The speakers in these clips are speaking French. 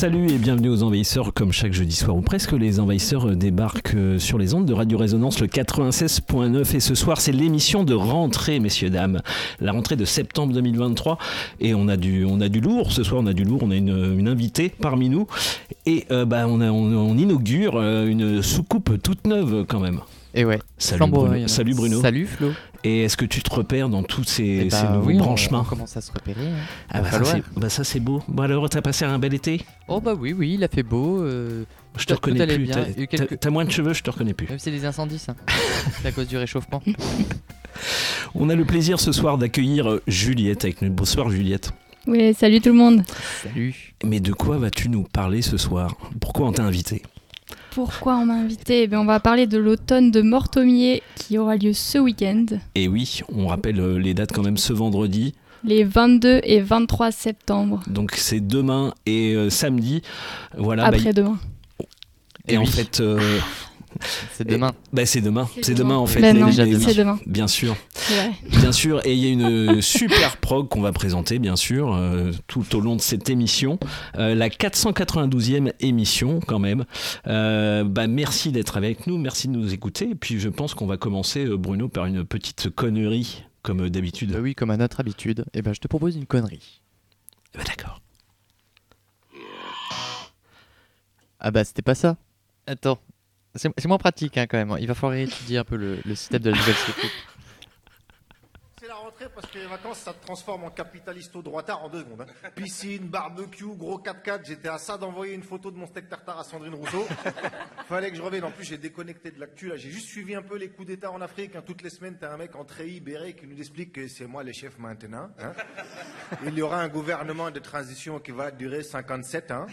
Salut et bienvenue aux Envahisseurs, comme chaque jeudi soir ou presque, les Envahisseurs euh, débarquent euh, sur les ondes de Radio Résonance le 96.9 et ce soir c'est l'émission de rentrée, messieurs, dames, la rentrée de septembre 2023 et on a du, on a du lourd, ce soir on a du lourd, on a une, invitée parmi nous. Et euh, bah, on, on- inaugure une soucoupe toute neuve quand même. Et ouais, Salut. Bruno. Salut Bruno. Salut Flo. Et est-ce que tu te repères dans tous ces, Eh bah ces nouveaux oui, branchements On, commence à se repérer. hein. Ah bah ça, bah ça c'est beau. Bon alors t'as passé un bel été? Oh bah oui, oui, il a fait beau. euh, Je te reconnais plus. T'as- quelques- moins de cheveux, je te reconnais plus. Même si c'est les incendies, ça. c'est à cause du réchauffement. On a le plaisir ce soir d'accueillir euh, Juliette avec nous. Bonsoir Juliette. Oui, salut tout le monde. Salut. Mais de quoi vas-tu nous parler ce soir? Pourquoi on t'a invité Pourquoi on m'a invité Eh bien, On va parler de l'automne de Mortomier qui aura lieu ce week-end, Et oui, on rappelle euh, les dates quand même ce vendredi. les 22 et 23 septembre. Donc c'est demain et euh, samedi. Voilà. bah, Après-demain. et en fait, euh, C'est demain. bah, c'est demain. C'est demain. demain en fait. Ben oui, oui, c'est demain. Bien sûr. Bien sûr, et il y a une super prog qu'on va présenter, bien sûr, euh, tout au long de cette émission. Euh, la 492e émission, quand même. Euh, bah, merci d'être avec nous, merci de nous écouter. Et puis, je pense qu'on va commencer, euh, Bruno, par une petite connerie, comme euh, d'habitude. Bah oui, comme à notre habitude. Et ben je te propose une connerie. Bah, D'accord. Ah bah c'était pas ça. Attends. C'est moins pratique hein, quand même. Il va falloir étudier un peu le, le système de la nouvelle soucoupe. C'est la rentrée parce que les vacances, ça te transforme en capitaliste au droitard en deux secondes. hein. Piscine, barbecue, gros 4x4. J'étais à ça d'envoyer une photo de mon steak tartare à Sandrine Rousseau. Fallait que je revienne. En plus, j'ai déconnecté de l'actu. Là, j'ai juste suivi un peu les coups d'État en Afrique. hein. Toutes les semaines, t'as un mec en treillis, béret, qui nous explique que c'est moi le chef maintenant. hein. Il y aura un gouvernement de transition qui va durer 57 ans.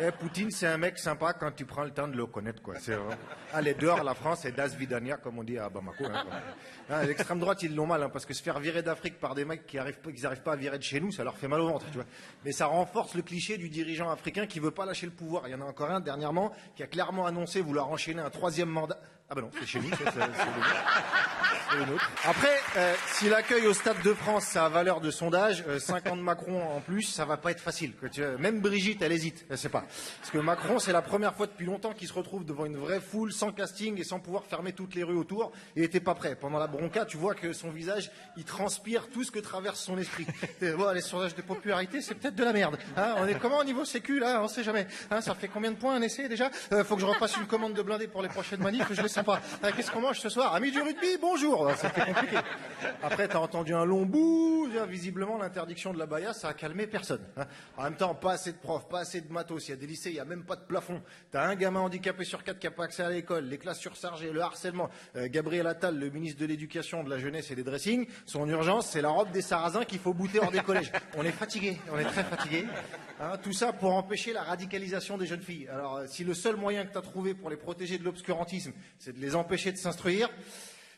Et Poutine, c'est un mec sympa quand tu prends le temps de le connaître. Quoi. Allez, dehors, la France, c'est Das Vidania, comme on dit à Bamako. hein. Hein, L'extrême droite, ils l'ont mal, hein, parce que se faire virer d'Afrique par des mecs qui arrivent, pas- n'arrivent pas à virer de chez nous, ça leur fait mal au ventre. Tu vois. Mais ça renforce le cliché du dirigeant africain qui veut pas lâcher le pouvoir. Il y en a encore un dernièrement qui a clairement annoncé vouloir enchaîner un troisième mandat. Ah ben non, c'est chez nous, ça, c'est- le- nôtre. Après, euh, si l'accueil au Stade de France, ça a valeur de sondage, euh, 5 ans de Macron en plus, ça va pas être facile. Même Brigitte, elle hésite, elle sait pas. Parce que Macron, c'est la première fois depuis longtemps qu'il se retrouve devant une vraie foule, sans casting et sans pouvoir fermer toutes les rues autour. Il était pas prêt. Pendant la bronca, tu vois que son visage, il transpire tout ce que traverse son esprit. Et, bon, les sondages de popularité, c'est peut-être de la merde. hein. on est comment au niveau sécu, là? On sait jamais. Hein, ça fait combien de points un essai déjà? Euh, Faut que je repasse une commande de blindés pour les prochaines manifs, je les Hein, Qu'est-ce qu'on mange ce soir? Amis du rugby, bonjour Ça fait compliqué. Après, t'as entendu un long bout. Visiblement, l'interdiction de la baya, ça a calmé personne. hein. En même temps, pas assez de profs, pas assez de matos. Il y a des lycées, il y a même pas de plafond. T'as un gamin handicapé sur quatre qui a pas accès à l'école, les classes surchargées, le harcèlement. Euh, Gabriel Attal, le ministre de l'Éducation, de la Jeunesse et des Dressings, son urgence, c'est la robe des sarrasins qu'il faut bouter hors des collèges. On est fatigué, on est très fatigué. Hein, tout ça pour empêcher la radicalisation des jeunes filles. Alors, euh, si le seul moyen que tu as trouvé pour les protéger de l'obscurantisme, c'est de les empêcher de s'instruire,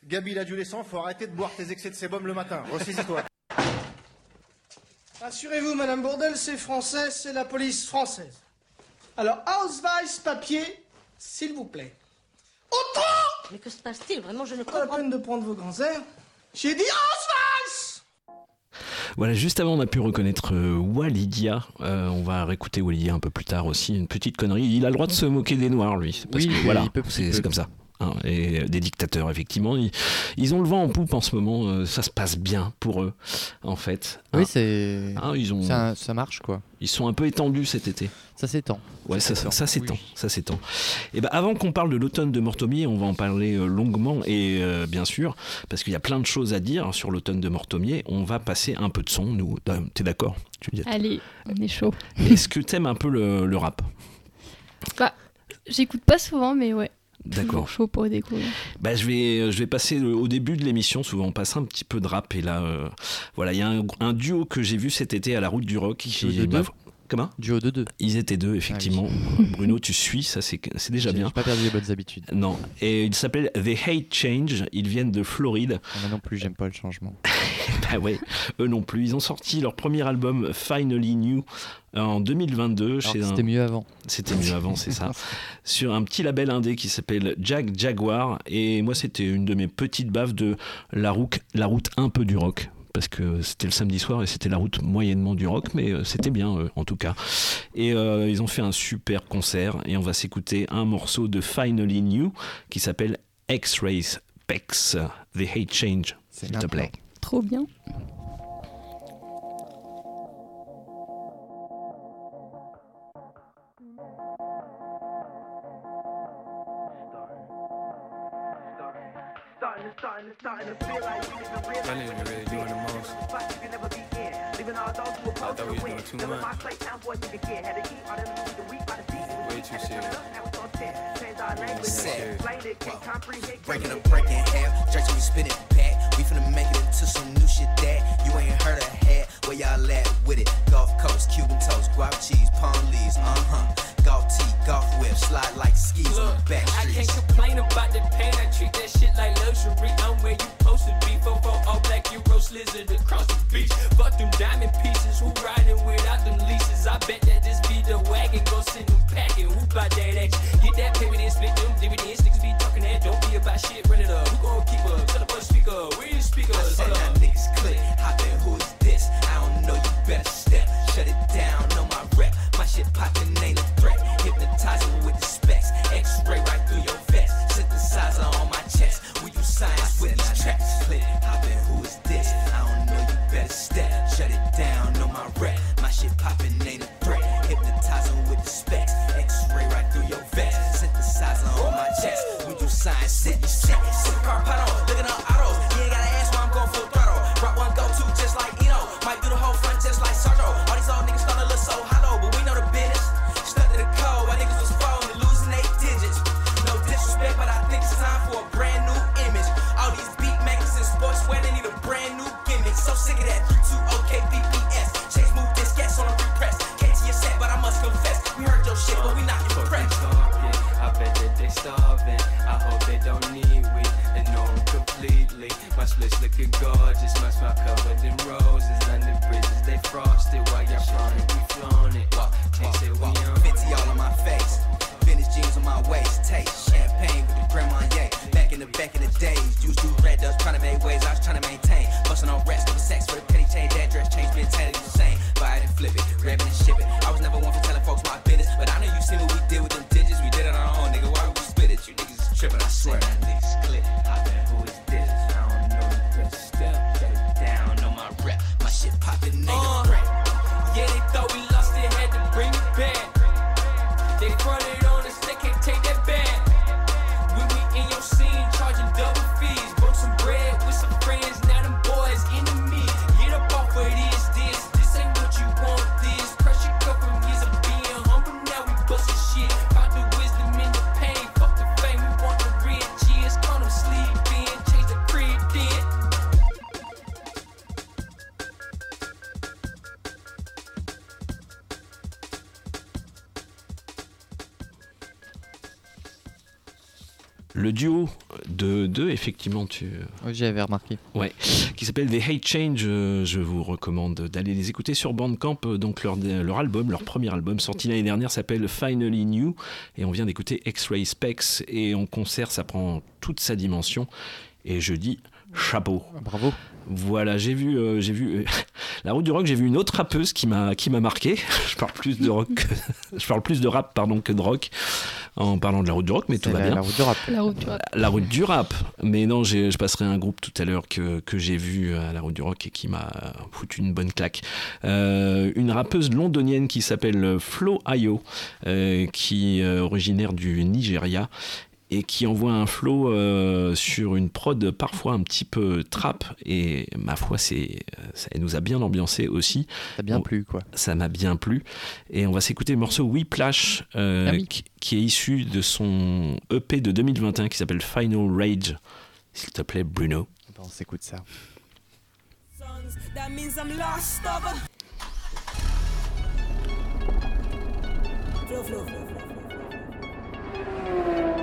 Gabi l'adolescent, faut arrêter de boire tes excès de sébum le matin. Ressaisis-toi. Rassurez-vous, Madame Bourdel, c'est français, c'est la police française. Alors, Ausweis, papier, s'il vous plaît. Autant Mais que se passe-t-il? Vraiment, je ne Pas la comprends peine de prendre vos grands airs. J'ai dit Ausweis Voilà, juste avant, on a pu reconnaître euh, Walidia. Euh, on va réécouter Walidia un peu plus tard aussi. Une petite connerie. Il a le droit de se moquer des Noirs, lui. Parce Oui, que, voilà, c'est c'est comme ça. Hein. et des dictateurs, effectivement. Ils, ils ont le vent en poupe en ce moment. euh, ça se passe bien pour eux, en fait. Oui, Hein. c'est. Hein, ils, ont, Ça, ça marche quoi. ils sont un peu étendus cet été. Ça s'étend. Ouais, ça, ça, ça s'étend, Oui. ça s'étend. Et ben avant qu'on parle de l'automne de Mortomier, on va en parler euh, longuement et euh, bien sûr, parce qu'il y a plein de choses à dire sur l'automne de Mortomier, on va passer un peu de son. Nous, t'es d'accord, Juliette? Allez, on est chaud. Est-ce que t'aimes un peu le, le rap? Bah, j'écoute pas souvent, mais ouais. D'accord. Chaud pour découvrir. Bah, je, vais, je vais passer au début de l'émission, souvent on passe un petit peu de rap. Et là, euh, voilà, il y a un, un duo que j'ai vu cet été à la route du rock. qui m'a- Comment? Duo de deux. Ils étaient deux, effectivement. Bruno, tu suis, ça c'est déjà bien. j'ai pas perdu les bonnes habitudes. Non, et ils s'appellent The Hate Change, ils viennent de Floride. Moi non plus, j'aime pas le changement. Bah ouais, eux non plus. Ils ont sorti leur premier album Finally New en 2022 Alors chez que un... C'était mieux avant. C'était mieux avant, c'est ça. Sur un petit label indé qui s'appelle Jack Jaguar. Et moi, c'était une de mes petites baves de la route, la route un peu du rock. Parce que c'était le samedi soir et c'était la route moyennement du rock, mais euh, c'était bien euh, en tout cas. Et euh, ils ont fait un super concert et on va s'écouter un morceau de Finally New qui s'appelle X-Ray Specs, The Hate Change, C'est s'il te plaît. Trop bien. Really doing the most. I thought we was doing too much. Way too serious. Way Sad. serious. Breaking a break in half, stretching we spin it back. We finna make it into some new shit that you ain't heard of had. Where y'all at with it? Gulf Coast, Cuban toast, guap cheese, palm leaves, uh huh. Golf tee, golf whip, slide like skis on the back I can't complain about the pain. I treat that shit like luxury. I'm where you supposed to be. Fofo all black, you roast lizard across the beach. Fuck them diamond pieces. Who riding without them leases? I bet that this be the wagon. Go send them packing. Who buy that action? Get that payment and split them dividends. Niggas be talking that. Don't be about shit. Run it up. Who gon' keep up? Tell the bus speaker. Where your I speakers? said Hold up. niggas click, hop in, who is this? I don't know, you better step. Shut it down, my shit poppin' ain't a threat. Hypnotizer with the specs. X-ray right splits looking gorgeous, my smile covered in roses. Under bridges they frosted while y'all flaunting, we flown it. Walk, can't say we on. 50 all on my face. Vintage jeans on my waist. Taste champagne with the grandma, yeah. Back in the back in the days, used to red dust, trying to make waves. I was trying to maintain. Busting on rest, duo de deux, effectivement, tu, Oui, j'avais remarqué. Ouais, qui s'appelle The Hate Change. euh, Je vous recommande d'aller les écouter sur Bandcamp. Euh, Donc leur, leur album, leur premier album sorti l'année dernière s'appelle Finally New et on vient d'écouter X-Ray Specs et en concert ça prend toute sa dimension et je dis chapeau. Bravo. Voilà, j'ai vu, euh, j'ai vu euh, la route du rock. J'ai vu une autre rappeuse qui m'a qui m'a marqué. Je parle plus de rock, que- je parle plus de rap pardon que de rock en parlant de la route du rock, mais tout va bien. la route du rap. La route du rap. La route du rap. Mais non, j'ai- je passerai un groupe tout à l'heure que, que j'ai vu à la route du rock et qui m'a foutu une bonne claque. Euh, une rappeuse londonienne qui s'appelle Flo Ayo, euh, qui est originaire du Nigeria. Et qui envoie un flow euh, sur une prod parfois un petit peu trap et ma foi c'est ça nous a bien ambiancé aussi. T'as bien On- plu, quoi. Ça m'a bien plu et on va s'écouter le morceau Whiplash euh, Ah oui. qui, qui est issu de son EP de 2021 qui s'appelle Final Rage. S'il te plaît Bruno. On s'écoute ça. That means I'm lost over. Flow, flow, flow, flow, flow.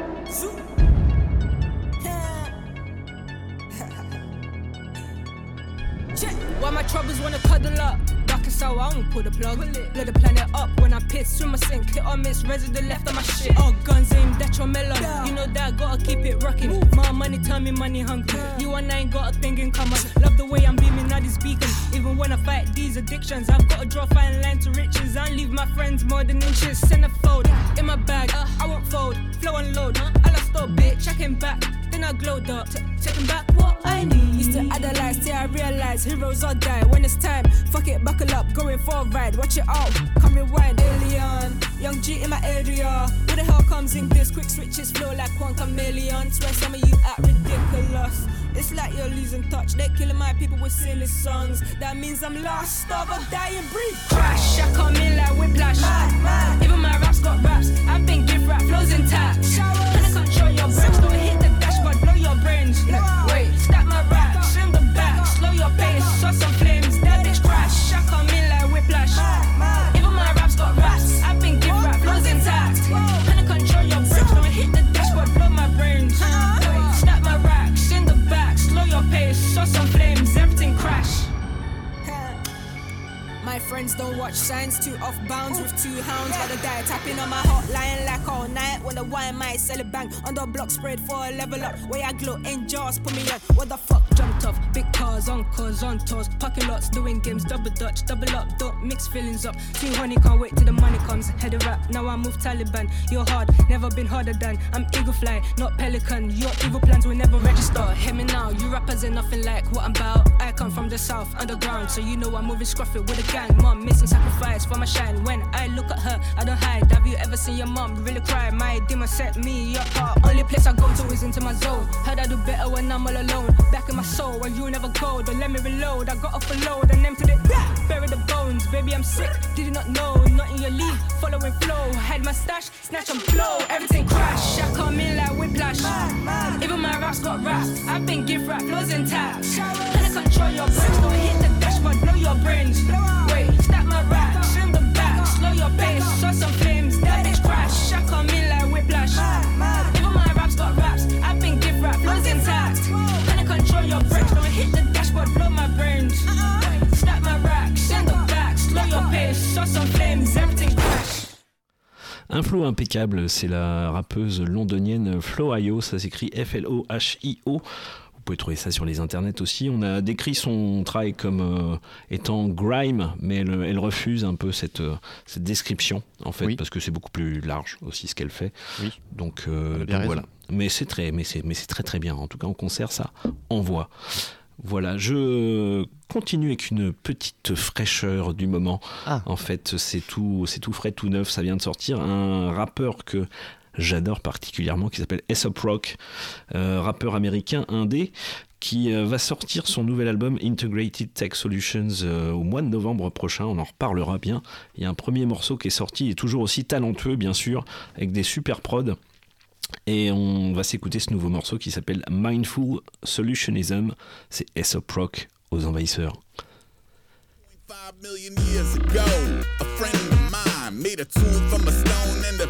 Why my troubles wanna cuddle up? Sour, I won't pull the plug. Blow the planet up when I piss. Swim my sink, hit or miss, resident left on my shit. Oh, guns aimed at your melon. You know that, gotta keep it rocking. My money turn me money hungry. You and I ain't got a thing in common. Love the way I'm beaming out this beacon. Even when I fight these addictions, I've gotta draw fine line to riches. I leave my friends more than inches. Send a fold in my bag, I won't fold. Flow and load, I lost up, bitch. Checking back, then I glowed up. Ch- checking back what I need. Used to idolize till I realize heroes all die when it's time. Fuck it, buckle up, going for a ride. Watch it out, come rewind. Alien, young G in my area. Where the hell comes in this? Quick switches flow like one chameleon. Swear some of you act ridiculous. It's like you're losing touch. They're killing my people with silly songs. That means I'm lost of a dying breed. Crash, I come in like whiplash. Even my raps got raps. I've been give rap flows intact. Can I control your breath? Don't hit the dashboard, blow your brains. Wait, stack my raps in the back. Slow your pace, saw some My friends don't watch signs, too off bounds with two hounds. Gotta die tapping on my hotline like all night. When the wine might sell a bang. On the block spread for a level up. Where I glow in jars, put me on. What the fuck? Jumped off. Big cars, on cars, on tours. Parking lots, doing games, double dutch, double up. Don't mix feelings up. Too honey, can't wait till the money comes. Head of rap, now I move Taliban. You're hard, never been harder than. I'm eagle fly, not pelican. Your evil plans will never register. Hear me now, you rappers ain't nothing like what I'm about. I come from the south, underground, so you know I'm moving scruffy with a gang. Mom missing sacrifice for my shine. When I look at her, I don't hide. Have you ever seen your mom really cry? My demon set me apart. Only place I go to is into my zone. Heard I do better when I'm all alone. Back in my soul where you never go. Don't let me reload. I got off a load and emptied it. Bury the bones, baby, I'm sick. Did you not know? Not in your league, following flow. Had my stash, snatch and blow. Everything crash. I come in like whiplash. Even my raps got raps. I've been gift rap, flows intact. Can I control your breath? Don't hit the I I. Un flow impeccable, c'est la rappeuse londonienne Flo Io, ça s'écrit F-L-O-H-I-O. Vous pouvez trouver ça sur les internets aussi. On a décrit son travail comme euh, étant grime, mais elle, elle refuse un peu cette, euh, cette description, en fait, Oui. parce que c'est beaucoup plus large aussi ce qu'elle fait. Oui. Donc, euh, donc voilà. Mais c'est très, mais c'est, mais c'est très très bien. En tout cas, en concert, ça envoie. Voilà, je continue avec une petite fraîcheur du moment. Ah. En fait, c'est tout, c'est tout frais, tout neuf. Ça vient de sortir. Un rappeur que j'adore particulièrement, qui s'appelle Aesop Rock, euh, rappeur américain indé, qui euh, va sortir son nouvel album Integrated Tech Solutions euh, au mois de novembre prochain. On en reparlera bien. Il y a un premier morceau qui est sorti, toujours aussi talentueux, bien sûr, avec des super prods. Et on va s'écouter ce nouveau morceau qui s'appelle Mindful Solutionism. C'est Aesop Rock aux envahisseurs. Stone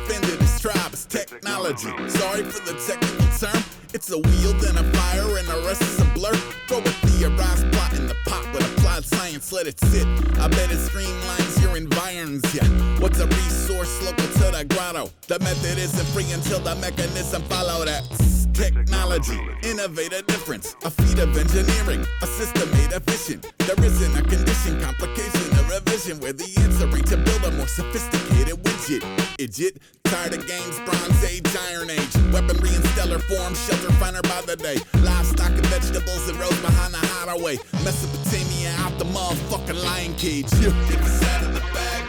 technology. Sorry for the technical term. It's a wheel, then a fire, and the rest is a blur. Throw a theorized plot in the pot with applied science, let it sit. I bet it streamlines your environs, yeah. What's a resource local to the grotto? The method isn't free until the mechanism follow that. Technology, innovate a difference, a feat of engineering, a system made efficient. There isn't a condition, complication, a revision where the answer to build a more sophisticated widget. Idiot, tired of games, Bronze Age, Iron Age, weaponry in stellar form, shelter finer by the day. Livestock and vegetables and roads behind the hideaway. Mesopotamia out the motherfucking lion cage. Yeah. If it's out of the bag,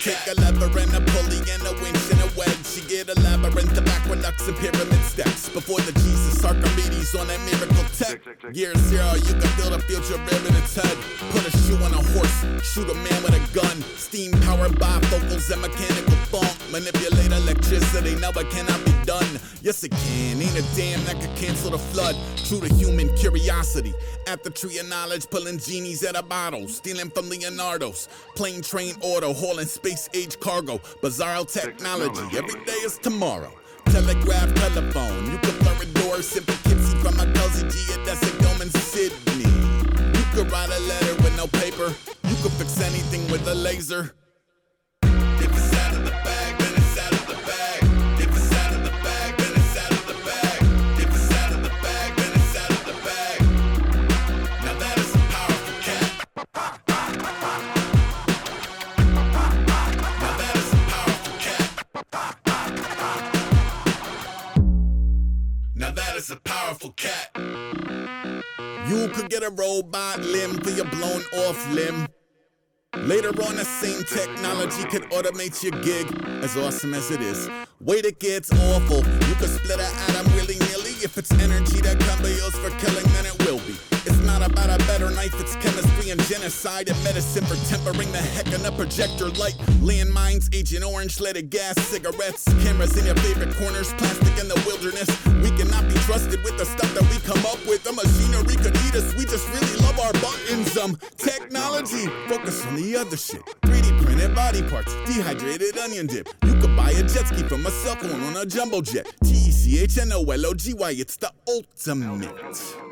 kick, a lever and a pulley and a winch and a wedge. She get a labyrinth of aqueducts and pyramid steps. Before the Jesus Archimedes on that miracle tech. Year zero, you can feel the future rim in its head. Put a shoe on a horse, shoot a man with a gun. Steam powered bifocals and mechanical thong. Manipulate electricity, now it cannot be done. Yes, it can. Ain't a damn that could cancel the flood. True to human curiosity. At the tree of knowledge, pulling genies out of bottles. Stealing from Leonardo's. Plane, train, auto, hauling space age cargo. Bizarro technology. Every day is tomorrow. Telegraph, telephone. You can blur a door. Simple Kitsy from my cousin G. That's a in Sydney. You could write a letter with no paper. You could fix anything with a laser. Is cat. You could get a robot limb for your blown off limb. Later on, the same technology could automate your gig, as awesome as it is. Wait, it gets awful. You could split an atom willy nilly. If it's energy that can be used for killing, then it will be. It's not about a better knife, it's chemistry and genocide and medicine for tempering the heck in a projector light. Landmines, Agent Orange, leaded gas, cigarettes, cameras in your favorite corners, plastic in the wilderness. We cannot be trusted with the stuff that we come up with. The machinery could eat us, we just really love our buttons. Um, technology, focus on the other shit. 3D printed body parts, dehydrated onion dip. You could buy a jet ski from a cell phone on a jumbo jet. T E C H N O L O G Y, it's the ultimate.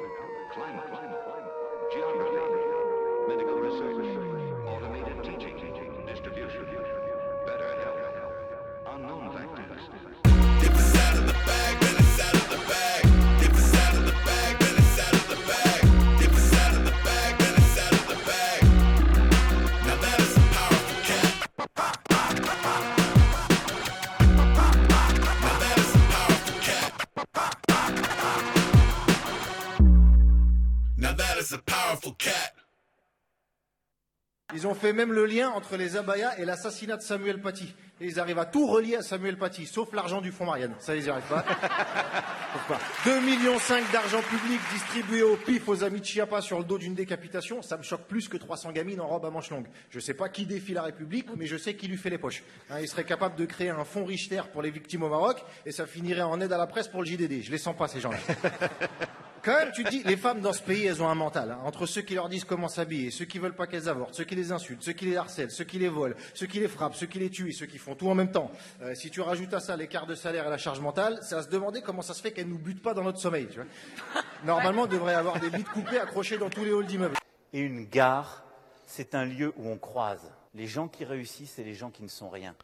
Ils ont fait même le lien entre les abayas et l'assassinat de Samuel Paty. Et ils arrivent à tout relier à Samuel Paty, sauf l'argent du fonds Marianne. Ça, ils n'y arrivent pas. Pourquoi 2,5 millions d'argent public distribué au pif aux amis de Chiappa sur le dos d'une décapitation, ça me choque plus que 300 gamines en robe à manches longues. Je sais pas qui défie la République, mais je sais qui lui fait les poches. Hein, il serait capable de créer un fonds Richter pour les victimes au Maroc, et ça finirait en aide à la presse pour le JDD. Je les sens pas, ces gens-là. Quand même, tu dis, les femmes dans ce pays, elles ont un mental. hein. Entre ceux qui leur disent comment s'habiller, ceux qui veulent pas qu'elles avortent, ceux qui les insultent, ceux qui les harcèlent, ceux qui les volent, ceux qui les frappent, ceux qui les tuent et ceux qui font tout en même temps. Euh, si tu rajoutes à ça l'écart de salaire et la charge mentale, c'est à se demander comment ça se fait qu'elles nous butent pas dans notre sommeil. Tu vois Normalement, on devrait avoir des bites coupées accrochées dans tous les halls d'immeubles. Et une gare, c'est un lieu où on croise les gens qui réussissent et les gens qui ne sont rien.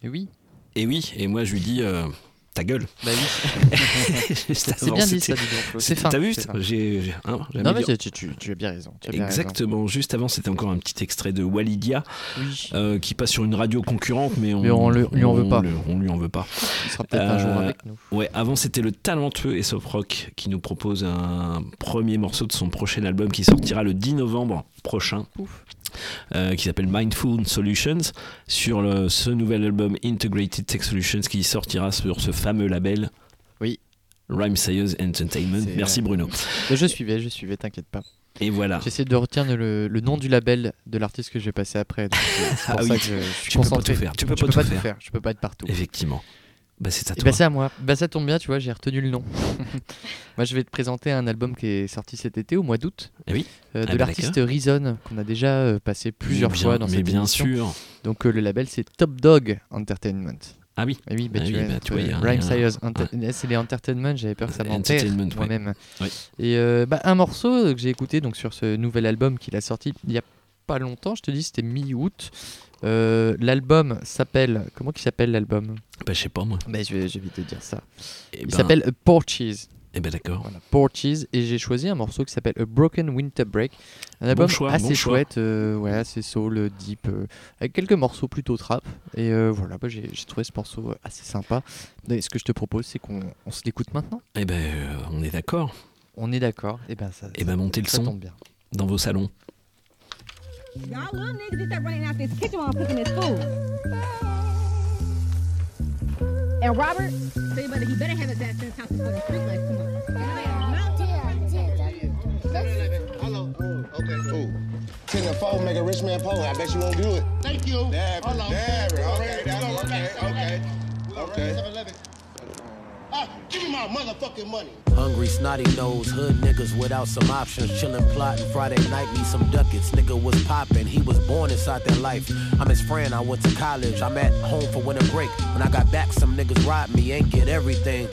Et oui. Et oui, et moi je lui dis euh, ta gueule. Bah oui. Juste C'est avant, bien dit, ça. C'est fin, T'as vu. J'ai. hein, Non, mais tu, tu- tu as bien raison. tu as bien raison. Exactement. Juste avant, c'était encore un petit extrait de Walidia Oui. euh, qui passe sur une radio concurrente, mais on, Mais on le- lui en veut pas. le- on lui en veut pas. Il sera peut-être un jour Euh, avec nous. Ouais, avant c'était le talentueux Aesop Rock qui nous propose un premier morceau de son prochain album qui sortira le 10 novembre prochain. Euh, qui s'appelle Mindful Solutions sur le- ce nouvel album Integrated Tech Solutions qui sortira sur ce fameux label Oui. Rhyme Sayers Entertainment. Merci Bruno. Je suivais, je suivais, t'inquiète pas. Et voilà. J'essaie de retenir le, le nom du label de l'artiste que je vais passer après. C'est c'est pour Ah ça oui, que je, je suis tu peux pas concentré. tout faire, tu peux Je pas tout faire. Je peux pas être partout. Effectivement. Bah, c'est à Et toi. bah c'est à moi. Bah ça tombe bien, tu vois, j'ai retenu le nom. moi je vais te présenter un album qui est sorti cet été au mois d'août. Eh oui. Euh, de Ah bah l'artiste. Reason qu'on a déjà euh, passé plusieurs fois dans mais cette bien émission. sûr. Donc euh, le label c'est Top Dog Entertainment. Ah oui. Et oui, bah, Ah tu, oui, bah, tu vois, Rhyme Enter- c'est les Entertainment, j'avais peur que ça m'enterre Entertainment, ouais. moi-même. Oui. Et bah, un morceau que j'ai écouté donc sur ce nouvel album qu'il a sorti il y a pas longtemps, je te dis c'était mi-août. Euh, l'album s'appelle comment qu'il s'appelle l'album? Bah, je sais pas moi. bah, je, vais, je vais te dire ça. Eh il ben- s'appelle A Porches. Eh ben d'accord. Voilà, Porches et j'ai choisi un morceau qui s'appelle A Broken Winter Break, un Bon album choix, assez bon chouette, euh, ouais, assez soul, deep, euh, avec quelques morceaux plutôt trap. Et euh, voilà, bah, j'ai trouvé ce morceau assez sympa. Et ce que je te propose, c'est qu'on on se l'écoute maintenant. Eh ben, on est d'accord. On est d'accord. Et ben ça. Eh ben, montez le son bien. dans vos salons. Y'all little niggas just start running out this kitchen while I'm cooking this food. And Robert, So you better, he better have his ass in his house before the street lights come on. Hello. Okay, cool. Ten and four make a rich man poor. I bet you won't do it. Thank you. Damn, Hold on. damn, okay, Alright, that's go, okay, okay, okay. 7-Eleven. Give me my motherfucking money. Hungry, snotty nose, hood niggas without some options. Chillin', plotting Friday night, need some ducats. Nigga was poppin', he was born inside that life. I'm his friend, I went to college. I'm at home for winter break. When I got back, some niggas robbed me, ain't get everything.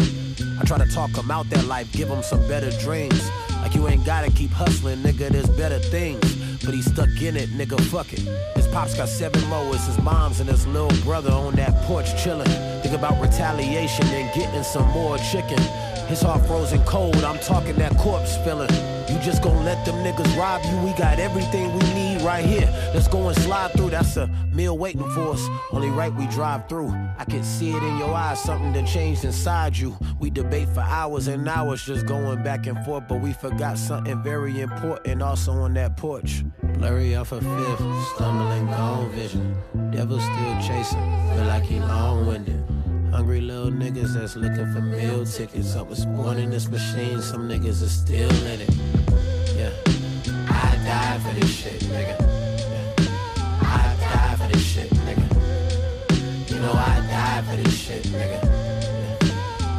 I try to talk him out that life, give him some better dreams. Like you ain't gotta keep hustling, nigga, there's better things. But he stuck in it, nigga, fuck it. His pops got seven more, it's his mom's and his little brother on that porch chillin'. Think about retaliation and getting some more chicken. His heart frozen cold, I'm talking that corpse feeling. You just gon' let them niggas rob you, we got everything we need right here. Let's go and slide through, that's a meal waiting for us. Only right we drive through. I can see it in your eyes, something that changed inside you. We debate for hours and hours just going back and forth, but we forgot something very important also on that porch. Blurry off a fifth, stumbling gone vision. Devil still chasing, feel like he long winded. Hungry little niggas that's looking for meal tickets. I was born in this machine, some niggas are still in it. Yeah, die for this shit, nigga. I die for this shit, nigga. You know I die for this shit, nigga.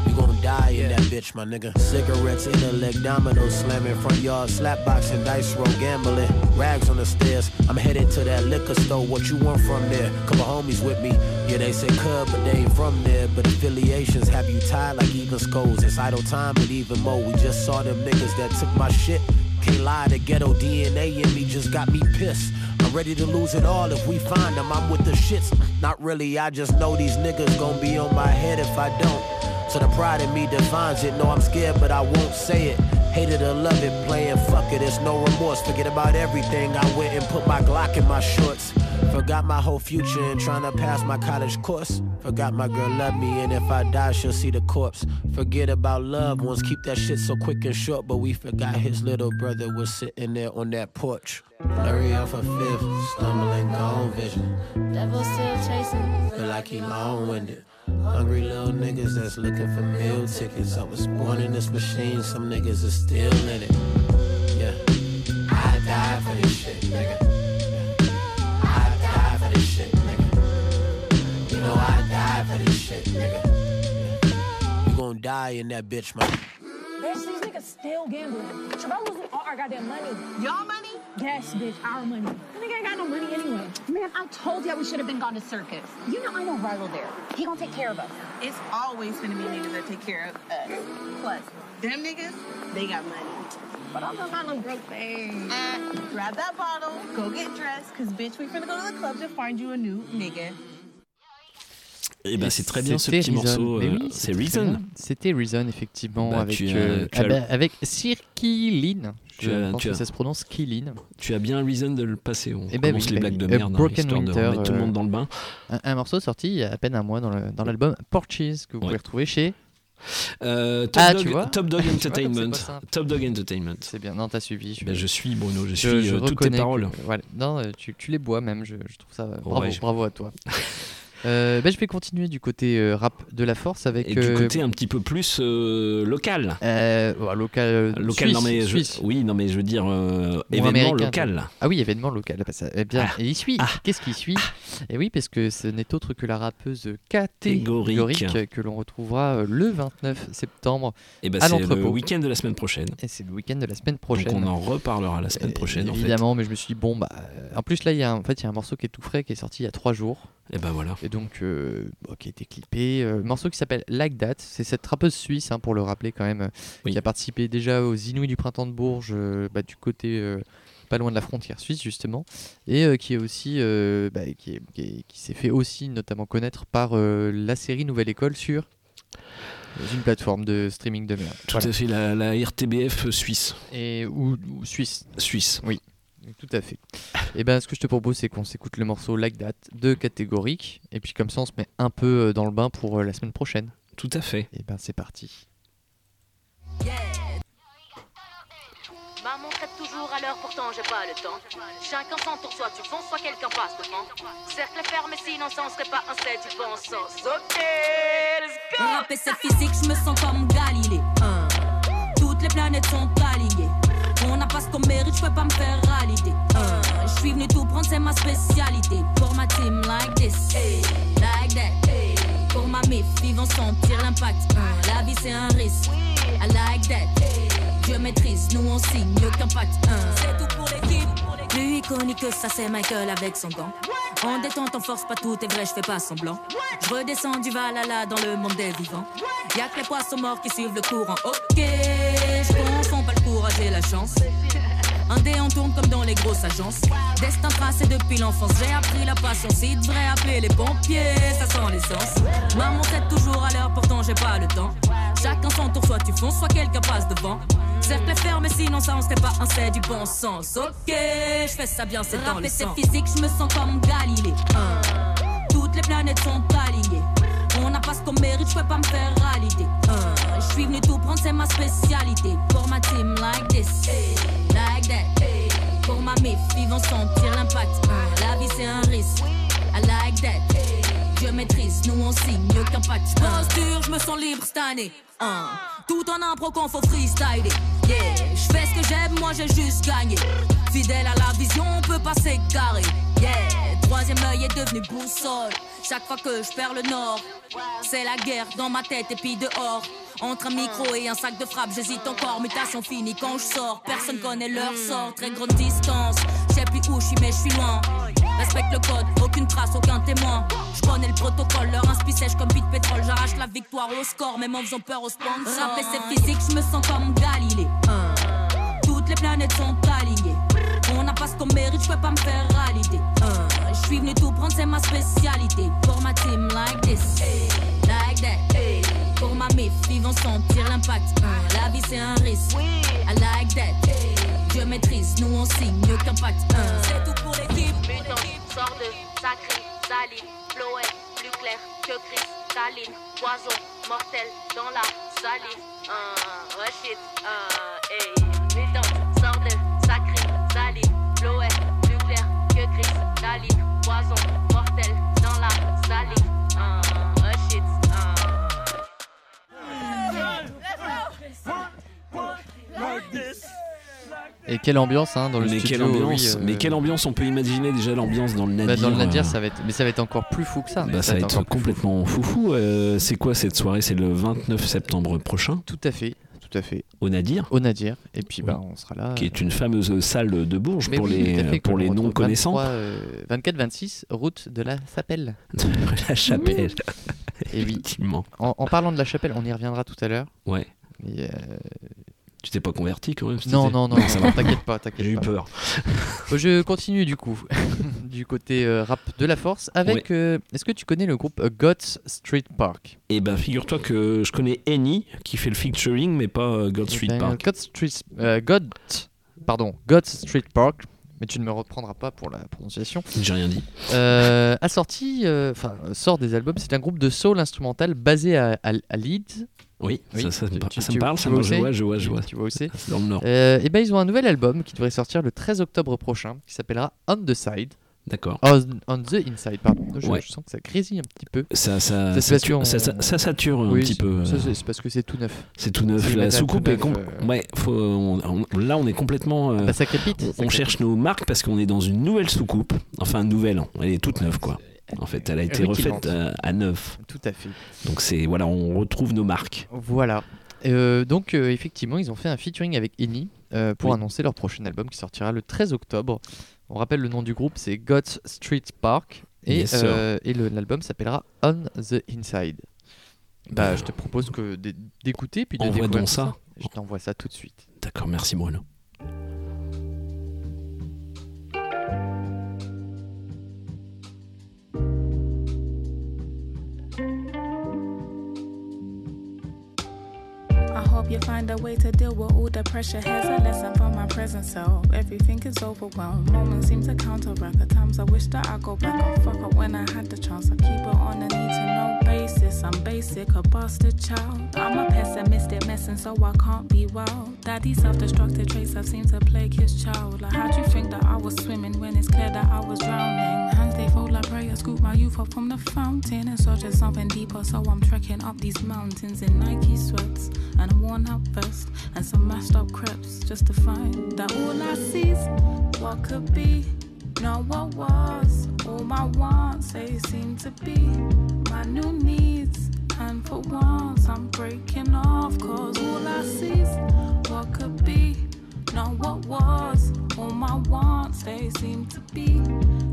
You gon' die in that bitch, my nigga. Cigarettes in the leg, dominoes slamming, front yard, slap boxing, dice roll, gambling, rags on the stairs. I'm headed to that liquor store. What you want from there? Couple homies with me. Yeah, they say cub, but they ain't from there. But affiliations have you tied like even skulls. It's idle time, but even more. We just saw them niggas that took my shit. Can't lie, the ghetto DNA in me just got me pissed. I'm ready to lose it all if we find them. I'm with the shits. Not really, I just know these niggas gon' be on my head if I don't. So the pride in me defines it. No, I'm scared, but I won't say it. Hate it or love it, playing fuck it. It's no remorse. Forget about everything. I went and put my Glock in my shorts. Forgot my whole future and trying to pass my college course. Forgot my girl loved me, and if I die, she'll see the corpse. Forget about loved ones, keep that shit so quick and short. But we forgot his little brother was sitting there on that porch. Blurry off a fifth, stumbling gone vision. Devil still chasing. Feel like he long winded. Hungry little niggas that's looking for meal tickets. I was born in this machine, some niggas are still in it. Yeah, I die for this shit, nigga. I die for this shit, nigga. You know I die for this shit, nigga. You gon' die in that bitch, man. Bitch, these niggas still gambling. Bitch, I'm losing all our goddamn money. Y'all money? Yes, bitch, our money. The nigga ain't got no money anyway. Man, I told you we should have been gone to circus. You know I know Rilo there. He gonna take care of us. It's always gonna be niggas that take care of us. Plus, them niggas, they got money. But I'm not no broke thing. Uh, grab that bottle, go get dressed, cause bitch, we finna go to the club to find you a new nigga. Et ben c'est très bien ce petit Reason. morceau. Euh, oui, c'est Reason. C'était Reason, effectivement, Bah, avec, as- euh, as- ah bah, avec Cirkilin. Tu Je as- pense que as- ça se prononce Kilin. Tu as bien Reason de le passer. On Eh ben commence oui, les bah blagues de. Euh, merde, hein, Broken histoire Winter, de remettre tout le euh, monde dans le bain. Un, un morceau sorti il y a à peine un mois dans l'album Porches que vous pouvez retrouver chez. Euh, Top, Ah, Dog, tu vois Top Dog vois Entertainment. simple. Top Dog Entertainment. C'est bien, non, t'as suivi. Ben, je suis Bruno, je Je- suis je euh, toutes tes reconnais que- paroles. voilà. Non, euh, tu, tu les bois même, je, je trouve ça. euh, Bravo, Ouais, je- bravo à toi. Euh, ben, je vais continuer du côté euh, rap de la force avec. Et du euh, côté un petit peu plus local. Local. Local, suisse, non mais je, oui, non mais je veux dire événement local. Ah oui, événement local. Bah, ça- eh bien, et il suit. Qu'est-ce qui suit Et oui, parce que ce n'est autre que la rappeuse catégorique, que l'on retrouvera le 29 septembre Et ben à c'est le l'entrepôt. week-end de la semaine prochaine. Et c'est le week-end de la semaine prochaine. Donc on en reparlera la semaine prochaine. en fait. Évidemment, mais je me suis dit, bon, bah. En plus, là, il y, a un- en fait, il y a un morceau qui est tout frais qui est sorti il y a trois jours. Et ben voilà. Et donc, euh, bon, qui a été clippé. euh, morceau qui s'appelle Like That. C'est cette rappeuse suisse, hein, pour le rappeler quand même, euh, qui a participé déjà aux Inouïs du Printemps de Bourges, euh, bah, du côté. pas loin de la frontière suisse justement et euh, qui est aussi euh, bah, qui, est- qui est- qui s'est fait aussi notamment connaître par euh, la série Nouvelle École sur une plateforme de streaming de merde Tout à fait la, la RTBF suisse. et ou, ou suisse Suisse. oui tout à fait et ben ce que je te propose c'est qu'on s'écoute le morceau Like That de catégorique et puis comme ça on se met un peu euh, dans le bain pour euh, la semaine prochaine Tout à fait. et ben c'est parti Maman traite toujours à l'heure, pourtant j'ai pas le temps. Chacun s'entoure, soit tu fonces, soit quelqu'un passe devant. Cercle fermé, sinon ça ne serait pas un set, tu penses. Ok, let's Rapper c'est physique, je me sens comme Galilée. Hein. Toutes les planètes sont alignées. Mérite, je peux pas me faire valider. Hein. Je suis venu tout prendre, c'est ma spécialité. Pour ma team, like this, like that. Pour ma mif, vont sentir l'impact. Hein. La vie c'est un risque, I like that. Dieu maîtrise, nous on signe, aucun pacte. Hein. C'est tout pour l'équipe. Plus iconique que ça, c'est Michael avec son gant. En détente, on force pas tout est vrai, je fais pas semblant. Je redescends du Valhalla dans le monde des vivants. Y'a que les poissons morts qui suivent le courant. Ok, je confonds pas le la chance. Un dé on tourne comme dans les grosses agences. Destin tracé depuis l'enfance, j'ai appris la patience. Il devrait appeler les pompiers, ça sent l'essence. Maman tête toujours à l'heure, pourtant j'ai pas le temps. Chacun son tour, soit tu fonces, soit quelqu'un passe devant. Cercle fermé, sinon ça on serait pas un, c'est du bon sens. Ok, je fais ça bien, c'est dans le sang. c'est physique, je me sens comme Galilée. Hein. Toutes les planètes sont alignées. N'a pas ce qu'on mérite, je peux pas me faire valider. Je suis venu tout prendre, c'est ma spécialité. Pour ma team, like this, like that. Pour ma mif, ils sentir l'impact. La vie c'est un risque, I like that. Dieu maîtrise, nous on signe, aucun pacte. Posture, je me sens libre cette année. Hein. Tout en impro qu'on faut freestyler. Yeah, je fais ce que j'aime, moi j'ai juste gagné. Fidèle à la vision, on peut pas s'égarer. Yeah, troisième œil est devenu boussole. Chaque fois que je perds le nord, c'est la guerre dans ma tête et puis dehors. Entre un micro et un sac de frappe, j'hésite encore. Mutation finie quand je sors. Personne connaît leur sort. Très grande distance. Je sais plus où je suis, mais je suis loin. Respecte le code, aucune trace, aucun témoin. Je connais le protocole, leur inspi sèche comme vide pétrole. J'arrache la victoire au score, même en faisant peur aux sponsors. Rapper c'est physique, je me sens comme Galilée. Toutes les planètes sont alignées. On n'a pas ce qu'on mérite, je peux pas me faire valider. Hein. Je suis venu tout prendre, c'est ma spécialité. Pour ma team, like this, like that. Pour ma mif, ils sentir l'impact. Hein. La vie c'est un risque, I like that. Dieu maîtrise, nous on signe, aucun pacte. Hein. C'est tout pour l'équipe. Mutant, sort de sacré, saline, Chloé, plus clair que cristalline, poison, mortel dans la rechit, un hey. Mutant, Et quelle ambiance hein, dans le mais studio. quelle ambiance oui, euh, Mais quelle ambiance On peut imaginer déjà l'ambiance dans le bah, Nadir. dans le Nadir, euh, ça va être, mais ça va être encore plus fou que ça. bah, ça va être complètement foufou. Euh, c'est quoi cette soirée C'est le 29 septembre prochain Tout à fait, tout à fait. au Nadir. Au Nadir. Et puis bah, on sera là. Qui est une fameuse salle de Bourges Mais pour oui, les, fait, pour les retrouve non connaissants. 24-26, route de la Chapelle. la chapelle. Oui. Effectivement. En, en parlant de la chapelle, on y reviendra tout à l'heure. Ouais. Euh, Tu t'es pas converti quand même Non, non, non, ça non, t'inquiète pas, t'inquiète J'ai eu peur. Je continue du coup, du côté euh, rap de la force, avec. euh, Est-ce que tu connais le groupe Gods Street Park? Et ben figure-toi que je connais Annie qui fait le featuring mais pas euh, God Eh Street ben, Park. God Street, God, pardon, God Street Park, mais tu ne me reprendras pas pour la prononciation. J'ai rien dit. A sorti, enfin, sort des albums. C'est un groupe de soul instrumental basé à, à- à Leeds. Oui, ça, ça me tu- tu- ça me tu- parle, tu ça me- je vois, je vois, je Tu- vois. Tu vois où c'est dans le Nord. Euh, et ben ils ont un nouvel album qui devrait sortir le 13 octobre prochain, qui s'appellera On the Side. D'accord. On, on the Inside, pardon. Je, Ouais. je sens que ça grésille un petit peu. Ça, ça, ça, sature, ça, ça- ça sature un Oui, petit peu. ça, euh, c'est- c'est parce que c'est tout neuf. C'est tout neuf. La soucoupe est neuf, euh. Ouais, faut, on- on- là on est complètement. euh, Ah bah, ça crépite, on ça on cherche nos marques parce qu'on est dans une nouvelle soucoupe. Enfin, nouvelle. hein. Elle est toute neuve quoi. En fait, elle a été Ricky refaite euh, à neuf. Tout à fait. Donc c'est voilà, on retrouve nos marques. Voilà. Euh, donc euh, effectivement, ils ont fait un featuring avec Eni euh, pour Oui. annoncer leur prochain album qui sortira le 13 octobre. On rappelle le nom du groupe, c'est Gods Street Park et, Yes, et l'album s'appellera On the Inside. Bah, je te propose que d'é- d'écouter puis de Envoie découvrir donc tout ça. Je t'envoie ça tout de suite. D'accord, merci Bruno. I hope you find a way to deal with all the pressure. Here's a lesson for my present self. everything is overwhelmed. Moments seem to counteract. At times I wish that I go back and fuck up when I had the chance. I keep it on a need to know basis. I'm basic, a bastard child. I'm a pessimistic mess, and so I can't be wild. Daddy's self-destructive traits have seemed to plague his child. Like, how'd you think that I was swimming when it's clear that I was drowning? They fold like prayer, scoop my youth up from the fountain and search for something deeper. So I'm trekking up these mountains in Nike sweats and a worn out vest and some mashed up crepes just to find that all I see's what could be. Not what was, all my wants, they seem to be my new needs. And for once, I'm breaking off, cause all I see's what could be. Not what was, all my wants, they seem to be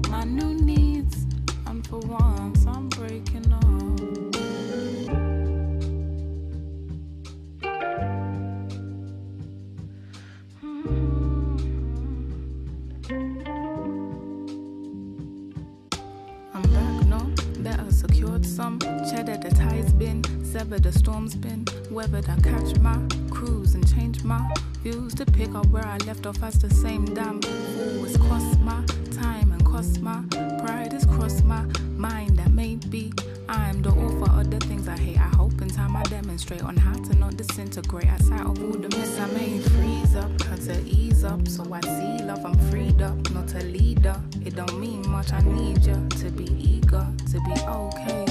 my new needs. And for once, I'm breaking off. Mm-hmm. I'm back, no? Better secured some cheddar, the tide's been severed, the storm's been weathered. I catch my cruise and change my views to pick up where I left off as the same damn fool. It's cost my time and cost my pride. It's crossed my mind that maybe I'm the author of the things I hate. I hope in time I demonstrate on how to not disintegrate. At sight of all the mess I made, freeze up, had to ease up. So I see love, I'm freed up, not a leader. It don't mean much, I need you to be eager, to be okay,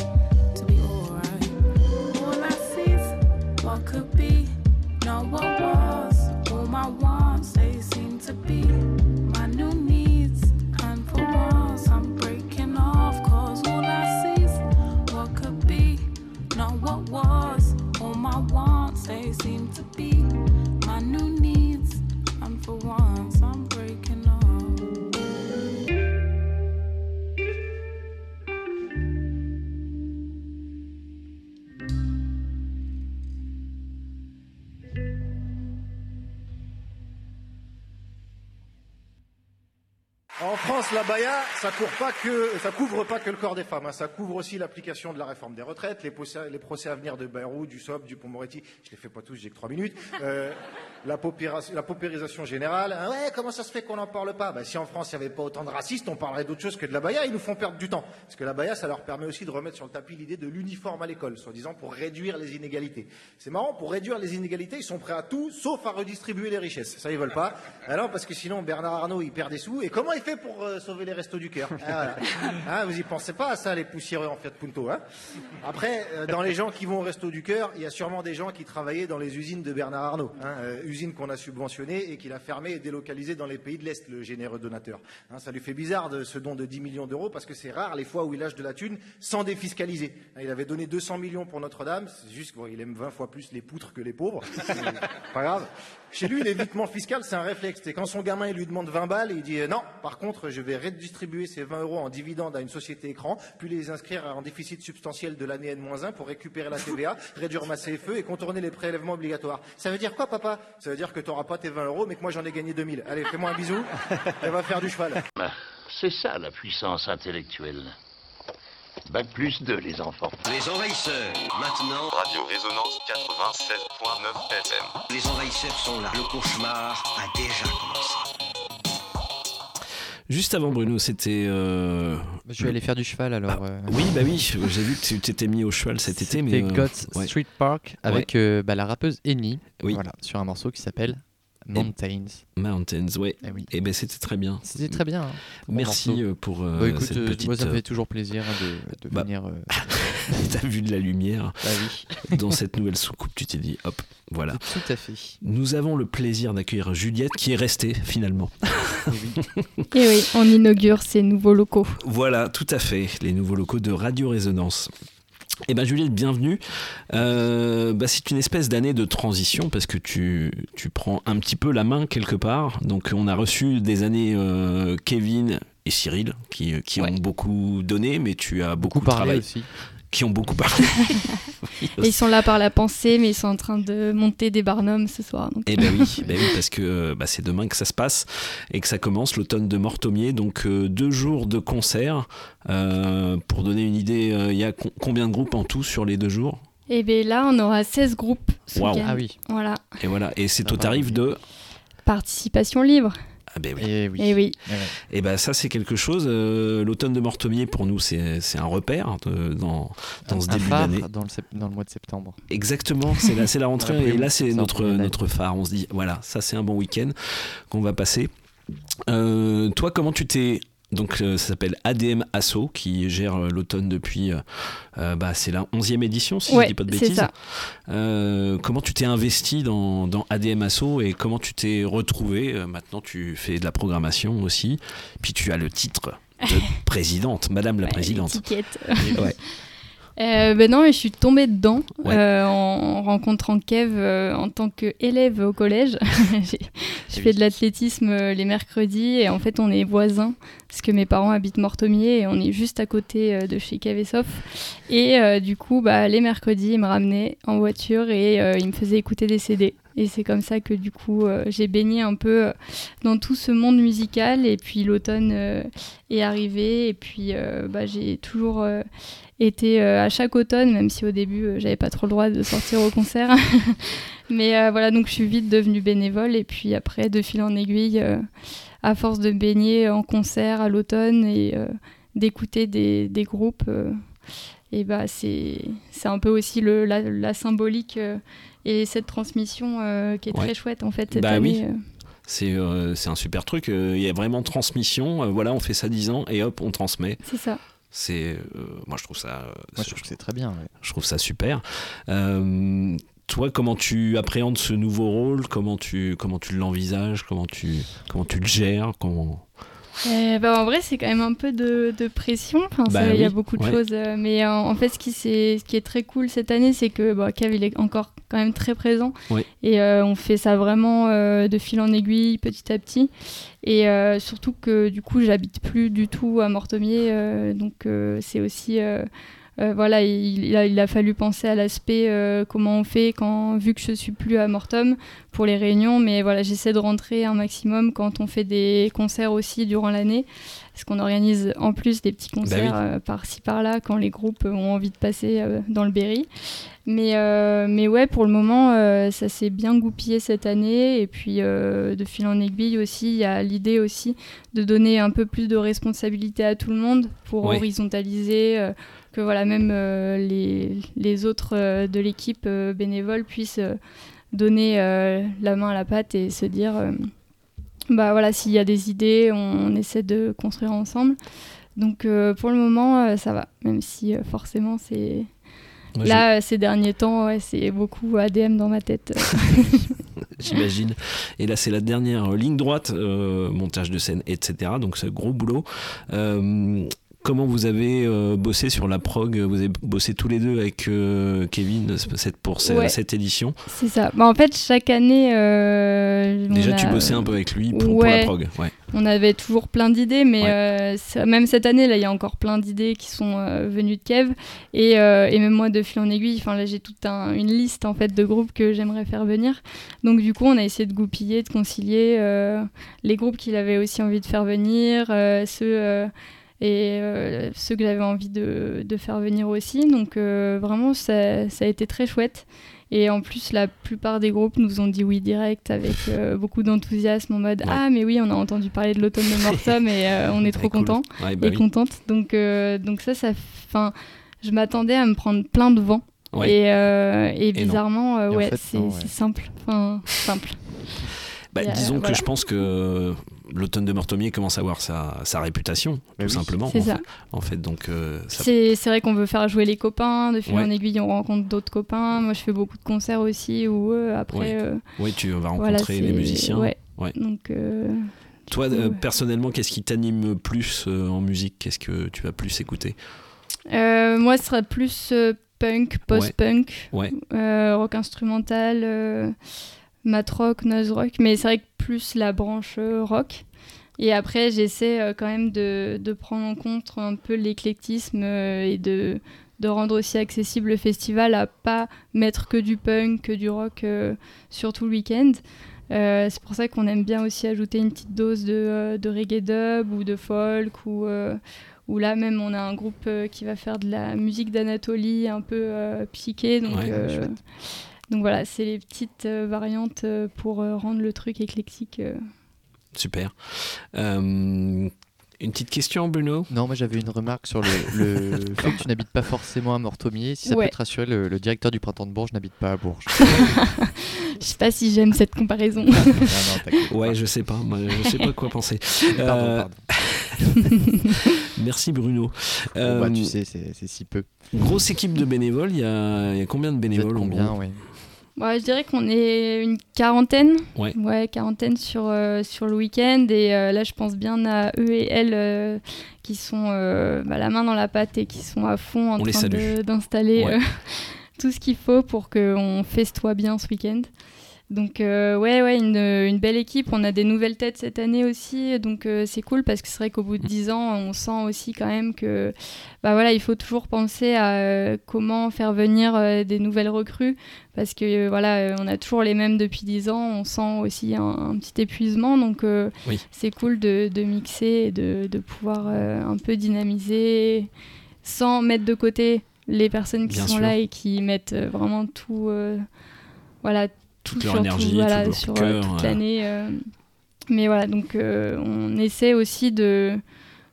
what could be, not what was. All my wants, they seem to be my new needs. And for once, I'm breaking off, cause all I see's what could be, not what was. All my wants, they seem to be En France, la baya, ça ça couvre pas que le corps des femmes. hein. Ça couvre aussi l'application de la réforme des retraites, les procès, à venir de Bayrou, du SOP, du Pont-Moretti. Je les fais pas tous, j'ai que trois minutes. Euh, la, paupérisation générale. Ah ouais, comment ça se fait qu'on n'en parle pas? Bah, Si en France, il n'y avait pas autant de racistes, on parlerait d'autre chose que de la baya. Ils nous font perdre du temps. Parce que la baya, ça leur permet aussi de remettre sur le tapis l'idée de l'uniforme à l'école, soi-disant pour réduire les inégalités. C'est marrant, pour réduire les inégalités, ils sont prêts à tout, sauf à redistribuer les richesses. Ça, ils veulent pas. Alors, parce que sinon, Bernard Arnault, il perd des sous. Et comment il fait pour euh, sauver les restos du cœur? Ah, voilà. Hein, Vous y pensez pas à ça, les poussiéreux en Fiat Punto. Hein? Après, euh, dans les gens qui vont au resto du cœur, il y a sûrement des gens qui travaillaient dans les usines de Bernard Arnault. Hein, euh, usines qu'on a subventionnées et qu'il a fermées et délocalisées dans les pays de l'Est, le généreux donateur. Hein, ça lui fait bizarre de ce don de 10 millions d'euros parce que c'est rare les fois où il lâche de la thune sans défiscaliser. Hein, Il avait donné 200 millions pour Notre-Dame, c'est juste qu'il aime 20 fois plus les poutres que les pauvres. Pas grave. Chez lui, l'évitement fiscal, c'est un réflexe. C'est quand son gamin il lui demande 20 balles, il dit euh, non, par contre, je vais redistribuer ces 20 euros en dividende à une société écran, puis les inscrire en déficit substantiel de l'année N-1 pour récupérer la TVA, réduire ma CFE et contourner les prélèvements obligatoires. Ça veut dire quoi, papa? Ça veut dire que tu n'auras pas tes 20 euros, mais que moi j'en ai gagné 2000. Allez, fais-moi un bisou, et va faire du cheval. Ah, C'est ça la puissance intellectuelle. Bac plus 2, les enfants. Les envahisseurs, maintenant. Radio Résonance 96.9 FM. Les envahisseurs sont là. Le cauchemar a déjà commencé. Juste avant Bruno, c'était. euh, Je vais aller faire du cheval alors. euh. Oui, bah oui, j'ai vu que tu t'étais mis au cheval cet été, mais. C'était euh, ouais. Street Park avec euh, bah, la rappeuse Eni. Oui. Voilà, sur un morceau qui s'appelle Mountains. Mountains, ouais. Et ben c'était très bien. C'était très bien. hein. Merci morceau. euh, pour euh, Bah, écoute, cette euh, petite. moi ça me fait toujours plaisir hein, de, de bah, venir. euh, T'as vu de la lumière Bah oui. dans cette nouvelle soucoupe, tu t'es dit, hop, voilà. Tout à fait. Nous avons le plaisir d'accueillir Juliette qui est restée finalement. Et oui, on inaugure ces nouveaux locaux. Voilà, tout à fait, les nouveaux locaux de Radio Résonance. Eh ben Juliette, bienvenue. Euh, bah, c'est une espèce d'année de transition parce que tu, tu prends un petit peu la main quelque part. Donc on a reçu des années euh, Kevin et Cyril qui, qui ont beaucoup donné, mais tu as beaucoup, parlé travaillé. aussi. Qui ont beaucoup parlé. Et ils sont là par la pensée, mais ils sont en train de monter des barnums ce soir. donc. Eh ben oui, ben oui parce que euh, bah, c'est demain que ça se passe et que ça commence l'automne de Mortomier. Donc euh, deux jours de concert. Euh, pour donner une idée, euh, il y a con- combien de groupes en tout sur les deux jours? Et bien là, on aura 16 groupes. Waouh. Ah oui. Voilà. Et voilà, et c'est au tarif de Participation libre. Ah ben oui. Et oui. Et oui. Et ben ça c'est quelque chose. euh, L'automne de Mortomier pour nous c'est c'est un repère de- dans dans ce Un début d'année. dans le, sep- dans le mois de septembre. Exactement, c'est la, c'est la rentrée et là c'est notre, notre phare. On se dit, voilà, ça c'est un bon week-end qu'on va passer. Euh, toi, comment tu t'es. Donc euh, ça s'appelle ADM Asso qui gère euh, l'automne depuis. euh, bah, c'est la 11e édition, si je Ouais, dis pas de bêtises. ça. Comment tu t'es investi dans, dans ADM Asso et comment tu t'es retrouvé? Maintenant, tu fais de la programmation aussi. Puis tu as le titre de présidente, Madame la présidente. Ouais. Euh, ben non, mais je suis tombée dedans Ouais. euh, en rencontrant Kev euh, en tant qu'élève au collège. Je fais de l'athlétisme les mercredis et en fait on est voisins parce que mes parents habitent Mortomier et on est juste à côté de chez Kev et Sof. Et du coup, bah, les mercredis, ils me ramenaient en voiture et ils me faisaient écouter des CD. Et c'est comme ça que du coup, euh, j'ai baigné un peu euh, dans tout ce monde musical. Et puis l'automne euh, est arrivé et puis bah, j'ai toujours été euh, à chaque automne, même si au début euh, j'avais pas trop le droit de sortir au concert. Mais euh, voilà, donc je suis vite devenue bénévole et puis après, de fil en aiguille, euh, à force de baigner en concert à l'automne et d'écouter des, des groupes, et bah c'est c'est un peu aussi le, la, la symbolique et cette transmission qui est Ouais. très chouette en fait cette Bah oui. année. C'est un super truc. Il y a vraiment transmission. voilà, on fait ça 10 ans et hop, on transmet. C'est ça. C'est, euh, moi, je trouve ça. euh, Moi, je trouve que c'est très bien. ouais. Je trouve ça super. Euh, toi, comment tu appréhendes ce nouveau rôle? Comment tu, comment tu l'envisages? Comment tu, comment tu le gères? Comment... Euh, bah, en vrai, c'est quand même un peu de, de pression. Enfin, Bah Il y a beaucoup de ouais. choses. euh, mais en fait, ce qui, c'est- ce qui est très cool cette année, c'est que bah, Kev, il est encore quand même très présent. Oui. Et euh, on fait ça vraiment euh, de fil en aiguille, petit à petit. Et surtout que du coup, j'habite plus du tout à Mortomier. euh, donc, c'est aussi. Euh, voilà, il, il a, il a fallu penser à l'aspect euh, comment on fait quand vu que je suis plus à Mortom pour les réunions, mais voilà, j'essaie de rentrer un maximum quand on fait des concerts aussi durant l'année, parce qu'on organise en plus des petits concerts Bah oui. euh, par-ci par-là quand les groupes ont envie de passer dans le Berry. Mais, mais ouais, pour le moment, ça s'est bien goupillé cette année. Et puis, de fil en aiguille aussi, il y a l'idée aussi de donner un peu plus de responsabilité à tout le monde pour horizontaliser, que voilà, même euh, les, les autres euh, de l'équipe euh, bénévole puissent donner la main à la pâte et se dire, bah voilà, s'il y a des idées, on, on essaie de construire ensemble. Donc euh, pour le moment, euh, ça va, même si euh, forcément c'est... Là, ces derniers temps, ouais, c'est beaucoup ADM dans ma tête. J'imagine. Et là, c'est la dernière ligne droite, montage de scène, etc. Donc, c'est gros boulot. Comment vous avez euh, bossé sur la prog? Vous avez bossé tous les deux avec euh, Kevin cette- pour Ouais. cette édition? c'est ça. Bah, en fait, chaque année... euh, Déjà, tu bossais un peu avec lui pour, pour la prog. Ouais. On avait toujours plein d'idées, mais ça- même cette année, là, il y a encore plein d'idées qui sont venues de Kev. Et, et même moi, de fil en aiguille, là, j'ai toute un- une liste en fait, de groupes que j'aimerais faire venir. Donc, du coup, on a essayé de goupiller, de concilier les groupes qu'il avait aussi envie de faire venir, ceux, et euh, ceux que j'avais envie de, de faire venir aussi. Donc, euh, vraiment, ça, ça a été très chouette. Et en plus, la plupart des groupes nous ont dit oui direct avec euh, beaucoup d'enthousiasme en mode Ouais. Ah, mais oui, on a entendu parler de l'automne de Mortom et euh, on est trop cool. content Ouais, bah et oui. contente. Donc, euh, donc ça, ça. Enfin, je m'attendais à me prendre plein de vent. Ouais. Et, euh, et bizarrement, euh, Et en ouais, fait, c'est simple. Enfin, simple. Bah, Et, euh, disons voilà. que je pense que l'automne de Mortomier commence à avoir sa, sa réputation, tout oui. simplement. C'est en ça. Fait, en fait, donc euh, ça- C'est c'est vrai qu'on veut faire jouer les copains. De fil Ouais. en aiguille, on rencontre d'autres copains. Moi, je fais beaucoup de concerts aussi où euh, après. Ouais. euh, Oui, tu vas rencontrer voilà, les musiciens. Ouais. Ouais. Donc. euh, Toi, coup, euh, ouais. personnellement, qu'est-ce qui t'anime plus euh, en musique? Qu'est-ce que tu vas plus écouter? Euh, moi, ce sera plus euh, punk, post-punk, Ouais. euh, rock instrumental, euh, mat rock, noise rock, mais c'est vrai que plus la branche euh, rock. Et après, j'essaie euh, quand même de, de prendre en compte un peu l'éclectisme euh, et de, de rendre aussi accessible le festival à pas mettre que du punk, que du rock sur tout le week-end. Euh, c'est pour ça qu'on aime bien aussi ajouter une petite dose de, de reggae dub ou de folk ou, euh, ou là même on a un groupe qui va faire de la musique d'Anatolie un peu euh, psyché donc, Ouais. Donc voilà c'est les petites euh, variantes euh, pour euh, rendre le truc éclectique euh. Super. Euh, une petite question, Bruno? Non, moi j'avais une remarque sur le, le fait que tu n'habites pas forcément à Mortomier. Si ça Ouais. peut te rassurer, le, le directeur du printemps de Bourges n'habite pas à Bourges. Je sais pas si j'aime cette comparaison. Ouais, je sais pas. Moi, je sais pas quoi penser. Pardon, Euh, pardon. Merci Bruno. Bon, bah, tu sais, c'est si peu. Grosse équipe de bénévoles. Il y a, il y a combien de bénévoles en combien, gros? ouais. Ouais, je dirais qu'on est une quarantaine. Ouais. quarantaine sur, euh, sur le week-end. Et euh, là, je pense bien à eux et elles euh, qui sont bah, la main dans la pâte et qui sont à fond en On train d'installer Ouais. tout ce qu'il faut pour qu'on festoie bien ce week-end. Donc euh, ouais, ouais, une, une belle équipe. On a des nouvelles têtes cette année aussi, donc euh, c'est cool parce que c'est vrai qu'au bout de 10 ans, on sent aussi quand même que bah voilà, il faut toujours penser à euh, comment faire venir euh, des nouvelles recrues parce que euh, voilà, euh, on a toujours les mêmes depuis 10 ans. On sent aussi un, un petit épuisement, donc euh, Oui. c'est cool de, de mixer et de, de pouvoir euh, un peu dynamiser sans mettre de côté les personnes qui Bien sont sûr. là et qui mettent euh, vraiment tout, euh, voilà, Toute tout leur énergie, tout, voilà, tout leur sur euh, cœur, toute euh. l'année. euh. mais voilà, donc euh, on essaie aussi de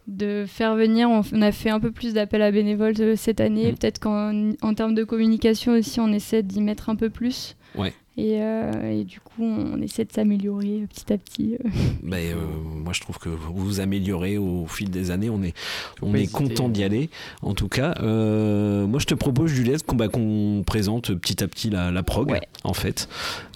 de faire venir, on, a fait un peu plus d'appels à bénévoles euh, cette année, Mm. peut-être qu'en en termes de communication aussi, on essaie d'y mettre un peu plus. Ouais. Et, euh, et du coup, on essaie de s'améliorer petit à petit. euh. Ben, euh, moi, je trouve que vous vous améliorez au fil des années. On est, on est hésiter. content d'y aller. En tout cas, euh, moi, je te propose, Juliette, qu'on bah, qu'on présente petit à petit la, la prog, en fait.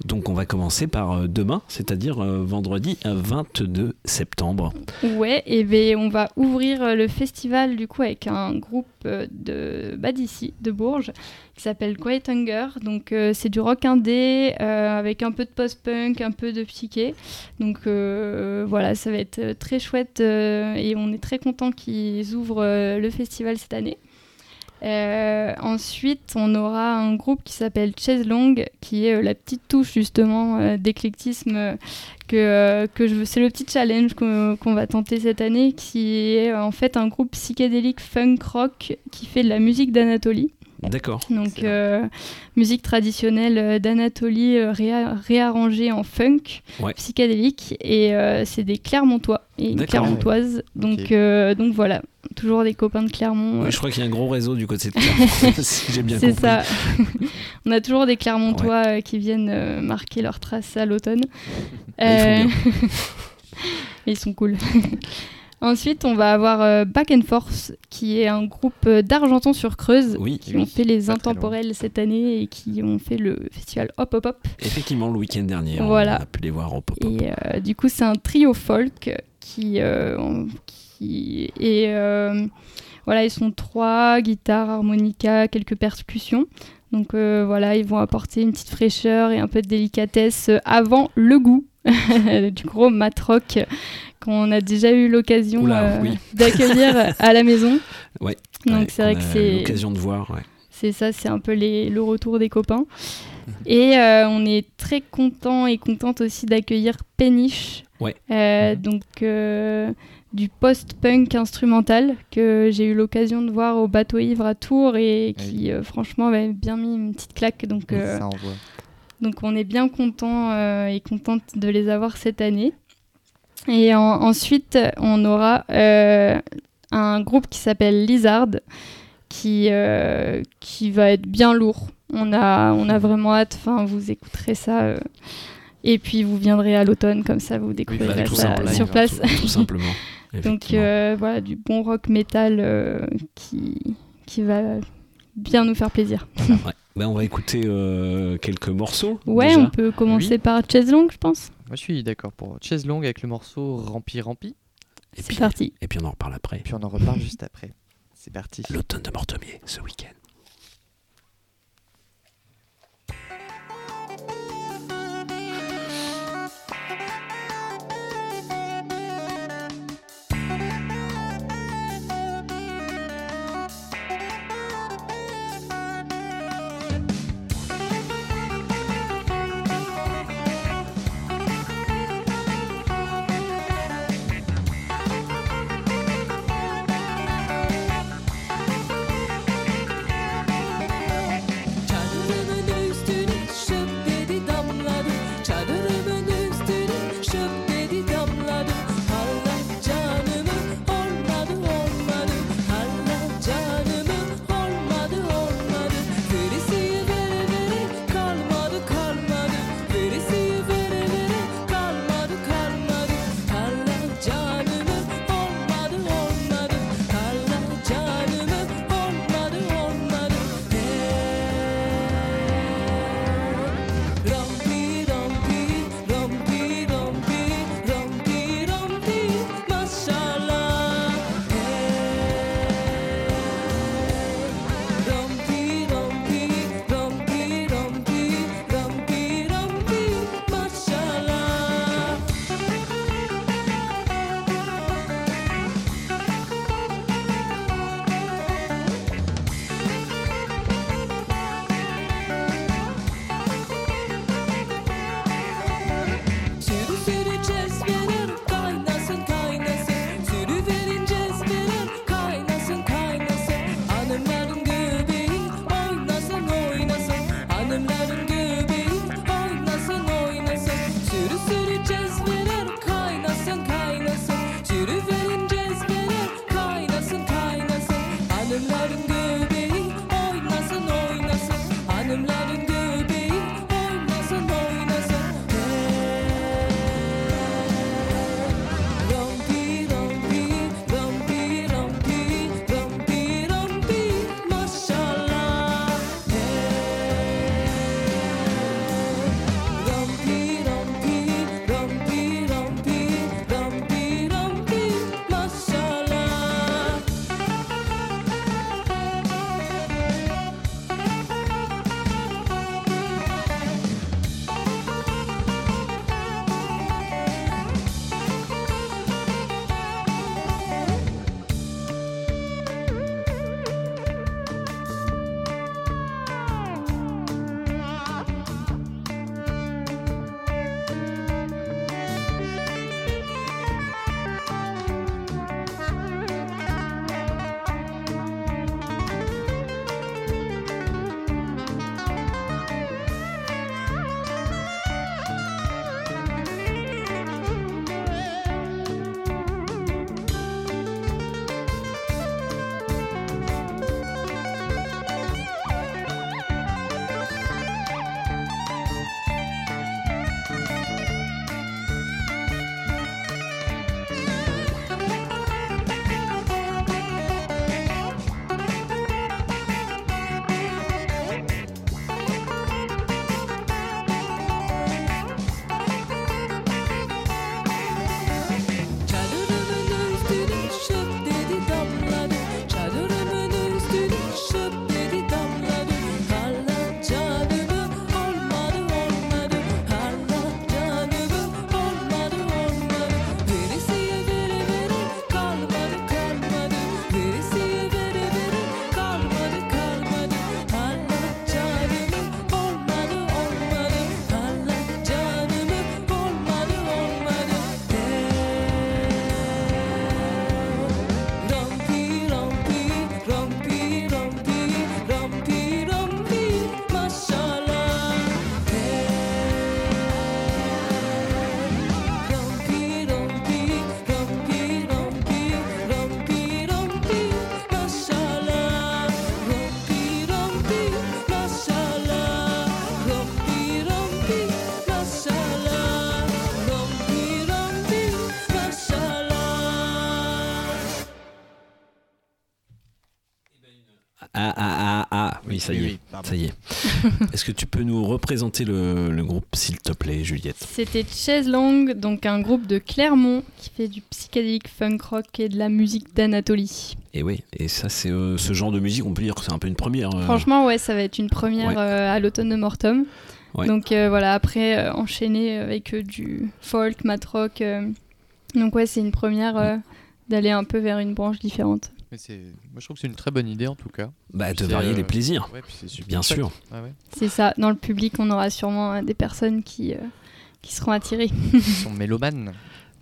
Donc, on va commencer par demain, c'est-à-dire vendredi euh, 22 septembre. Ouais, et ben on va ouvrir le festival du coup avec un groupe de bah, d'ici, de Bourges, qui s'appelle Quiet Hunger. Donc euh, c'est du rock indé euh, avec un peu de post-punk, un peu de psyché. Donc euh, voilà, ça va être euh, très chouette euh, et on est très content qu'ils ouvrent euh, le festival cette année. Euh, ensuite, on aura un groupe qui s'appelle Chaise Longue, qui est euh, la petite touche justement euh, d'éclectisme euh, que, que je. C'est le petit challenge qu'on va tenter cette année, qui est en fait un groupe psychédélique funk rock qui fait de la musique d'Anatolie. D'accord. Donc, euh, musique traditionnelle euh, d'Anatolie euh, réa- réarrangée en funk Ouais. psychédélique. Et euh, c'est des Clermontois et une. Clermontoise. Donc, euh, donc voilà, toujours des copains de Clermont. Je crois qu'il y a un gros réseau du côté de Clermont, si j'ai bien C'est compris. ça. On a toujours des Clermontois qui viennent euh, marquer leurs traces à l'automne. Et ils Ils sont cool. Ensuite, on va avoir euh, Back and Force, qui est un groupe euh, d'Argenton-sur-Creuse, qui ont fait les Intemporels cette année et qui ont fait le festival Hop Hop Hop. Effectivement, le week-end dernier, Voilà. on a pu les voir au pop. Et euh, du coup, c'est un trio folk qui, euh, euh, voilà, ils sont trois guitare, harmonica, quelques percussions. Donc euh, voilà, ils vont apporter une petite fraîcheur et un peu de délicatesse avant le goût du gros matrock qu'on a déjà eu l'occasion euh, oui. d'accueillir à la maison. Ouais. Donc Ouais, c'est vrai que a c'est l'occasion de voir. Ouais. c'est ça, c'est un peu les- le retour des copains. Et euh, on est très content et contente aussi d'accueillir Péniche. Ouais. Euh, Donc euh, du post-punk instrumental que j'ai eu l'occasion de voir au bateau ivre à Tours et qui euh, franchement avait bien mis une petite claque. Donc, euh, Ça donc on est bien content euh, et contente de les avoir cette année. Et en- ensuite, on aura euh, un groupe qui s'appelle Lizard, qui, euh, qui va être bien lourd. On a, on a vraiment hâte, enfin, vous écouterez ça. euh, et puis vous viendrez à l'automne, comme ça vous découvrirez bah, ça live, sur hein, place. tout- tout simplement, Donc voilà, du bon rock metal qui, qui va bien nous faire plaisir. Ouais. Ben, on va écouter quelques morceaux. Ouais, déjà. on peut commencer par Chase Long, je pense. Moi, je suis d'accord pour Chaise Longue avec le morceau Rampi Rampi. C'est parti. Et puis on en reparle après. Puis on en reparle juste après. C'est parti. L'automne de Mortomier, ce week-end. Oui, ça y est. oui, ça y est. Est-ce que tu peux nous représenter le, le groupe, s'il te plaît, Juliette? C'était Chaise Longue, donc un groupe de Clermont qui fait du psychédélique funk rock et de la musique d'Anatolie. Et oui, et ça, c'est euh, ce genre de musique, on peut dire que c'est un peu une première. euh, Franchement, ouais, ça va être une première Ouais. euh, à l'automne de Mortem. Ouais. Donc euh, voilà, après euh, enchaîner avec euh, du folk, mat rock. euh, Donc ouais, c'est une première euh, d'aller un peu vers une branche différente. Mais c'est, moi je trouve que c'est une très bonne idée en tout cas. Bah, de varier euh, les plaisirs. ouais, puis c'est super Bien sûr. Ah ouais. C'est ça. Dans le public, on aura sûrement euh, des personnes qui, euh, qui seront attirées. Ils sont mélomanes.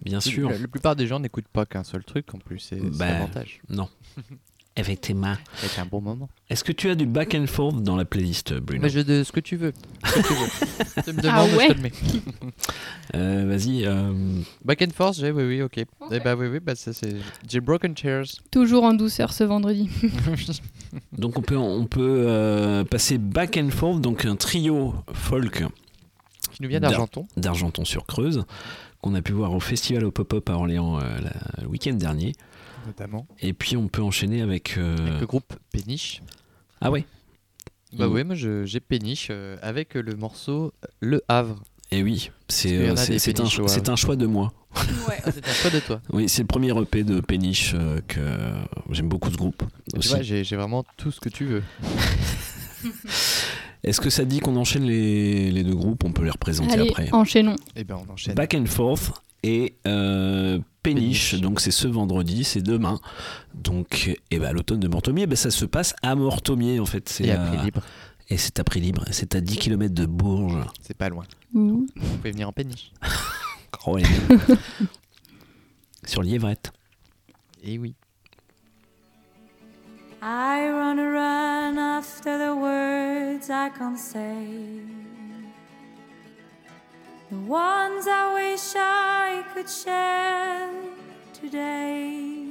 Bien sûr. La, plupart des gens n'écoutent pas qu'un seul truc en plus, c'est, c'est Bah, l'avantage. Non. Effectivement. C'est un bon moment. Est-ce que tu as du back and forth dans la playlist, Bruno? Mais je de ce que tu veux. Ce que tu veux. tu me Ah demandes, ouais je te le mets. Euh, Vas-y. euh, Back and forth, j'ai, oui, oui, ok. Eh bah oui, oui, bah ça c'est. J'ai Broken Chairs. Toujours en douceur ce vendredi. Donc on peut, on peut euh, passer back and forth, donc un trio folk Qui nous vient d'Ar- d'Argenton. d'Argenton-sur-Creuse, qu'on a pu voir au festival au pop-up à Orléans euh, la- le week-end dernier. Notamment. Et puis on peut enchaîner avec. euh, Avec le groupe Péniche. Ah ouais Bah Mm. oui, moi je- j'ai Péniche euh, avec le morceau Le Havre. Et oui, c'est euh, un, choix de moi. Ah, c'est un choix de toi. Oui, c'est le premier EP de Péniche euh, que j'aime beaucoup ce groupe. Vois, j'ai j'ai vraiment tout ce que tu veux. Est-ce que ça dit qu'on enchaîne les, les deux groupes? On peut les représenter Allez, après. enchaînons. Et ben on enchaîne. Back and Forth et euh, Péniche, donc c'est ce vendredi, c'est demain. Donc, et ben, l'automne de Mortomier, ben, ça se passe à Mortomier en fait. C'est Et à prix libre. Et c'est à prix libre, c'est à 10 km de Bourges. C'est pas loin. Ouh. Vous pouvez venir en Péniche. Sur Liévrette. Et oui. I run a run after the words I can't say. The ones I wish I could share today.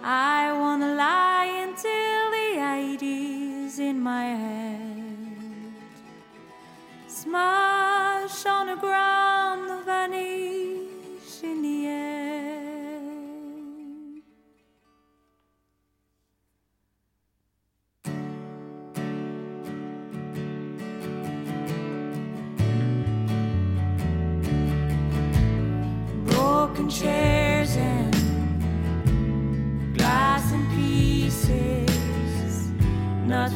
I wanna lie until the ideas in my head smash on the ground, the chairs and glass in pieces. Not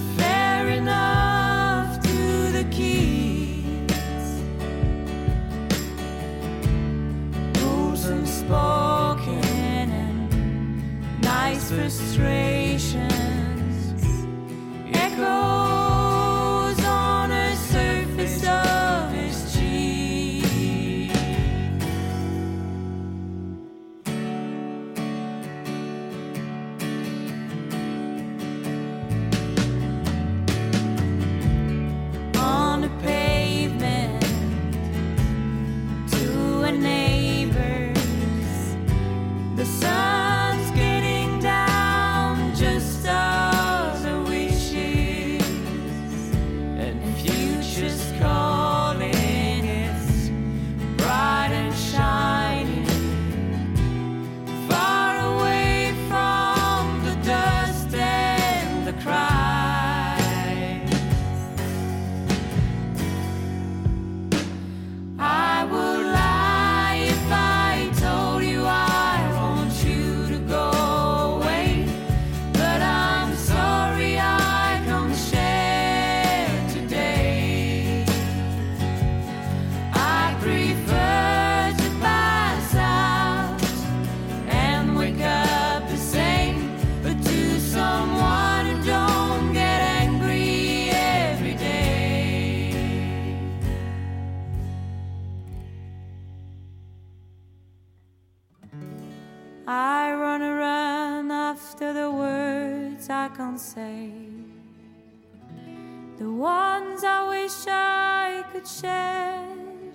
The ones I wish I could share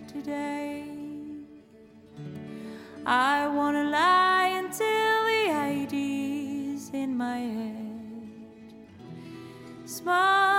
today. I wanna lie until the ideas in my head. Smash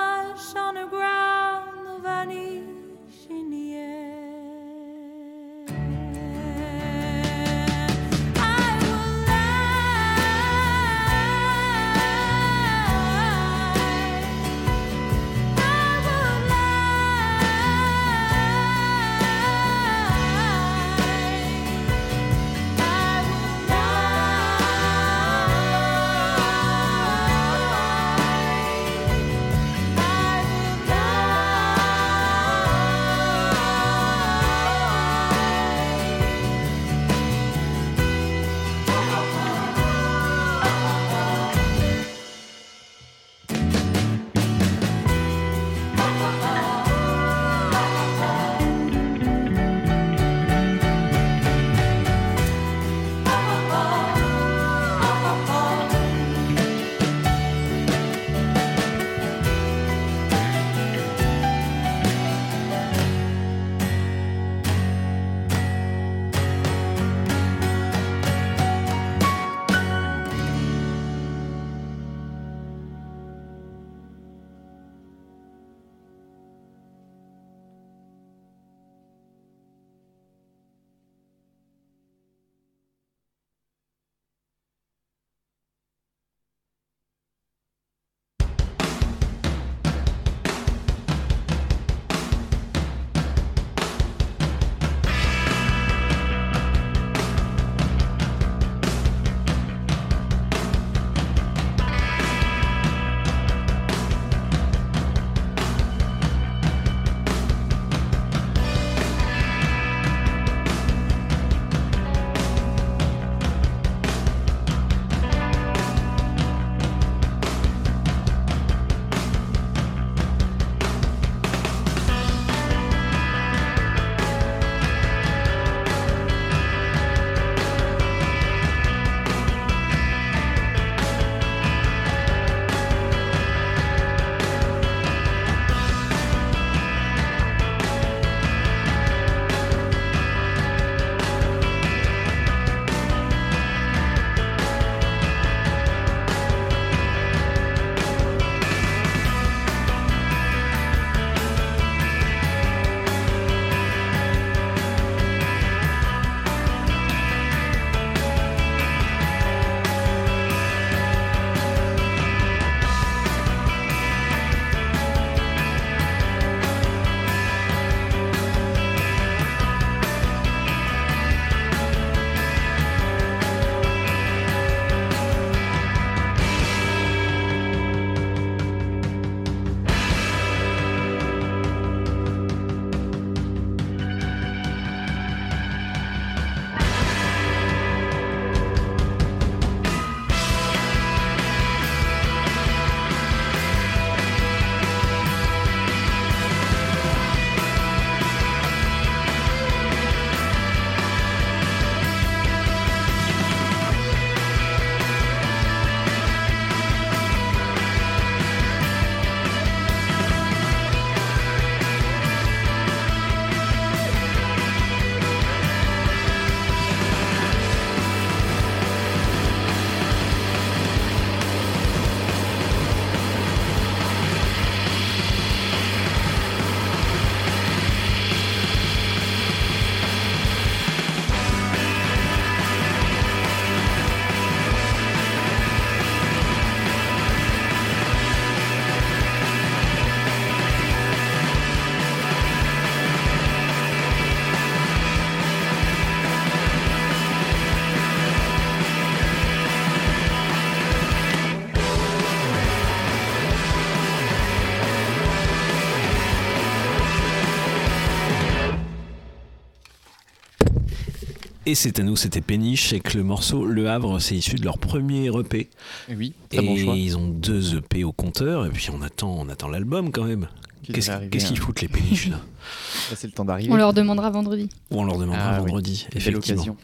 Et c'est à nous, c'était Péniche, et que le morceau Le Havre, c'est issu de leur premier EP. Oui, Et très bon choix. ils ont deux EP au compteur, et puis on attend, on attend l'album quand même. Qu'est-ce qu'ils hein. foutent les péniches là Là, c'est le temps d'arriver. On leur demandera vendredi. Ou on leur demandera Ah oui, vendredi, belle effectivement. occasion.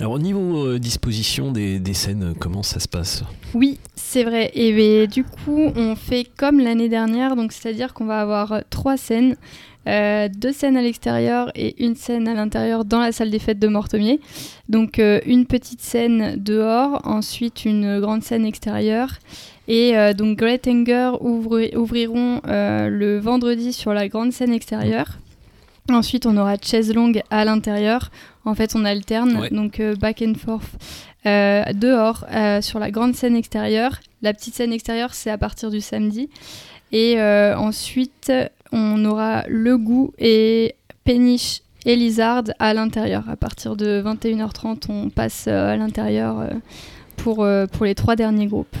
Alors au niveau euh, disposition des, des scènes, comment ça se passe? Oui, c'est vrai. Et ben, du coup, on fait comme l'année dernière, donc c'est-à-dire qu'on va avoir euh, trois scènes, euh, deux scènes à l'extérieur et une scène à l'intérieur dans la salle des fêtes de Mortomier. Donc euh, une petite scène dehors, ensuite une grande scène extérieure. Et euh, donc Great Anger ouvri- ouvriront le vendredi sur la grande scène extérieure. Ensuite, on aura Chaise Longue à l'intérieur. En fait, on alterne, Ouais. donc back and forth dehors sur la grande scène extérieure. La petite scène extérieure, c'est à partir du samedi. Et euh, ensuite, on aura Le Goût et Péniche et Lizard à l'intérieur. À partir de 21h30, on passe euh, à l'intérieur euh, pour, euh, pour les trois derniers groupes.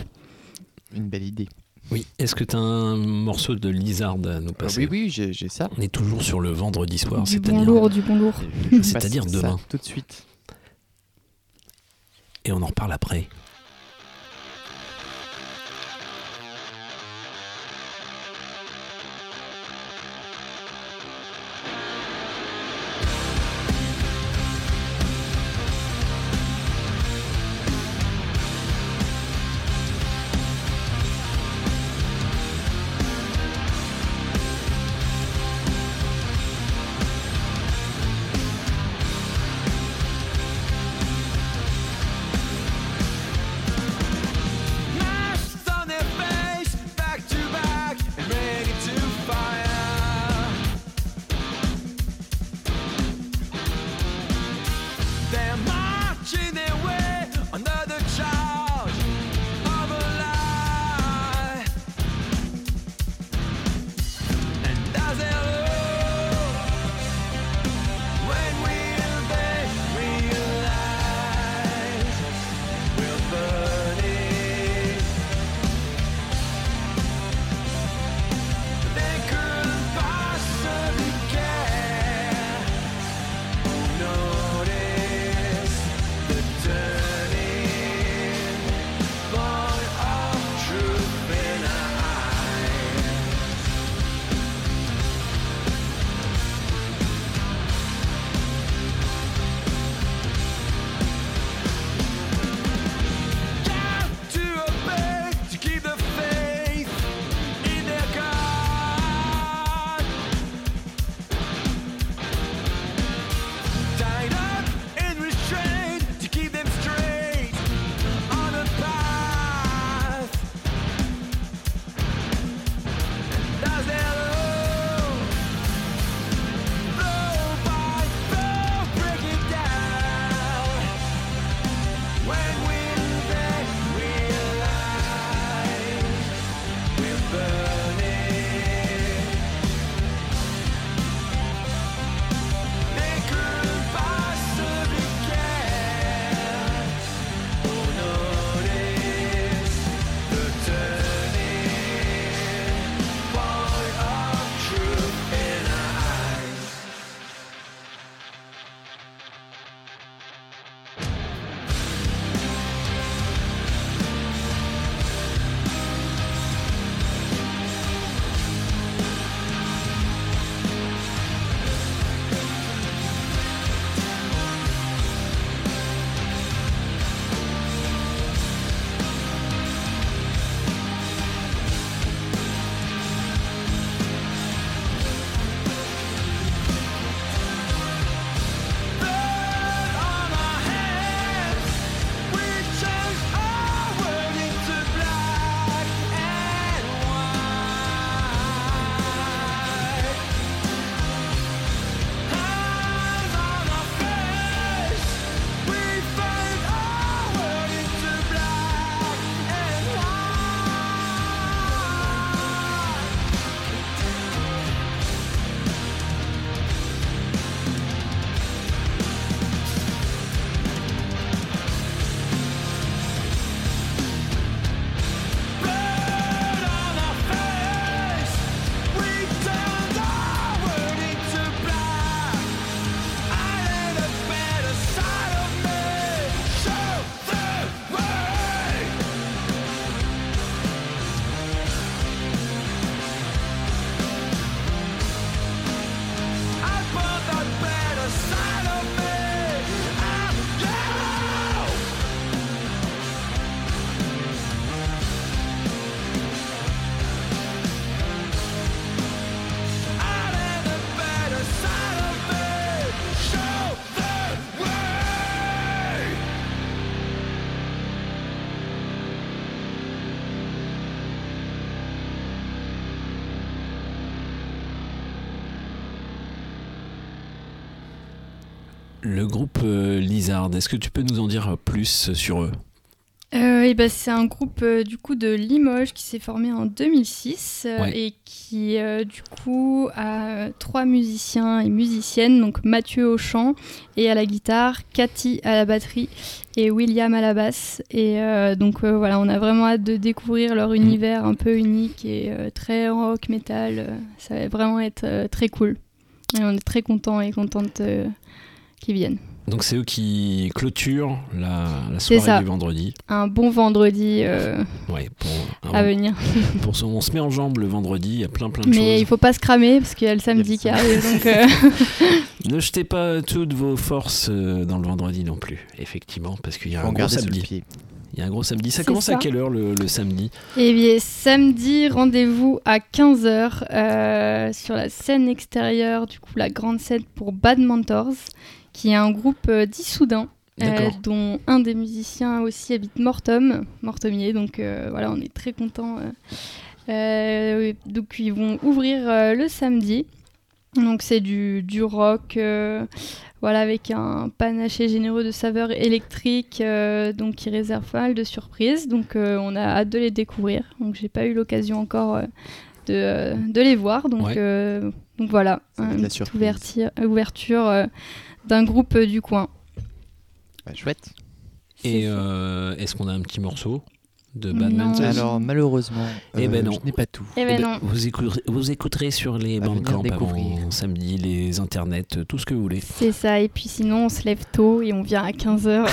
Une belle idée. Oui, est-ce que tu as un morceau de Lizard à nous Ah passer oui, oui, j'ai j'ai ça. On est toujours sur le vendredi soir, Du bon lourd, du bon lourd. C'est-à-dire ça demain. Tout de suite. et on en reparle après. Le groupe euh, Lizard, est-ce que tu peux nous en dire plus sur eux? Euh, et ben, c'est un groupe euh, du coup de Limoges qui s'est formé en 2006 euh, Ouais. et qui du coup a trois musiciens et musiciennes, donc Mathieu au chant et à la guitare, Cathy à la batterie et William à la basse. Et donc voilà, on a vraiment hâte de découvrir leur univers un peu unique et très rock metal. Ça va vraiment être très cool. Et on est très contents et contentes viennent. Donc c'est eux qui clôturent la, la soirée ça. du vendredi. Un bon vendredi euh, Ouais, pour, à venir. pour son- on se met en jambe le vendredi, il y a plein plein de Mais il choses. faut pas se cramer parce qu'il y a le samedi qui arrive. Donc, euh, Ne jetez pas toutes vos forces euh, dans le vendredi non plus, effectivement, parce qu'il y a Faut un gros samedi. Il y a un gros samedi. Ça commence à quelle heure le, le samedi? Et bien, samedi, rendez-vous à 15h sur la scène extérieure, du coup, la grande scène pour Bad Mentors, qui est un groupe euh, d'Issoudun. euh, dont un des musiciens aussi habite Mortom, Mortomier, donc euh, voilà, on est très contents. euh. Donc ils vont ouvrir le samedi, donc c'est du, du rock, voilà, avec un panaché généreux de saveurs électriques, donc qui réserve pas mal de surprises. Donc on a hâte de les découvrir. Donc j'ai pas eu l'occasion encore de, de les voir. Donc, Ouais. donc voilà, une petite surprise. ouverture, ouverture d'un groupe euh, du coin. Bah, chouette. Et euh, est-ce qu'on a un petit morceau? De. Mentors Alors malheureusement, Eh euh, ben non. je n'ai pas tout. Eh ben Eh ben, non. vous, écouterez, vous écouterez sur les À venir Bandcamp découvrir. avant samedi, les internets, tout ce que vous voulez. C'est ça, et puis sinon on se lève tôt et on vient à 15h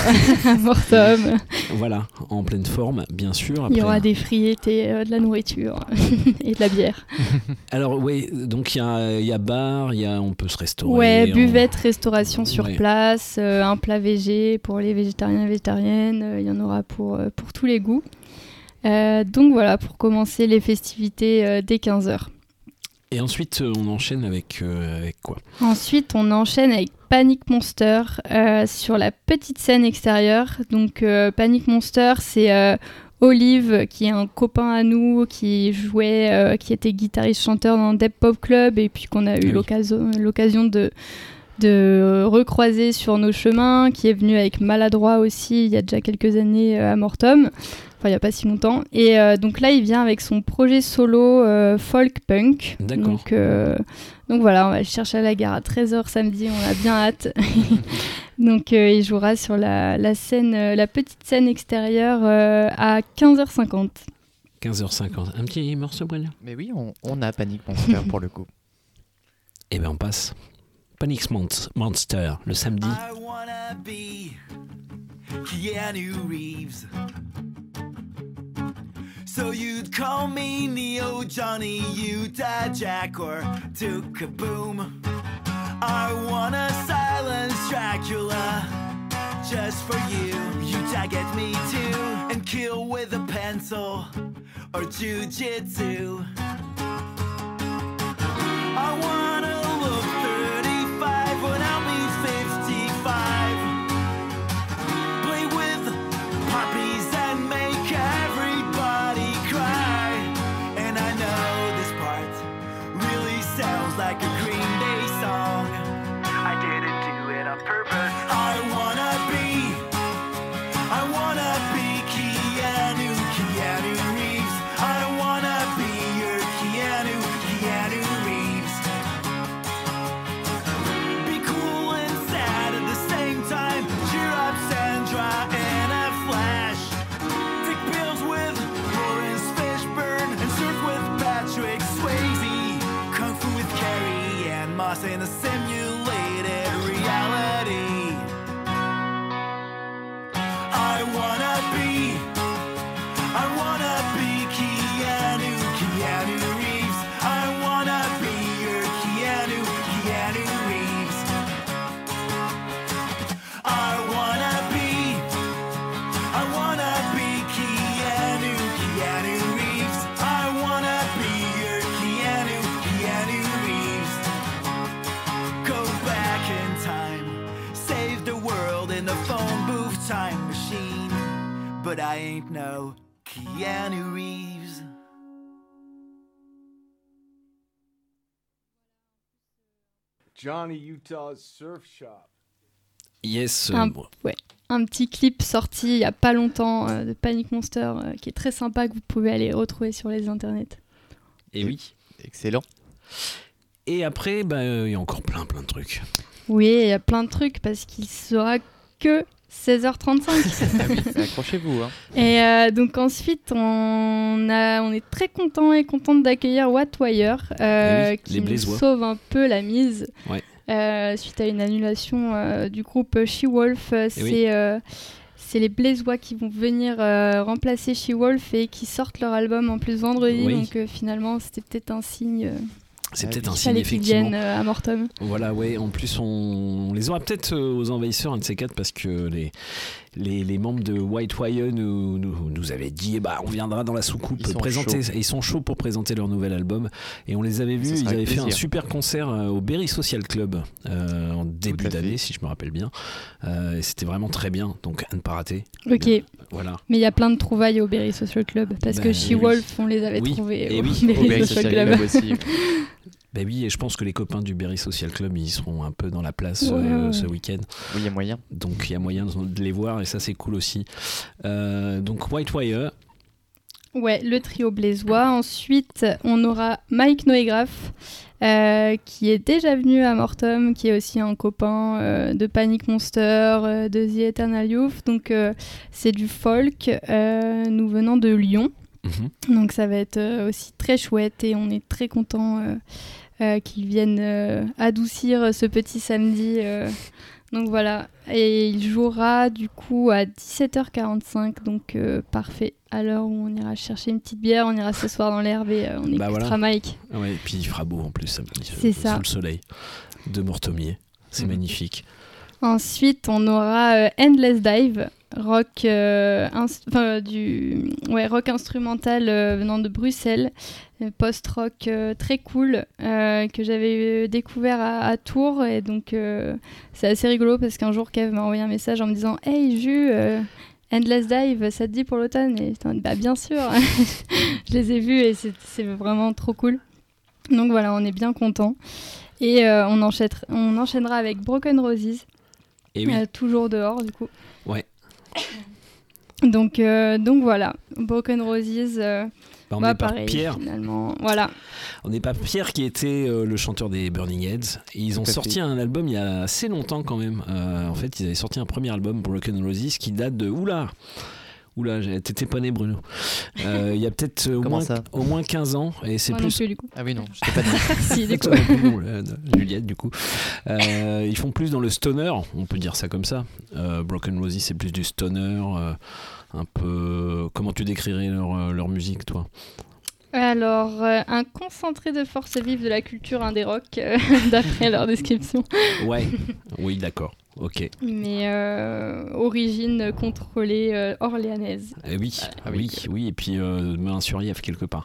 à Mortom. Voilà, en pleine forme, bien sûr. Il y aura des friétés, euh, de la nourriture et de la bière. Alors oui, donc il y a, il y a bar, il y a, on peut se restaurer. Ouais, on- buvette, restauration sur Ouais. place, euh, un plat végé pour les végétariens et végétariennes, euh, il y en aura pour, euh, pour tous les goûts. Euh, donc voilà, pour commencer les festivités euh, dès 15h. Et ensuite, euh, on enchaîne avec, euh, avec quoi? Ensuite, on enchaîne avec Panic Monster euh, sur la petite scène extérieure. Donc, euh, Panic Monster, c'est Olive, qui est un copain à nous, qui jouait, qui était guitariste-chanteur dans Deep Pop Club, et puis qu'on a eu oui. l'occasion de, de recroiser sur nos chemins, qui est venu avec Maladroit aussi il y a déjà quelques années à Mortom. Enfin, il n'y a pas si longtemps. Et euh, donc là, il vient avec son projet solo euh, folk punk. D'accord. Donc, euh, donc voilà, on va le chercher à la gare à 13h samedi, on a bien hâte. donc euh, il jouera sur la, la scène, euh, la petite scène extérieure euh, à 15h50. 15h50. Un petit morceau, Brillant Mais oui, on, on a Panic Monster pour le coup. Eh bien, on passe. Panic Mon- Monster, le samedi. I wanna be Keanu Reeves. So you'd call me Neo, Johnny, you Utah Jack, or Duke Kaboom. I wanna silence Dracula just for you. You Utah gets me too, and kill with a pencil or jujitsu. I wanna look 35 when I'll purpose. But I ain't no Keanu Reeves. Johnny Utah's Surf Shop. Yes. un, ouais, un petit clip sorti il y a pas longtemps euh, de Panic Monster euh, qui est très sympa que vous pouvez aller retrouver sur les internets. Et oui. Excellent. Et après, bah, euh, il y a encore plein, plein de trucs. Oui, il y a plein de trucs parce qu'il sera que 16h35. Ah oui, accrochez-vous. Hein. Et euh, donc ensuite, on, a, on est très content et contente d'accueillir Wattwire, euh, Eh oui, qui nous sauve un peu la mise Ouais. euh, suite à une annulation du groupe She-Wolf. C'est Eh oui. euh, c'est les Blaisois qui vont venir remplacer She-Wolf et qui sortent leur album en plus vendredi. Oui. Donc finalement, c'était peut-être un signe. C'est peut-être un signe, effectivement. euh, à Mortom. Voilà, ouais. En plus, on, on les aura peut-être euh, aux envahisseurs, un de ces quatre, parce que les, les, les membres de White Wire nous, nous, nous avaient dit bah, on viendra dans la soucoupe Ils sont présenter. chauds. Ils sont chauds pour présenter leur nouvel album. Et on les avait vus, ils avaient fait un super concert euh, au Berry Social Club euh, en début d'année, si je me rappelle bien. Euh, et c'était vraiment très bien, donc à ne pas rater. Ok. Voilà. Mais il y a plein de trouvailles au Berry Social Club parce Bah, que oui. She-Wolf, on les avait Oui, trouvés et au oui, Berry Social Social Club. Club aussi. Ben oui, et je pense que les copains du Berry Social Club, ils seront un peu dans la place Ouais, euh, ouais. ce week-end. Oui, il y a moyen. Donc il y a moyen de les voir et ça c'est cool aussi. Euh, donc White Wire, Ouais, le trio Blaisois. Ensuite, on aura Mike Noégraphe, euh, qui est déjà venu à Mortom, qui est aussi un copain euh, de Panic Monster, euh, de The Eternal Youth. Donc, euh, c'est du folk, nous venant de Lyon. Mhm. Donc, ça va être aussi très chouette et on est très content qu'ils viennent adoucir ce petit samedi. Euh. donc voilà, et il jouera du coup à 17h45, donc euh, parfait. À l'heure où on ira chercher une petite bière, on ira s'asseoir dans l'herbe et euh, on Bah écoutera voilà. Mike. Ouais, et puis il fera beau en plus samedi, C'est sous ça. le soleil de Mortomier. C'est magnifique. Ensuite, on aura euh, Endless Dive, rock, euh, enfin, du, ouais, rock instrumental euh, venant de Bruxelles, euh, post-rock euh, très cool que j'avais découvert à, à Tours. Et donc, c'est assez rigolo parce qu'un jour, Kev m'a envoyé un message en me disant Hey, euh, Endless Dive, ça te dit pour l'automne? Et bah, bien sûr Je les ai vus et c'est vraiment trop cool. Donc voilà, on est bien content. Et on, enchaître- on enchaînera avec Broken Roses. Et oui. Toujours dehors, du coup. Donc, euh, donc voilà, Broken Roses. euh, Bah, on bah, est par pareil, Pierre. finalement. Voilà. On n'est pas Pierre qui était euh, le chanteur des Burning Heads. Et ils ont sorti fait. un album il y a assez longtemps quand même. Euh, en fait, ils avaient sorti un premier album, Broken Roses, qui date de. Oula Oula, t'étais pas né, Bruno. Euh, il y a peut-être euh, au, moins- au moins 15 ans. Et c'est plus. plus, du coup. Ah oui, non, je t'ai pas dit. Si, du coup. Là, non, Juliette, du coup. Euh, ils font plus dans le stoner, on peut dire ça comme ça. Euh, Broken Roses, c'est plus du stoner. euh, un peu. Comment tu décrirais leur, euh, leur musique, toi? Alors, euh, un concentré de force vive de la culture indé rock, euh, d'après leur description. Ouais, oui, d'accord. Ok. Mais euh, origine contrôlée euh, orléanaise. Eh oui, oui, oui, et puis euh, main sur Yves quelque part.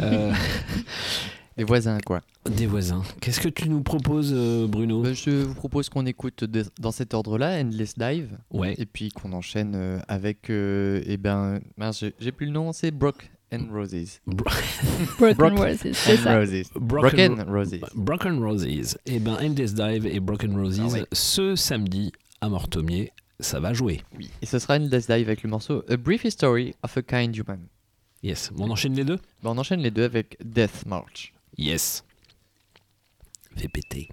Euh, Des voisins, quoi. des voisins. Qu'est-ce que tu nous proposes, euh, Bruno? Bah, je vous propose qu'on écoute de- dans cet ordre-là, Endless Dive. Ouais. Et puis qu'on enchaîne euh, avec. euh, eh ben. j'ai plus le nom, c'est Brock and Roses. Broken Roses, c'est and ça. Roses. Broken Broken Roses. Broken Roses. Et ben, Endless Dive et Broken Roses, Ah ouais. ce samedi à Mortomier, ça va jouer. Oui. Et ce sera Endless Dive avec le morceau A Brief History of a Kind Human. Yes. On enchaîne les deux? Bah, on enchaîne les deux avec Death March. Yes. Fais péter.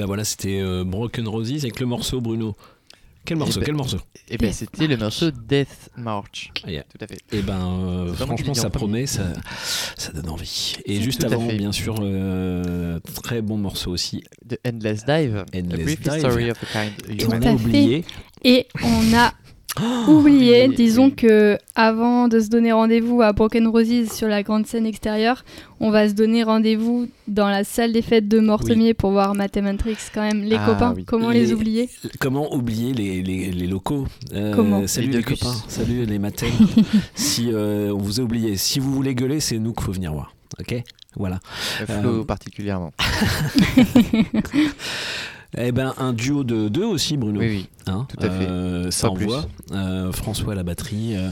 Ben voilà, c'était euh, Broken Roses avec le morceau Bruno. Quel morceau ben- Quel morceau? Eh ben, c'était le morceau Death March. Ah, yeah. Tout à fait. Et ben euh, franchement ça promet, ça, ça donne envie. Et juste avant, fait. bien sûr, euh, très bon morceau aussi. The Endless Dive. Endless a brief Dive. history of a kind. Et on a oublié. Et on a oublié, disons que avant de se donner rendez-vous à Broken Roses sur la grande scène extérieure, on va se donner rendez-vous dans la salle des fêtes de Mortemier pour voir Mathematrix quand même. Les Ah copains, oui. comment les, Les- oublier? Comment oublier les, les, les locaux? Euh, Comment? Salut Les copains, salut les matins. si euh, on vous a oublié, si vous voulez gueuler, c'est nous qu'il faut venir voir. Ok? Voilà. Flo Euh, particulièrement. Eh ben un duo de deux aussi Bruno. Oui, oui, Hein, tout à fait. euh, ça Pas plus. envoie. Euh, François à la batterie. euh,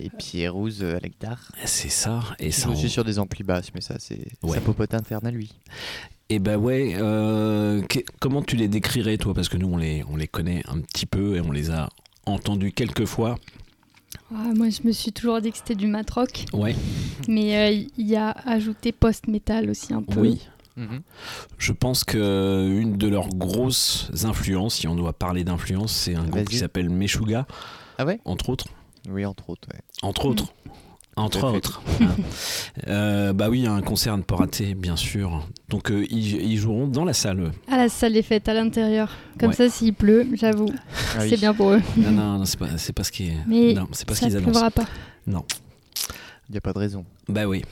Et Pierre Rouze à la guitare. c'est ça. Et Je ça. suis en- sur des amplis basses, mais ça, c'est Ouais. sa popote interne à lui. Et bah ouais. euh, que- comment tu les décrirais toi? Parce que nous on les on les connaît un petit peu et on les a entendus quelques fois. Ah, Moi je me suis toujours dit que c'était du mat rock, Ouais. mais euh, il y a ajouté post-metal aussi un peu. Oui. Mhm. Je pense que une de leurs grosses influences, si on doit parler d'influence, c'est un groupe qui s'appelle Meshuga, Ah ouais? Entre autres. Oui, entre autres, ouais. Entre autres. Entre à fait. autres. Hein. Euh, bah oui, un concert à ne pas rater, bien sûr. Donc euh, ils, ils joueront dans la salle. À la salle des fêtes, à l'intérieur. Comme Ouais. ça, s'il pleut, j'avoue, Ah oui. c'est bien pour eux. Non, non, non, c'est pas, c'est pas ce qui est. Mais non, c'est pas ce ça qu'ils annoncent. pleuvra pas. Non. Il n'y a pas de raison. Bah oui.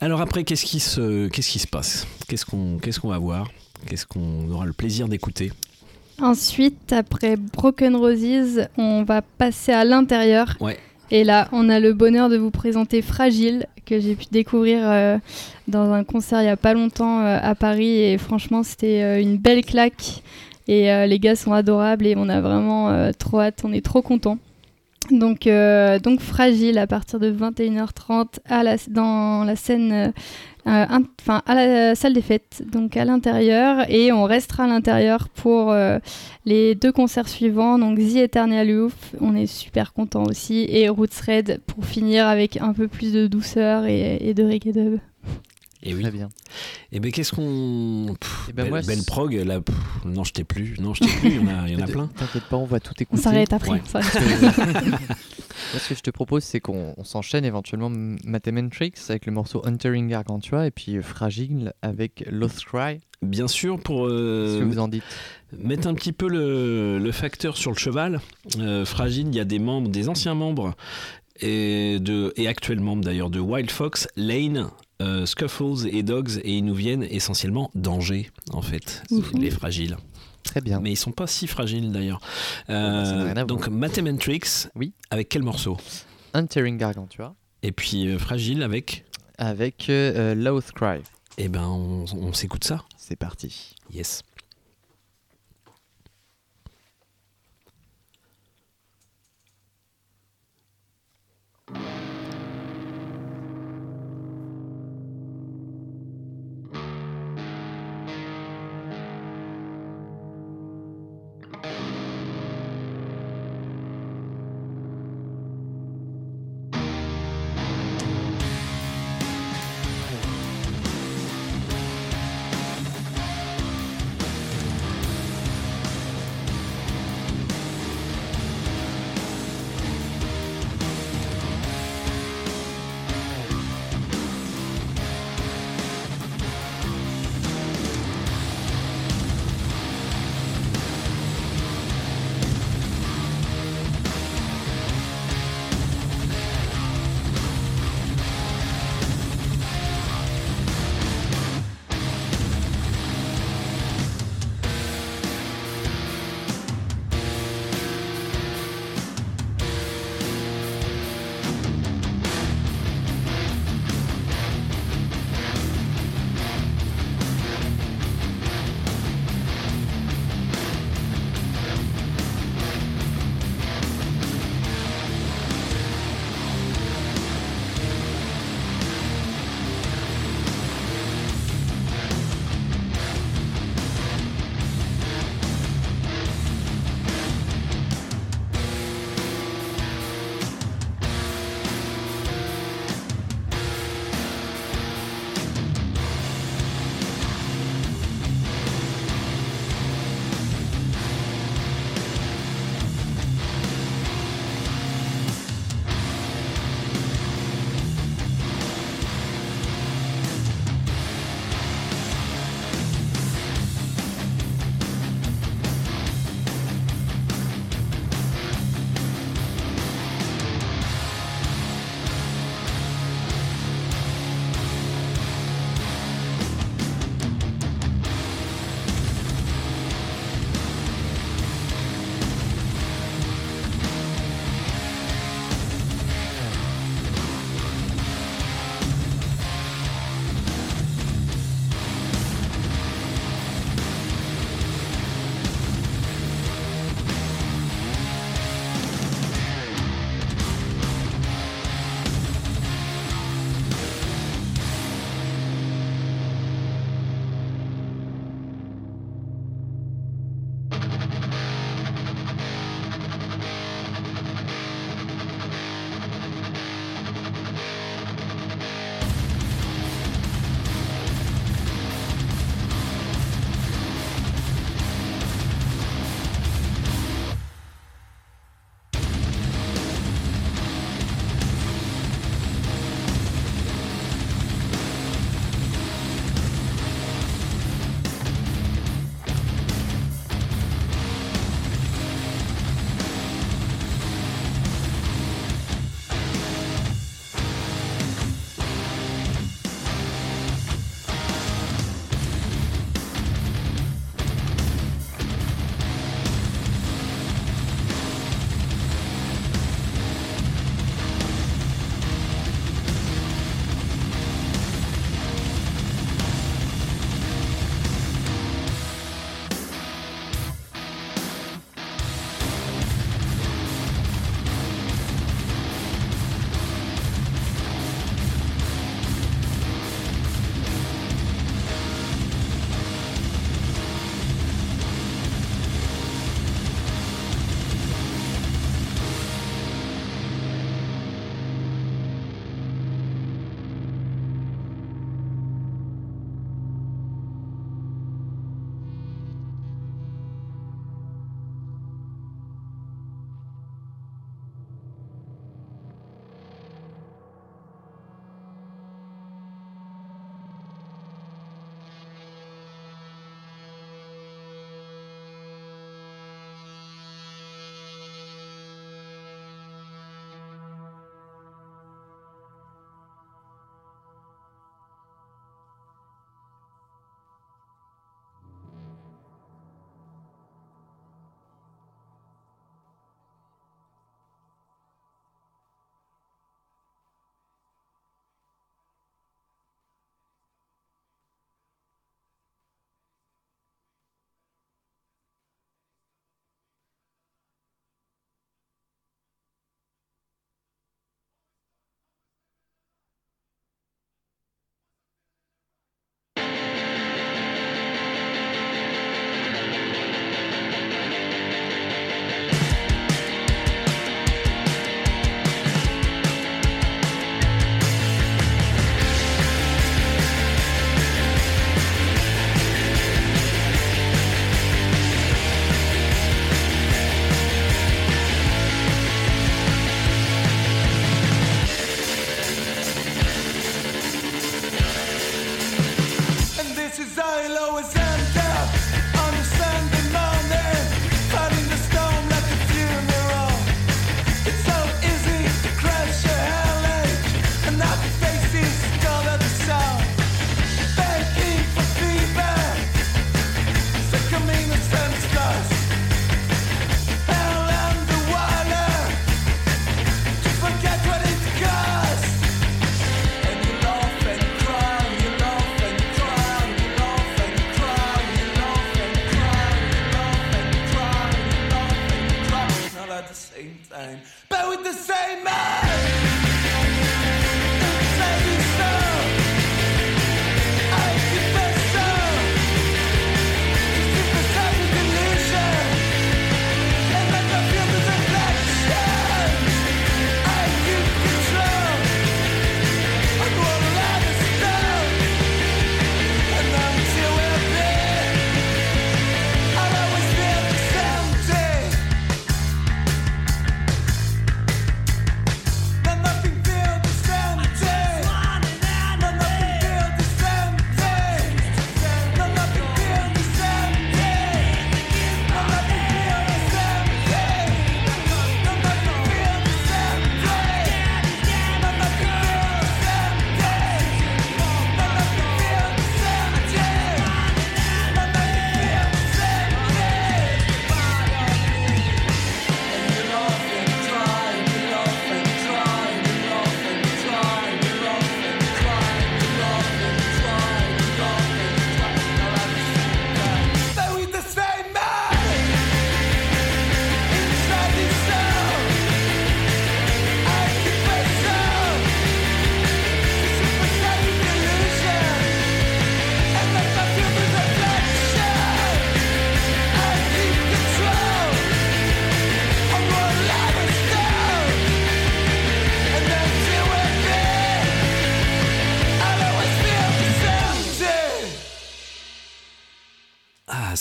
Alors après, qu'est-ce qui se, qu'est-ce qui se passe? Qu'est-ce qu'on, qu'est-ce qu'on va voir? Qu'est-ce qu'on aura le plaisir d'écouter? Ensuite, après Broken Roses, on va passer à l'intérieur. Ouais. Et là, on a le bonheur de vous présenter Fragile, que j'ai pu découvrir euh, dans un concert il n'y a pas longtemps euh, à Paris. Et franchement, c'était euh, une belle claque. Et les gars sont adorables et on a vraiment trop hâte, on est trop contents. Donc, euh, donc Fragile à partir de 21h30 à la, dans euh, euh, la salle des fêtes, donc à l'intérieur. Et on restera à l'intérieur pour les deux concerts suivants, donc The Eternal Youth, on est super content aussi, et Roots Red pour finir avec un peu plus de douceur et, et de reggae dub. Et oui. Très bien. Et ben qu'est-ce qu'on. Pff, Eh ben belle, moi, belle c'est- prog, là. pff, non, je t'ai plus. Non, je t'ai plus. Il y en a, il y en a plein. T'inquiète pas, on va tout On écouter. s'arrête après. Ouais. on ce que je te propose, c'est qu'on on s'enchaîne éventuellement Mathematrix avec le morceau Entering Gargantua et puis euh, Fragile avec Lost Cry. Bien sûr, pour Qu'est-ce que euh, vous en dites? mettre un petit peu le, le facteur sur le cheval, euh, Fragile, il y a des membres, des anciens membres et, de, et actuels membres d'ailleurs de Wild Fox, Lane, euh, Scuffles et Dogs, et ils nous viennent essentiellement d'Angers, en fait, Ouhou. les fragiles. Très bien. Mais ils sont pas si fragiles d'ailleurs. bah, Euh, à voir. donc Mathematrix, Oui. avec quel morceau? Entering Gargantua Et puis euh, Fragile avec? Avec Lost Cry. Eh ben, on, on s'écoute ça. C'est parti. Yes.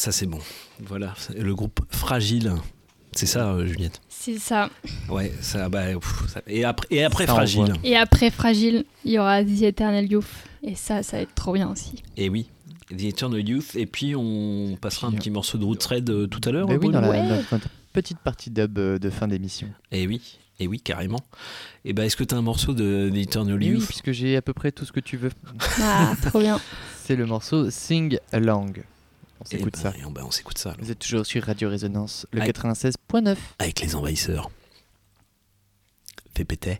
Ça c'est bon. Voilà, c'est le groupe Fragile. C'est ça, euh, Juliette? C'est ça. Ouais, ça, bah, pff, ça- Et après, et après Ça Fragile. Et après Fragile, il y aura The Eternal Youth. Et ça, ça va être trop bien aussi. Et oui, The Eternal Youth. Et puis on passera un petit morceau de Roots Red euh, tout à l'heure. Mais oui, dans la, notre petite partie dub euh, de fin d'émission. Et oui, et oui, carrément. Et bah, est-ce que t'as un morceau de The Eternal Oui, Youth? puisque j'ai à peu près tout ce que tu veux. Ah, trop bien. C'est le morceau Sing Along. On s'écoute ben, ça. et on- on s'écoute ça. alors. Vous êtes toujours sur Radio Résonance, le Aïe. 96.9. Avec les envahisseurs. Fais péter.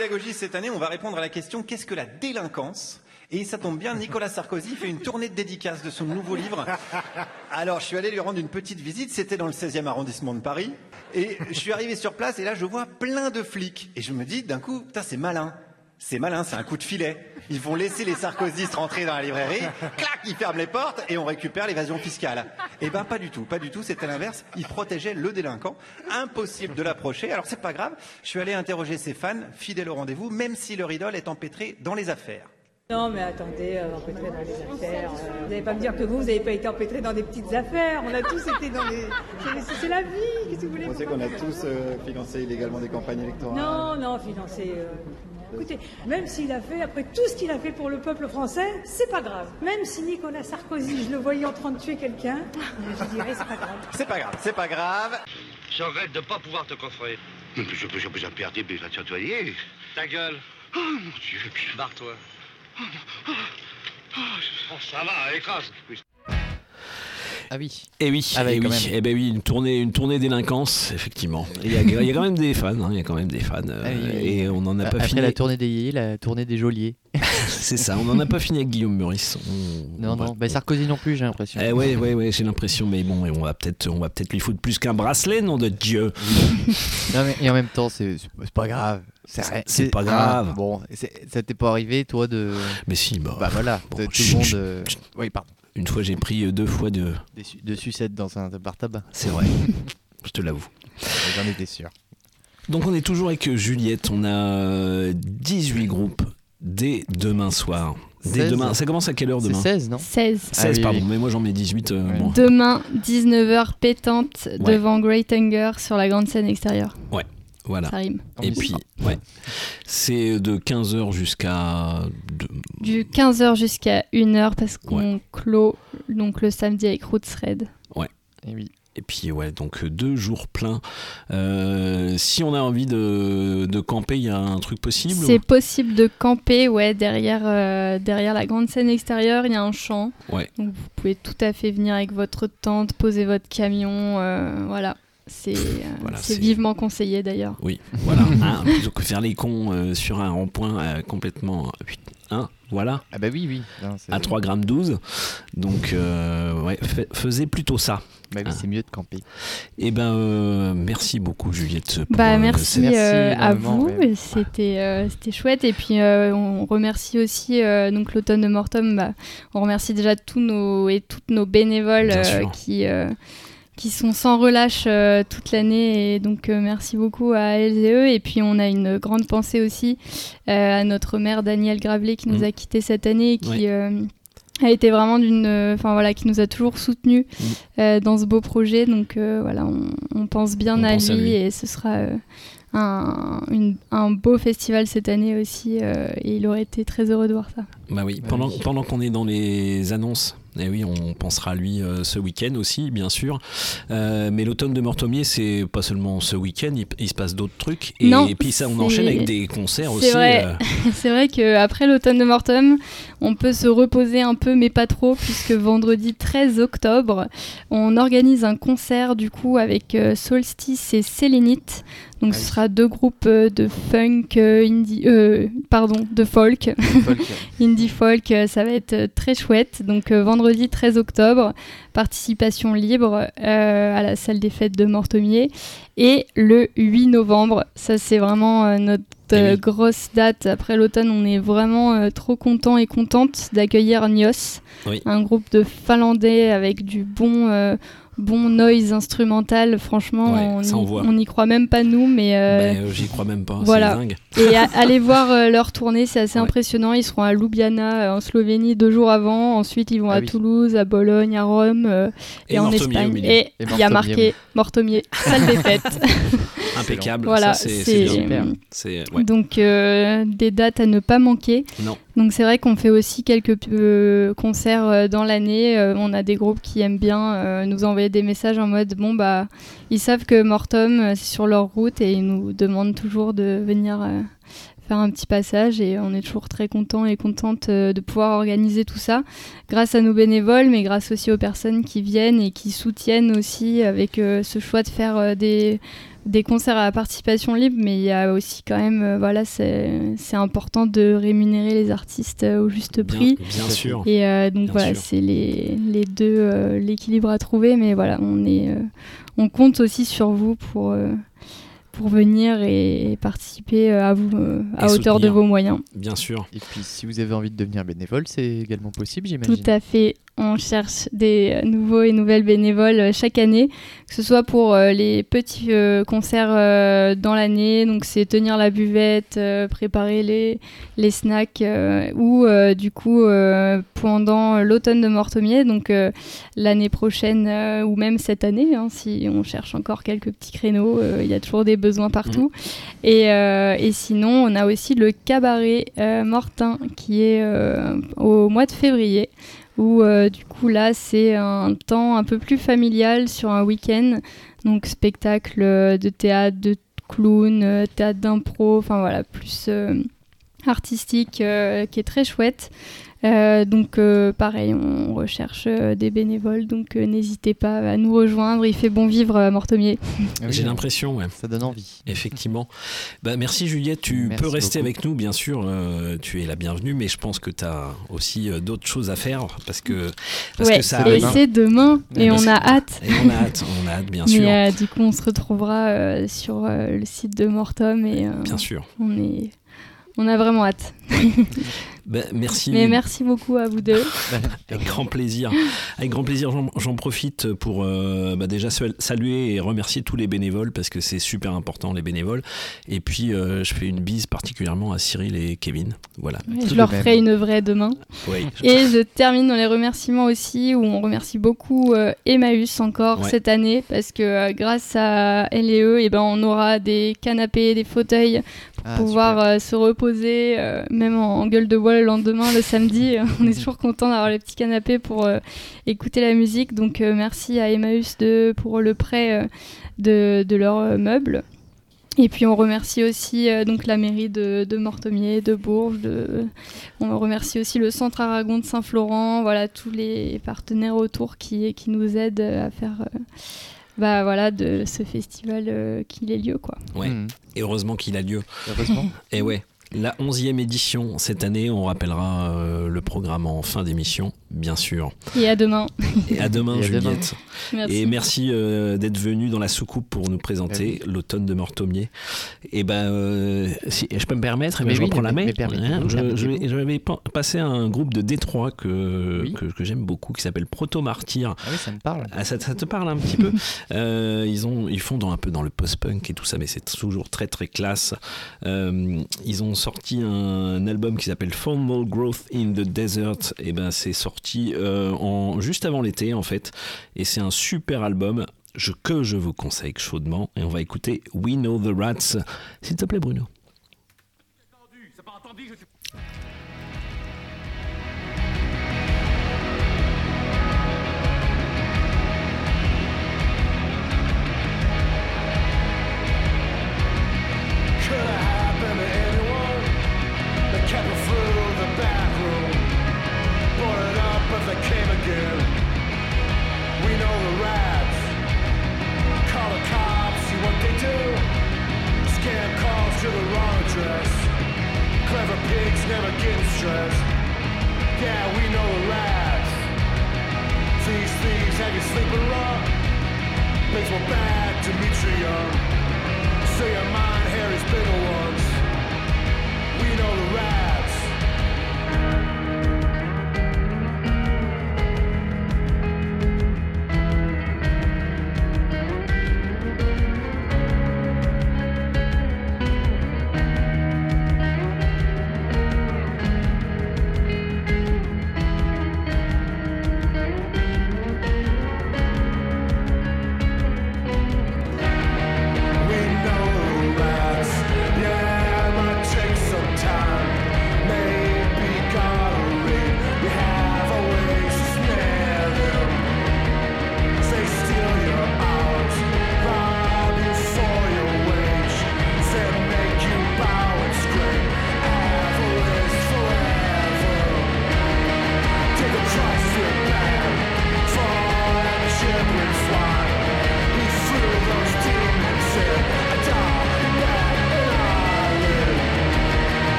Pédagogie cette année. On va répondre à la question qu'est-ce que la délinquance? Et ça tombe bien, Nicolas Sarkozy fait une tournée de dédicace de son nouveau livre. Alors, je suis allé lui rendre une petite visite. C'était dans le 16e arrondissement de Paris. Et je suis arrivé sur place et là, je vois plein de flics. Et je me dis, d'un coup, putain, c'est malin. C'est malin, c'est un coup de filet. Ils vont laisser les sarkozystes rentrer dans la librairie, clac, ils ferment les portes et on récupère l'évasion fiscale. Eh ben pas du tout, pas du tout, c'était l'inverse. Ils protégeaient le délinquant. Impossible de l'approcher. Alors c'est pas grave, je suis allé interroger ses fans, fidèles au rendez-vous, même si leur idole est empêtrée dans les affaires. Non, mais attendez, euh, empêtré dans les affaires. euh, vous n'allez pas me dire que vous, vous n'avez pas été empêtré dans des petites affaires. On a tous été dans des. c'est- C'est la vie, qu'est-ce que vous voulez On sait qu'on a tous euh, financé illégalement des campagnes électorales? Non, non, financer. Écoutez, même s'il a fait, après tout ce qu'il a fait pour le peuple français, c'est pas grave. Même si Nicolas Sarkozy, je le voyais en train de tuer quelqu'un, je dirais c'est pas grave. C'est pas grave, c'est pas grave. Je regrette de ne pas pouvoir te coffrer. Je peux, je peux perdre, mais va te nettoyer. Ta gueule. Oh mon Dieu. Barre-toi. Oh, ça va, écrase. Ah oui. Et oui, Ah bah, eh oui, même. eh ben oui, une tournée, une tournée délinquance, effectivement. Il y, a, il y a quand même des fans, hein, il y a quand même des fans, euh, Ah oui, oui. et on n'en a pas Après fini. la tournée des yéyés, la tournée des geôliers. C'est ça, on n'en a pas fini avec Guillaume Meurice. On- Non, on va- non, bah, Sarkozy non plus, j'ai l'impression. Eh ouais, ouais, ouais, j'ai l'impression, mais bon, on va peut-être, on va peut-être lui foutre plus qu'un bracelet, nom de Dieu. Non, mais- et en même temps, c'est pas grave. C'est pas grave. Ah, bon, c'est- ça t'est pas arrivé, toi, de. Mais si, bah. Bah voilà, bon, tout le monde. euh. Oui, pardon. Une fois, j'ai pris euh, deux fois de. Des su- de sucettes dans un bar tabac. C'est vrai, je te l'avoue. J'en étais sûr. Donc on est toujours avec euh, Juliette, on a euh, 18 groupes dès demain soir. Dès 16. demain, ça commence à quelle heure demain 16, non 16. 16, Ah oui, pardon, oui. mais moi j'en mets 18. euh, bon. Demain, 19h pétante Ouais. devant Great Hunger sur la grande scène extérieure. Ouais, voilà. Ça rime. Et puis, ouais, c'est de 15h jusqu'à. de- Du 15h jusqu'à 1h parce qu'on clôt donc le samedi avec Roots Red. Ouais. Et oui. Et puis, ouais, donc deux jours pleins. Euh, si on a envie de, de camper, il y a un truc possible C'est possible de camper ouais, derrière, euh, derrière la grande scène extérieure, il y a un champ. Ouais. Donc vous pouvez tout à fait venir avec votre tente, poser votre camion. euh, voilà. C'est euh, Voilà, c'est vivement conseillé d'ailleurs. Oui, voilà. Hein, plutôt que faire les cons euh, sur un rond-point euh, complètement. Hein, voilà. Ah bah oui, oui. Non, À 3 grammes 12. Donc, euh, ouais, fa- faisait plutôt ça. Bah oui, Hein. c'est mieux de camper. Et ben, euh, merci beaucoup, Juliette. Pour, Bah, merci, euh, à vous, ouais. c'était euh, c'était chouette. Et puis euh, on remercie aussi euh, donc l'automne de Mortem. Bah, on remercie déjà tous nos et toutes nos bénévoles euh, qui euh, qui sont sans relâche euh, toute l'année. Et donc euh, merci beaucoup à elles et eux. Et puis on a une grande pensée aussi euh, à notre mère Danielle Gravelet qui nous Mm. a quittés cette année et qui Oui. a été vraiment d'une, enfin voilà, qui nous a toujours soutenus Mm. dans ce beau projet. Donc voilà, on, on pense bien On à, pense à lui, et ce sera un, une- un beau festival cette année aussi. euh, et il aurait été très heureux de voir ça. Bah oui, pendant, pendant qu'on est dans les annonces, eh oui, on pensera à lui euh, ce week-end aussi, bien sûr. Euh, mais l'automne de Mortomier, c'est pas seulement ce week-end, il, il se passe d'autres trucs. Et, Non, puis ça, on enchaîne avec des concerts aussi. C'est vrai, euh, c'est vrai qu'après l'automne de Mortem, on peut se reposer un peu, mais pas trop, puisque vendredi 13 octobre, on organise un concert du coup avec euh, Solstice et Sélénite. Donc ce sera deux groupes euh, de funk, euh, indie, euh, pardon, de folk, folk. indie folk. ça va être très chouette. Donc vendredi 13 octobre, participation libre euh, à la salle des fêtes de Mortomier. Et le 8 novembre, ça c'est vraiment notre euh, grosse date. Après l'automne, on est vraiment euh, trop content et contente d'accueillir Nios, Oui. un groupe de Finlandais avec du bon, euh, bon noise instrumental. Franchement, Ouais, on n'y croit même pas nous, mais euh, bah, euh, J'y crois même pas, voilà. c'est dingue. Et a- allez voir euh, leur tournée, c'est assez impressionnant. Ils seront à Ljubljana euh, en Slovénie deux jours avant. Ensuite, ils vont Ah à oui. Toulouse, à Bologne, à Rome euh, Et et, en Espagne. Et il y a Mortomier, marqué Mortomier, salle des fêtes. Impeccable, Voilà, c'est ouais. Donc euh, des dates à ne pas manquer. Non. Donc c'est vrai qu'on fait aussi quelques euh, concerts euh, dans l'année. Euh, on a des groupes qui aiment bien nous envoyer des messages en mode bon bah ils savent que Mortom c'est sur leur route et ils nous demandent toujours de venir faire un petit passage et on est toujours très content et contente de pouvoir organiser tout ça grâce à nos bénévoles, mais grâce aussi aux personnes qui viennent et qui soutiennent aussi avec ce choix de faire des, des concerts à participation libre. Mais il y a aussi quand même, euh, voilà, c'est c'est important de rémunérer les artistes euh, au juste prix. bien sûr. Et euh, donc Bien voilà, c'est les, les deux, euh, l'équilibre à trouver. Mais voilà, on, est, euh, on compte aussi sur vous pour, euh, pour venir et participer euh, à, vous, euh, à Et hauteur de vos moyens. Bien sûr. Et puis, si vous avez envie de devenir bénévole, c'est également possible, j'imagine. Tout à fait. On cherche des nouveaux et nouvelles bénévoles euh, chaque année, que ce soit pour euh, les petits euh, concerts dans l'année, donc c'est tenir la buvette, préparer les, les snacks, ou du coup pendant l'automne de Mortomier, donc l'année prochaine ou même cette année, hein, si on cherche encore quelques petits créneaux, il y a toujours des besoins partout. Et, euh, et sinon, on a aussi le cabaret Mortin qui est au mois de février où euh, du coup là c'est un temps un peu plus familial sur un week-end, donc spectacle euh, de théâtre, de clown, euh, théâtre d'impro, enfin voilà, plus artistique qui est très chouette. Euh, donc euh, pareil, on recherche euh, des bénévoles, donc euh, n'hésitez pas à nous rejoindre. Il fait bon vivre à Mortomier. J'ai l'impression, ouais. Ça donne envie. Effectivement. Bah, merci Juliette, tu Merci peux rester beaucoup. avec nous, bien sûr. euh, tu es la bienvenue, mais je pense que tu as aussi euh, d'autres choses à faire parce que, parce ouais, que ça et arrive. c'est demain, et on a hâte. Et on a hâte, on a hâte, bien sûr. Mais euh, du coup, on se retrouvera euh, sur euh, le site de Mortom et euh, Bien sûr. On est, on a vraiment hâte. Bah, merci. Mais merci beaucoup à vous deux. Avec grand plaisir. Avec grand plaisir, j'en- profite pour euh, bah, déjà sal- saluer et remercier tous les bénévoles parce que c'est super important les bénévoles. Et puis euh, je fais une bise particulièrement à Cyril et Kevin. Voilà. Je leur ferai une vraie demain. Oui. Et je termine dans les remerciements aussi, où on remercie beaucoup euh, Emmaüs encore Ouais. cette année, parce que euh, grâce à elle et eux, eh ben, on aura des canapés, des fauteuils pour Ah, pouvoir euh, se reposer, euh, même en, en gueule de bois le lendemain, le samedi. on est toujours content d'avoir les petits canapés pour euh, écouter la musique. Donc euh, merci à Emmaüs de, pour le prêt euh, de, de leurs euh, meubles. Et puis on remercie aussi euh, donc la mairie de, de Mortomier, de Bourges. De... On remercie aussi le Centre Aragon de Saint-Florent. Voilà tous les partenaires autour qui, qui nous aident à faire euh, bah, voilà, de ce festival euh, qu'il ait lieu. Quoi. Ouais. Et heureusement qu'il a lieu. Heureusement. Et ouais. La onzième édition cette année, on rappellera euh, le programme en fin d'émission, bien sûr. Et à demain. Et à demain, Et à Juliette. demain. Merci. Et merci euh, d'être venu dans la soucoupe pour nous présenter l'automne de Mortomier. Et ben, euh, si je peux me permettre, eh ben, Mais je oui, reprends la main. Hein, je, permettez-vous. je, je vais pa- passer à un groupe de Détroit que, que, que j'aime beaucoup, qui s'appelle Proto Martyr. Ah oui, ça me parle. Ah, ça, ça te parle un petit peu Euh, ils, ont, ils font dans, un peu dans le post-punk et tout ça, mais c'est toujours très très classe. Euh, ils ont sorti un, album qui s'appelle Formal Growth in the Desert. Et ben c'est sorti euh, en, juste avant l'été en fait. Et c'est un super album que je vous conseille chaudement. Et on va écouter We Know the Rats. S'il te plaît, Bruno.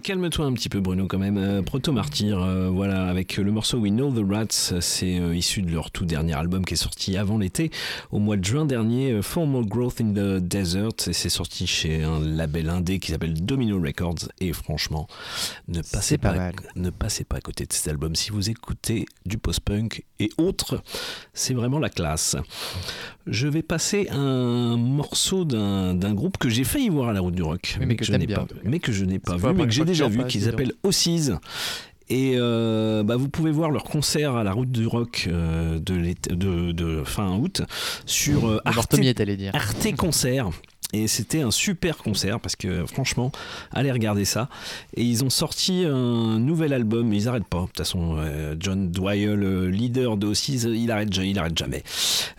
Calme-toi un petit peu Bruno quand même. Euh, Proto Martyr, euh, voilà, avec le morceau We Know the Rats, c'est euh, issu de leur tout dernier album qui est sorti avant l'été, au mois de juin dernier, Formal Growth in the Desert, et c'est sorti chez un label indé qui s'appelle Domino Records, et franchement, ne passez pas ne passez pas à côté de cet album. Si vous écoutez du post-punk et autres, c'est vraiment la classe. Je vais passer un morceau d'un groupe que j'ai failli voir à la route du rock, Oui, mais que je n'ai pas, mais que je n'ai pas C'est vu, mais que j'ai déjà vu, en qui s'appelle Ossies. Et euh, bah, vous pouvez voir leur concert à la route du rock euh, de, l'été- de, de fin août sur euh. Arte Concert. Et c'était un super concert parce que franchement, allez regarder ça. Et ils ont sorti un nouvel album, mais ils arrêtent pas. De toute façon, euh, John Dwyer, le leader de Ossies, il arrête, ja- il arrête jamais.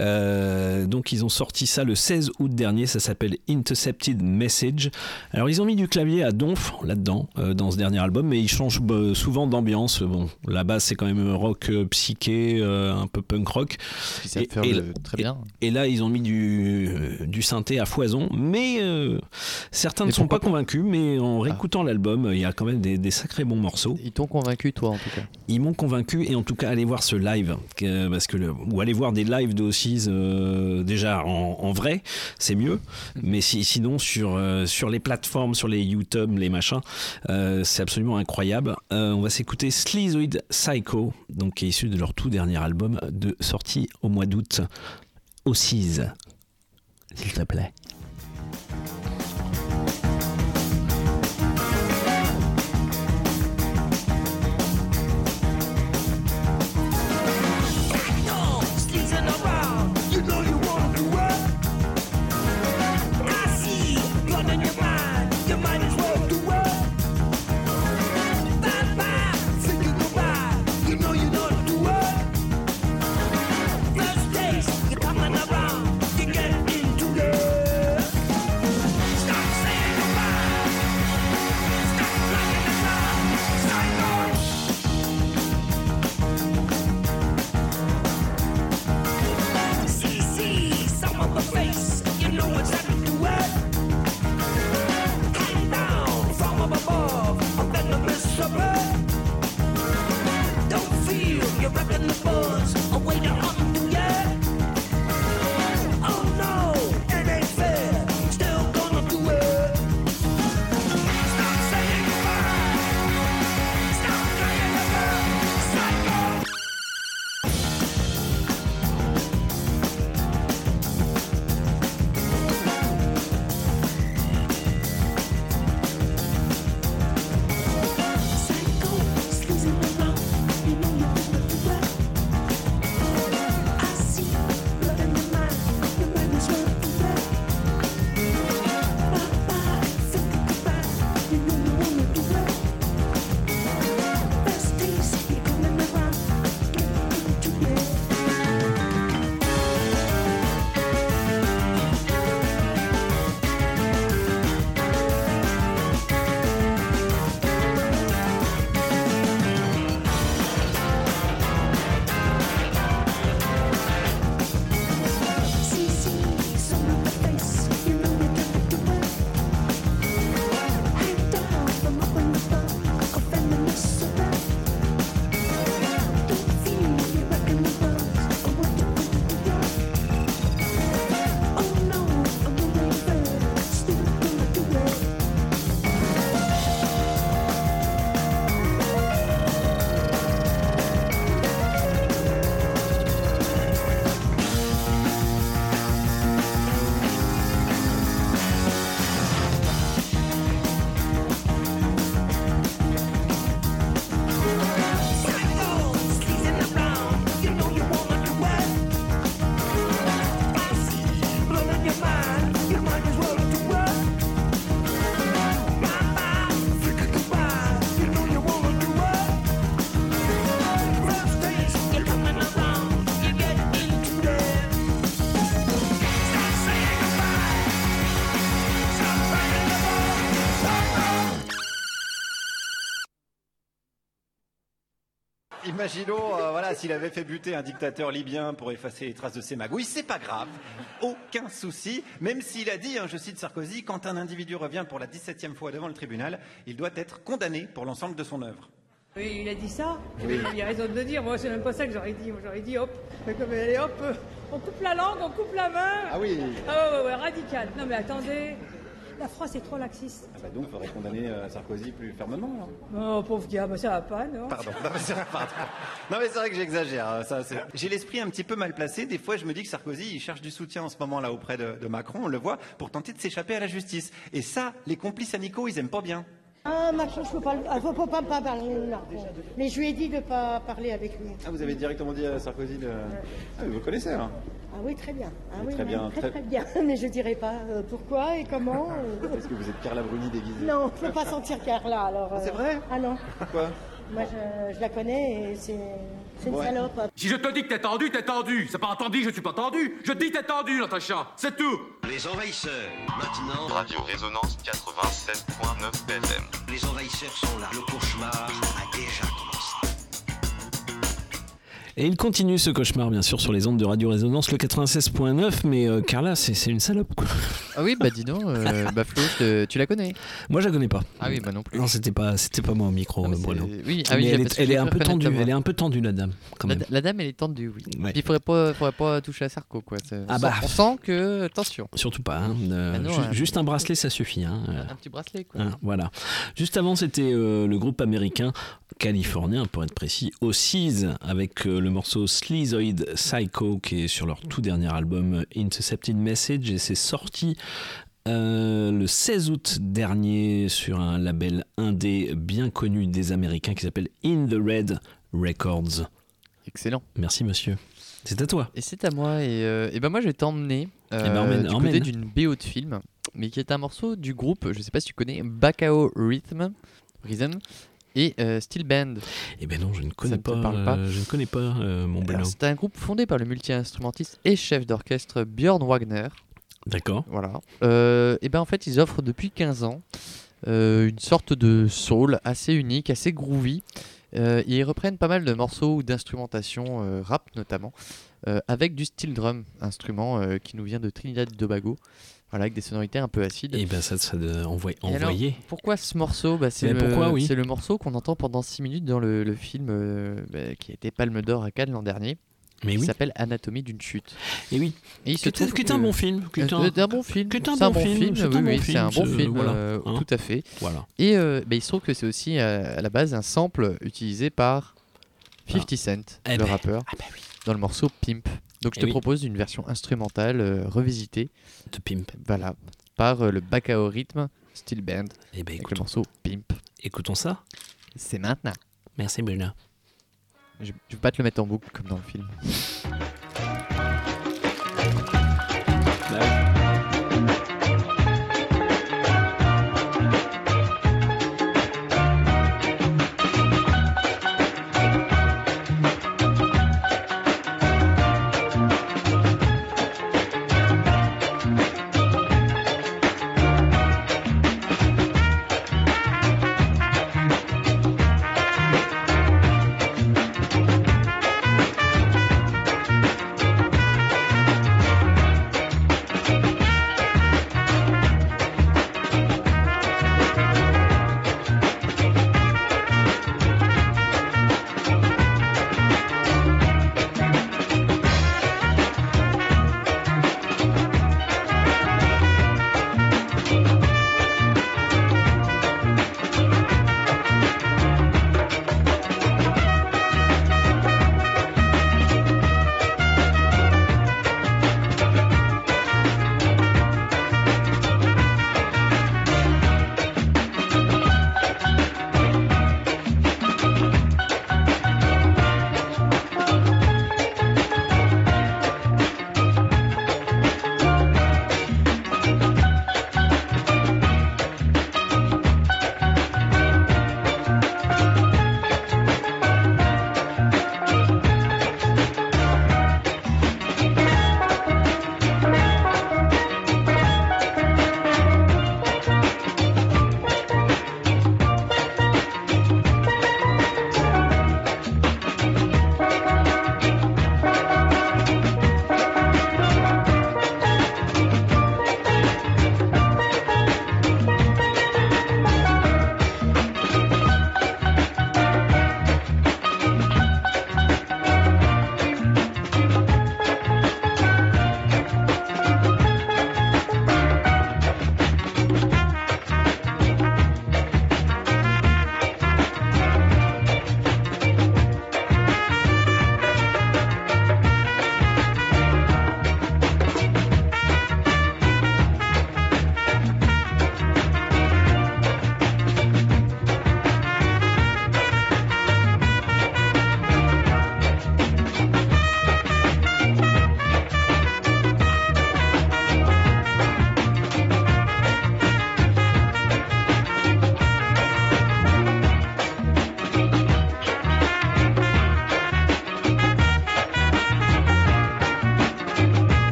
Euh, donc ils ont sorti ça le 16 août dernier, ça s'appelle Intercepted Message. Alors ils ont mis du clavier à donf là-dedans, euh, dans ce dernier album, mais ils changent bah, souvent d'ambiance. Bon, la base c'est quand même rock psyché, un peu punk rock. Ça fait le- très bien. Et, là ils ont mis du, du synthé à foison, mais euh, certains ne Mais sont pas convaincus, mais en réécoutant l'album, il y a quand même des, des sacrés bons morceaux. Ils t'ont convaincu, toi, en tout cas. Ils m'ont convaincu et en tout cas allez voir ce live parce que le, ou allez voir des lives de Ossies euh, déjà en, en vrai c'est mieux. Mais si, sinon sur euh, sur les plateformes sur les YouTube les machins c'est absolument incroyable. On va s'écouter Sleazoid Psycho donc qui est issu de leur tout dernier album de sorti au mois d'août. Ossies s'il te plaît s'il avait fait buter un dictateur libyen pour effacer les traces de ses magouilles, c'est pas grave, aucun souci. Même s'il a dit, hein, je cite Sarkozy, quand un individu revient pour la 17e fois devant le tribunal, il doit être condamné pour l'ensemble de son œuvre. Oui, il a dit ça. Oui. Il a raison de le dire. Moi, c'est même pas ça que j'aurais dit. J'aurais dit, hop, comme allez, hop, euh, on coupe la langue, on coupe la main. Ah oui. Ah ouais, ouais, ouais, radical. Non, mais attendez. La France est trop laxiste. Ah bah donc, il faudrait condamner euh, Sarkozy plus fermement. hein. Oh, pauvre diable, ça va pas, non? Pardon. Non, mais c'est pardon. Non, mais c'est vrai que j'exagère. hein, J'ai l'esprit un petit peu mal placé. Des fois, je me dis que Sarkozy, il cherche du soutien en ce moment-là auprès de, de Macron. On le voit pour tenter de s'échapper à la justice. Et ça, les complices amicaux, ils aiment pas bien. Ah, Macron, je peux pas, il faut pas, pas parler de Macron. Mais je lui ai dit de pas parler avec lui. Ah, vous avez directement dit à Sarkozy de... Ah, vous connaissez, hein Ah oui, très bien. Ah Oui, très bien, très, bien. Mais je dirais pas euh, pourquoi et comment. euh. Est-ce que vous êtes Carla Bruni déguisée Non, je peux pas sentir Carla, alors. C'est euh, vrai? Ah non. Pourquoi? Moi, je, je la connais et c'est c'est une Ouais. salope. Si je te dis que t'es tendu, t'es tendu. C'est pas entendu, je suis pas tendu. Je dis t'es tendu, Natacha. C'est tout. Les envahisseurs, maintenant. Radio Résonance 87.9 FM. Les envahisseurs sont là. Le cauchemar a déjà commencé. Et il continue ce cauchemar, bien sûr, sur les ondes de Radio Résonance, le 96.9. Mais euh, Carla, c'est c'est une salope, quoi. Ah oui, bah dis donc, euh, bah Flo, te- tu la connais Moi, je la connais pas. Ah oui, bah non plus. Non, c'était pas, c'était pas moi au micro, euh, Bruno. oui, ah oui, Mais elle parce est, que elle j'ai est un peu tendue. ta. Elle est un peu tendue, la dame, quand La, même. la dame, elle est tendue, oui. Ouais. Puis il faudrait pas, faudrait pas toucher à Sarko, quoi. C'est- Ah on bah. sent- On sent que, attention. Surtout pas. hein. Euh, Ah non, ju- hein. Juste un bracelet, ça suffit. hein. Euh, Un petit bracelet, quoi. hein, voilà. Juste avant, c'était euh, le groupe américain californien, pour être précis, Ossies, avec euh, le morceau Sleazoid Psycho, qui est sur leur tout dernier album euh, Intercepted Message, et c'est sorti euh, le 16 août dernier sur un label indé bien connu des Américains qui s'appelle In the Red Records. Excellent. Merci, monsieur. C'est à toi. Et c'est à moi. Et, euh, et ben moi, je vais t'emmener euh, Eh ben, emmène- du emmène. côté d'une BO de film, mais qui est un morceau du groupe, je sais pas si tu connais, Bakao Rhythm, Rhythm et euh, Steel Band. Eh ben non, je ne connais pas, pas euh, je ne connais pas euh, mon. C'est un groupe fondé par le multi-instrumentiste et chef d'orchestre Björn Wagner. D'accord. Voilà. Euh, et ben en fait, ils offrent depuis 15 ans euh, une sorte de soul assez unique, assez groovy. Euh, ils reprennent pas mal de morceaux d'instrumentation euh, rap notamment, avec du steel drum, instrument qui nous vient de Trinidad et Tobago, voilà, avec des sonorités un peu acides. Et ben ça, ça de envoyer. Et alors, pourquoi ce morceau? Bah, C'est le, oui? morceau qu'on entend pendant 6 minutes dans le, le film bah, qui a été Palme d'Or à Cannes l'an dernier. Mais qui oui. s'appelle Anatomie d'une chute. Et oui. Et il se trouve qui était un que- bon film, qui était Euh, un- bon film. était un C'est bon film, c'est oui, un bon oui, film, c'est un bon film, voilà, euh, hein. tout à fait. Voilà. Et euh, bah, il se trouve que c'est aussi euh, à la base un sample utilisé par 50 Cent, Eh le ben, rappeur, dans le morceau Pimp. Donc je Eh te oui. propose une version instrumentale euh, revisitée de Pimp. Voilà, par euh, le Bakao Rhythm Steel Band Eh ben, avec le écoutons. morceau Pimp. Écoutons ça. C'est maintenant. Merci Bruno. Je vais pas te le mettre en boucle comme dans le film.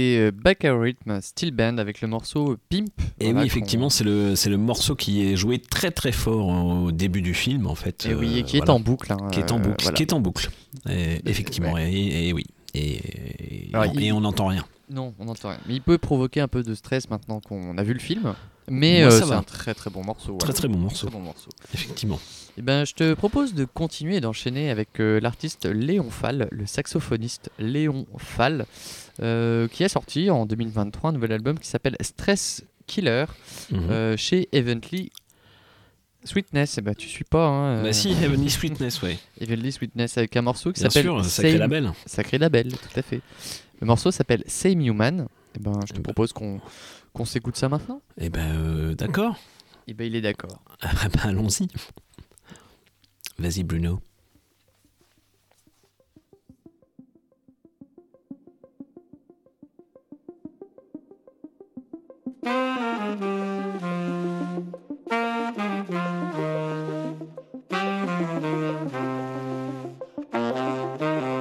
C'était euh, Back à Rhythm Steel Band avec le morceau Pimp. Et oui, effectivement, c'est le, c'est le morceau qui est joué très très fort au début du film, en fait. Et oui, et qui est voilà. en boucle, hein, qui est en euh, boucle, voilà. qui est en boucle. Effectivement, et, et oui. Et, Alors, il- on n'entend rien. Non, on n'entend rien. Mais il peut provoquer un peu de stress maintenant qu'on a vu le film. Mais euh, c'est un très très bon morceau. Très, très bon morceau. Très bon morceau. Effectivement. Et ben, je te propose de continuer et d'enchaîner avec euh, l'artiste Léon Fall, le saxophoniste Léon Fall, euh, qui a sorti en 2023 un nouvel album qui s'appelle Stress Killer Mhm. euh, chez Evenly Sweetness. Et ben, tu suis pas. Hein, Bah euh, si, Heavenly Sweetness, ouais. Evenly Sweetness avec un morceau qui Bien s'appelle. sûr, sacré Same- label. Sacré label, tout à fait. Le morceau s'appelle Same Human. Et ben, je te propose qu'on qu'on s'écoute ça maintenant. Eh ben, euh, d'accord. Et ben, il est d'accord. Ah bah, allons-y. Vas-y, Bruno. On aurait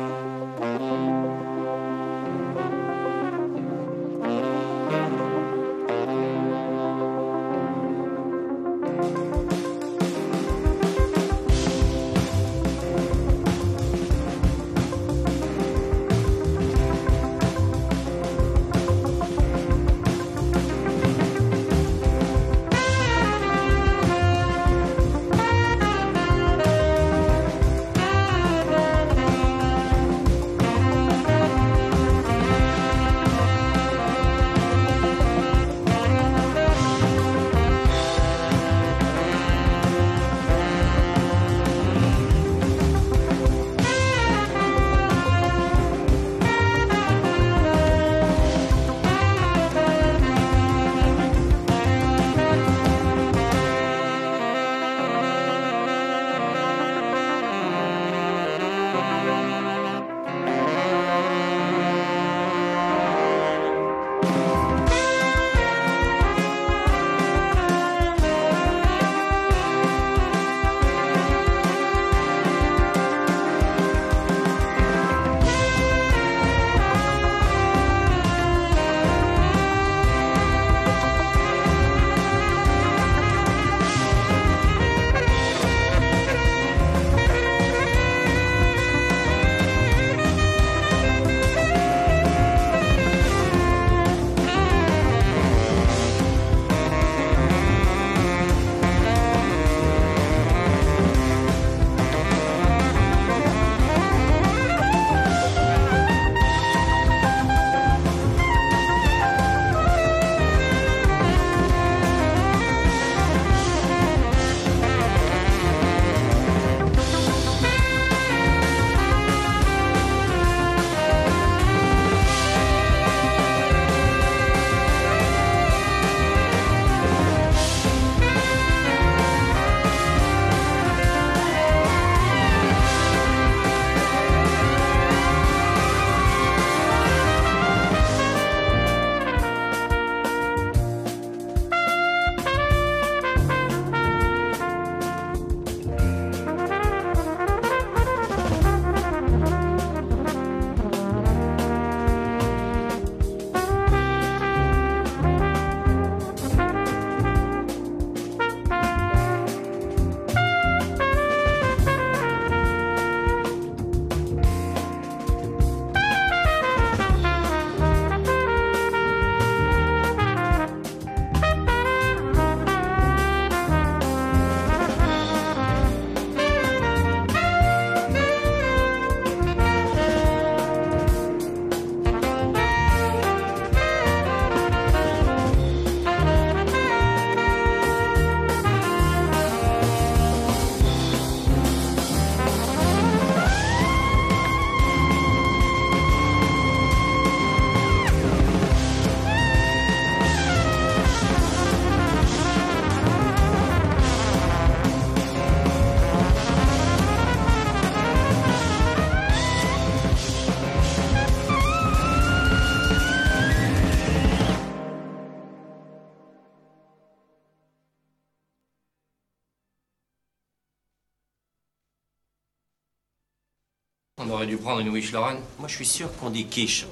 dû prendre une Wish Lauren. Moi, je suis sûr qu'on dit quiche.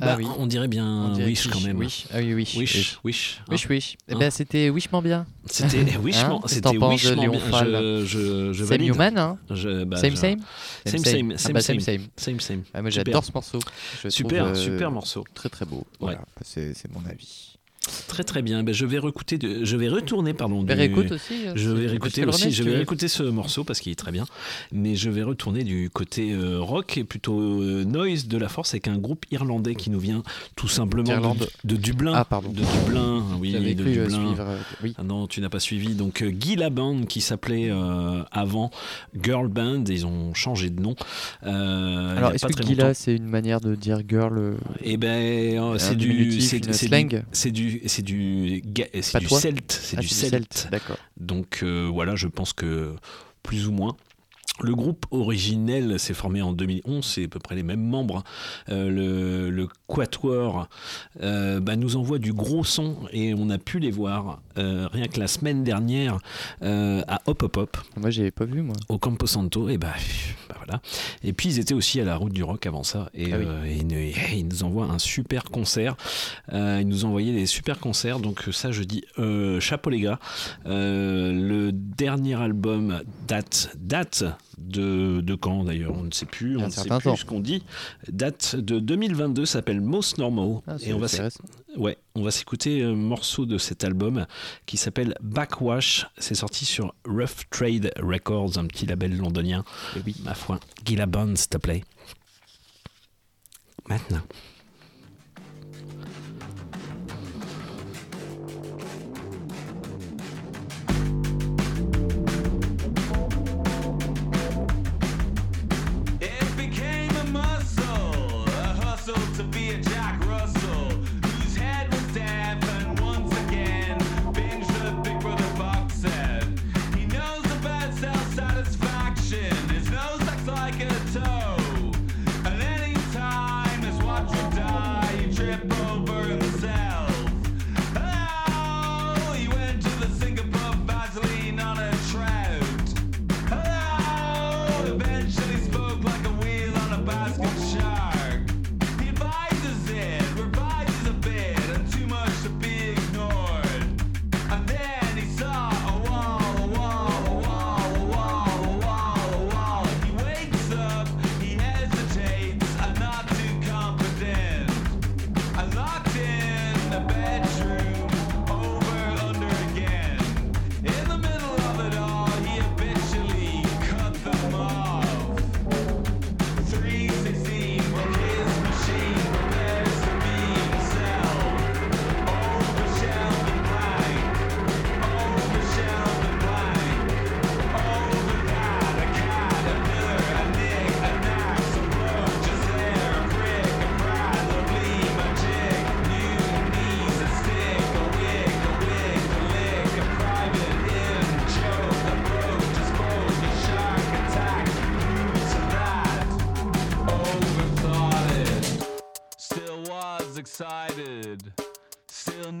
Bah, Ah oui. On dirait bien On dirait Wish quand même. Wish. Ah oui, Wish. Wish. Wish. Wish, hein. wish. Eh Hein. ben, c'était Wishment bien. C'était wishement, Hein c'était Léon bien. Je, je, je Same valide. Human, hein Je- bah, Same, je- same Same, Same, same, Ah same, bah, same, same, same, same. Ah, moi, j'adore ce morceau. Je Super, trouve, euh, super morceau. Très, très beau. Voilà, c'est c'est mon avis. Très très bien. Ben, je vais réécouter, de- je vais retourner pardon. Ben, du- réécoute aussi, euh, Je vais réécouter aussi. remets, Je vais réécouter ce morceau parce qu'il est très bien. Mais je vais retourner du côté euh, rock et plutôt euh, noise de la force avec un groupe irlandais qui nous vient tout simplement de, de Dublin. Ah, pardon. De Dublin, oui, J'avais de cru, Dublin. suivre, euh, oui. Ah non, tu n'as pas suivi. Donc Guy Laband qui s'appelait avant Girl Band. Ils ont changé de nom. Alors, est-ce que Gila, longtemps. c'est une manière de dire girl Eh ben, un c'est du, c'est c'est slang du, c'est du, c'est du, ga- c'est du celte, c'est Ah, du celte, d'accord. Donc euh, voilà, je pense que plus ou moins. Le groupe originel s'est formé en 2011, c'est à peu près les mêmes membres. Euh, le, le Quatuor euh, bah, nous envoie du gros son et on a pu les voir euh, rien que la semaine dernière à Hop Hop Hop. Moi, j'avais pas vu, moi. Au Campo Santo, et bah, bah voilà. Et puis ils étaient aussi à la Route du Rock avant ça, et, Ah oui. et ils, nous, et ils nous envoient un super concert. Ils nous envoyé des super concerts, donc ça je dis chapeau les gars. Le dernier album date date de, de quand d'ailleurs On ne sait plus, on ne sait plus temps. ce qu'on dit. Date de 2022, s'appelle Most Normal. Ah, et on va Ouais, on va s'écouter un morceau de cet album qui s'appelle Backwash. C'est sorti sur Rough Trade Records, un petit label londonien. Et oui. Ma foi. Gila Bond, s'il te plaît. Maintenant.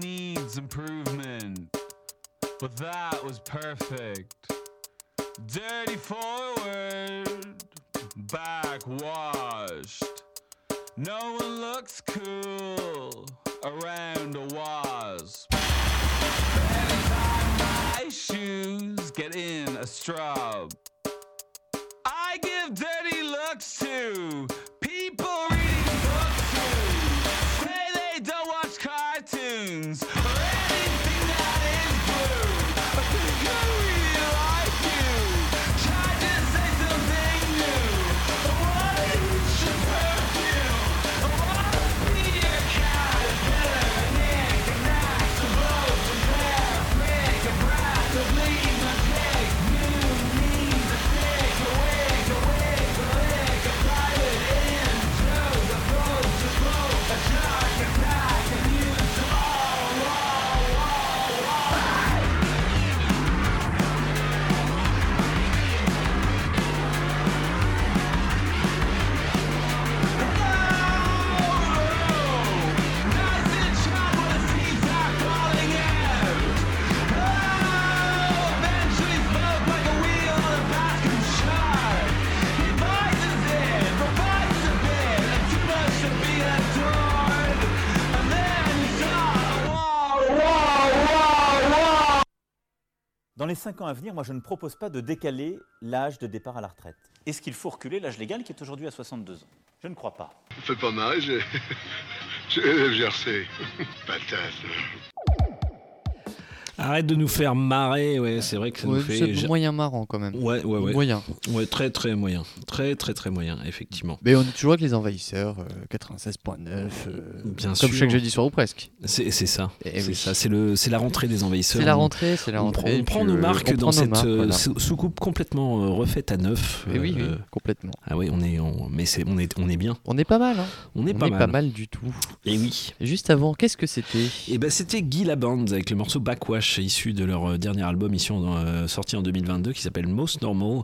Needs improvement, but that was perfect. Dirty forward, back washed. No one looks cool around a wasp. My shoes get in a straw. I give dirty looks to les 5 ans à venir, moi je ne propose pas de décaler l'âge de départ à la retraite. Est-ce qu'il faut reculer l'âge légal qui est aujourd'hui à 62 ans? Je ne crois pas. Fais pas marrer, j'ai. J'ai GRC. Patate. Arrête de nous faire marrer, ouais, c'est vrai que ça Ouais, nous fait. c'est moyen marrant quand même. Ouais, ouais, ouais. Moyen. Ouais, très, très moyen. Très, très, très moyen, effectivement. Mais on est toujours avec les envahisseurs, euh, 96.9, euh, Bien comme sûr. chaque jeudi soir ou presque. C'est c'est ça. Eh c'est oui. ça. C'est la rentrée des envahisseurs. C'est la rentrée, c'est la rentrée, prend- On, et prend nos euh, marques dans nos cette marques, euh, voilà. soucoupe complètement euh, refaite à neuf. Eh oui, oui, Euh, complètement. Ah oui, on est, on- mais on est, on est bien. On est pas mal, hein. On est On pas est mal. pas mal du tout. Et oui. Juste avant, qu'est-ce que c'était? Et ben c'était Guy Laband avec le morceau Backwash issu de leur euh, dernier album issu en- euh, sorti en 2022 qui s'appelle Most Normal.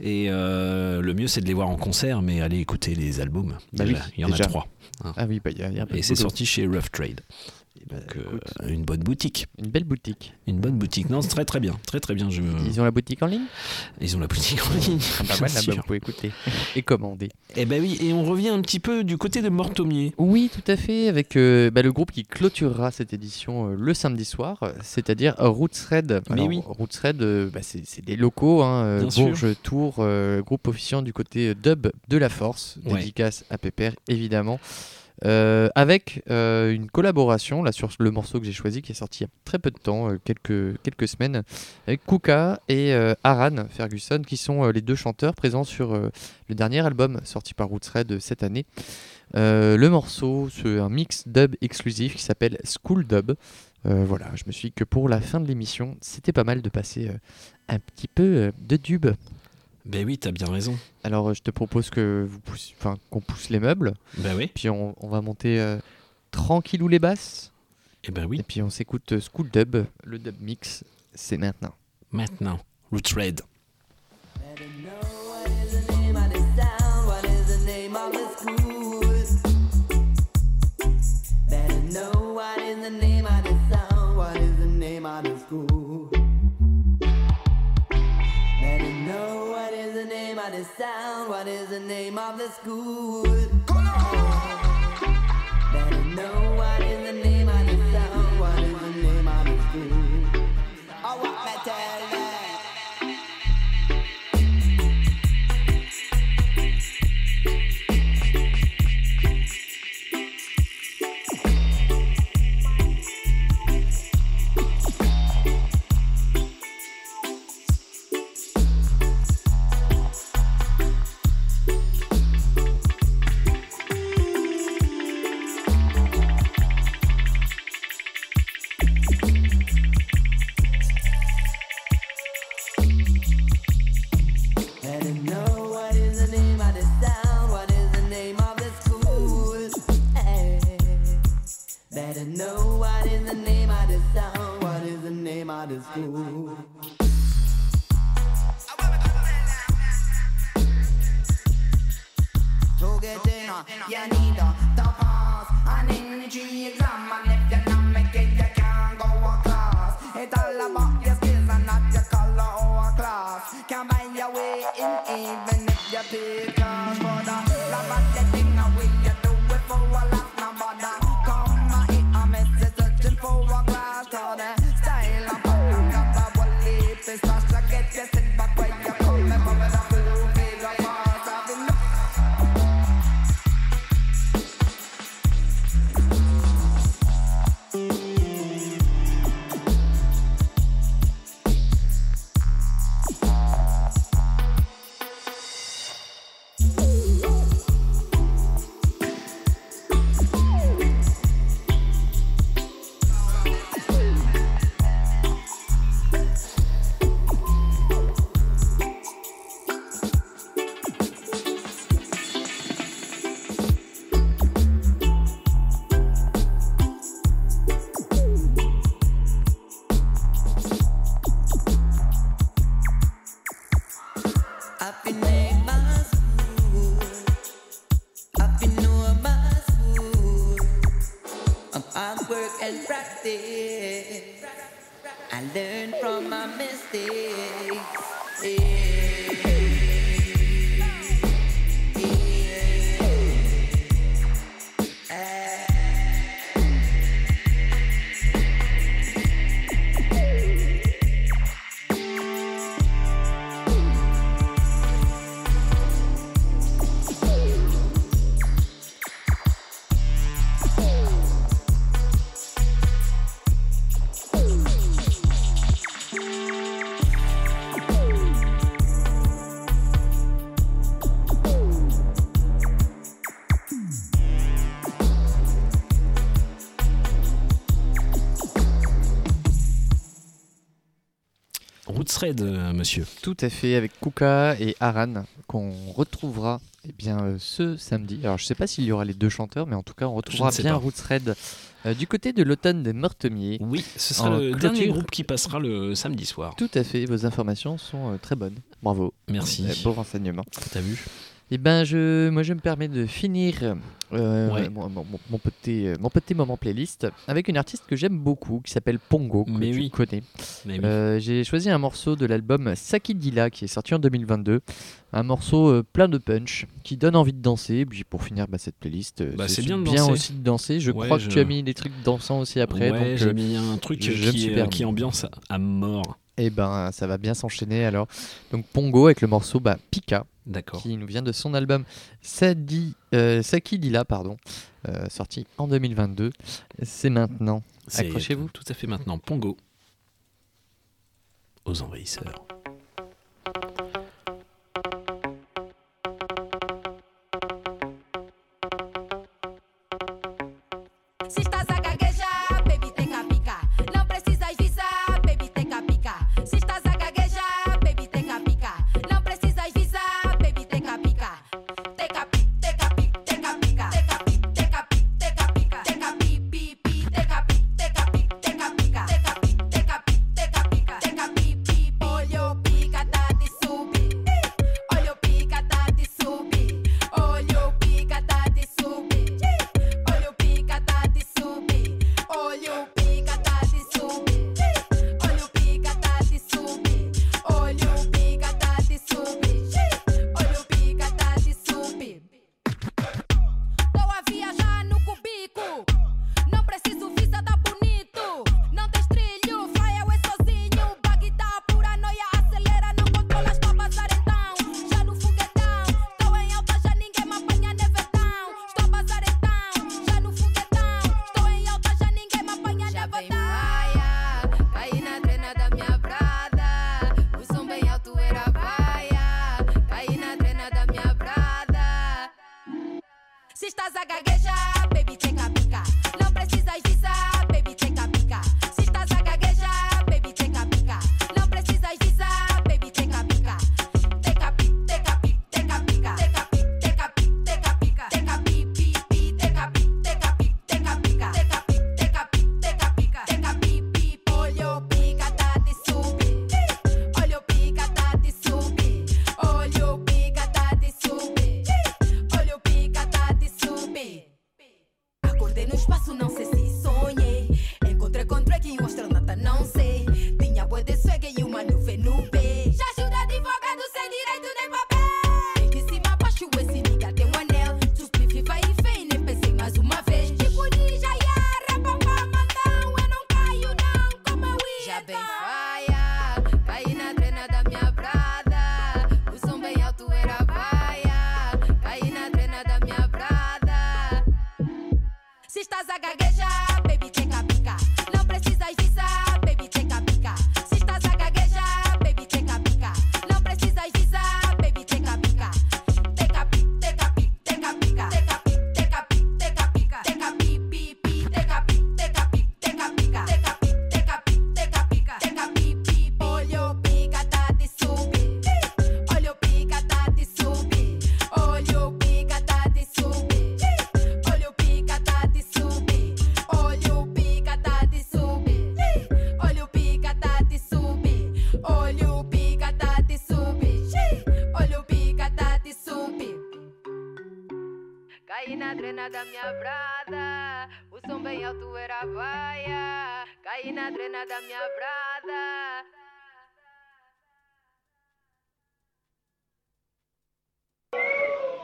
Et euh, le mieux c'est de les voir en concert, mais allez écouter les albums. Bah oui, il y en déjà. a trois. hein. Ah oui, bah, y a- y Et c'est sorti chez Rough Trade. Donc euh, une bonne boutique. Une belle boutique. Une bonne boutique. Non, c'est très très bien, très très bien. Je... Ils ont la boutique en ligne? Ils ont la boutique en ligne. Ah voilà, bah, sûr. vous pouvez écouter et commander. Et ben oui, et on revient un petit peu du côté de Mortomier. Oui, tout à fait, avec euh, bah, le groupe qui clôturera cette édition euh, le samedi soir, c'est-à-dire Roots Red. Mais oui. Roots Red, bah, c'est des locaux, hein. Bourges, Tours, groupe officiant du côté dub de la Force, Ouais. dédicace à Pépère évidemment. Euh, avec euh, une collaboration là sur le morceau que j'ai choisi qui est sorti il y a très peu de temps, euh, quelques, quelques semaines, avec Kuka et Aran Ferguson qui sont les deux chanteurs présents sur le dernier album sorti par Roots Red cette année. Le morceau, c'est un mix dub exclusif qui s'appelle School Dub. Voilà, je me suis dit que pour la fin de l'émission, c'était pas mal de passer un petit peu de dub. Ben oui, t'as bien raison. Alors, euh, je te propose que vous pousse- enfin, qu'on pousse les meubles. Ben oui. Puis on, on va monter euh, tranquillou les basses. Et ben oui. Et puis on s'écoute euh, School Dub, le dub mix, c'est maintenant. Maintenant, Roots Red. What is the name of the school? Better know what is the name of the sound. What is the name of the school? Of the sound. What is the name of the school? Name Euh, monsieur. Tout à fait, avec Kuka et Aran, qu'on retrouvera eh bien, euh, ce samedi. Alors, je sais pas s'il y aura les deux chanteurs, mais en tout cas, on retrouvera ne bien pas. Roots Red euh, du côté de l'automne des Meurtemiers. Oui, ce sera le clôture. dernier groupe qui passera le samedi soir. Tout à fait, vos informations sont euh, très bonnes. Bravo. Merci. Beau renseignement. T'as vu? Eh ben, je, moi, je me permets de finir euh, Ouais. mon, mon- mon petit, euh, mon petit moment playlist avec une artiste que j'aime beaucoup qui s'appelle Pongo, que Mais tu oui. connais. Mais oui. Euh, J'ai choisi un morceau de l'album Saki Dila qui est sorti en 2022. Un morceau euh, plein de punch qui donne envie de danser. Puis pour finir bah, cette playlist, Bah, c'est bien aussi de danser. Je Ouais, crois je- que tu as mis des trucs dansants aussi après. ouais, j'ai mis un truc qui, qui ambiance à mort. Eh ben, ça va bien s'enchaîner alors. Donc Pongo avec le morceau bah, Pika, qui nous vient de son album Sadi, euh, Saki Dila, pardon, euh, sorti en 2022. C'est maintenant. Accrochez-vous. Tout à fait maintenant. Pongo. Aux envahisseurs.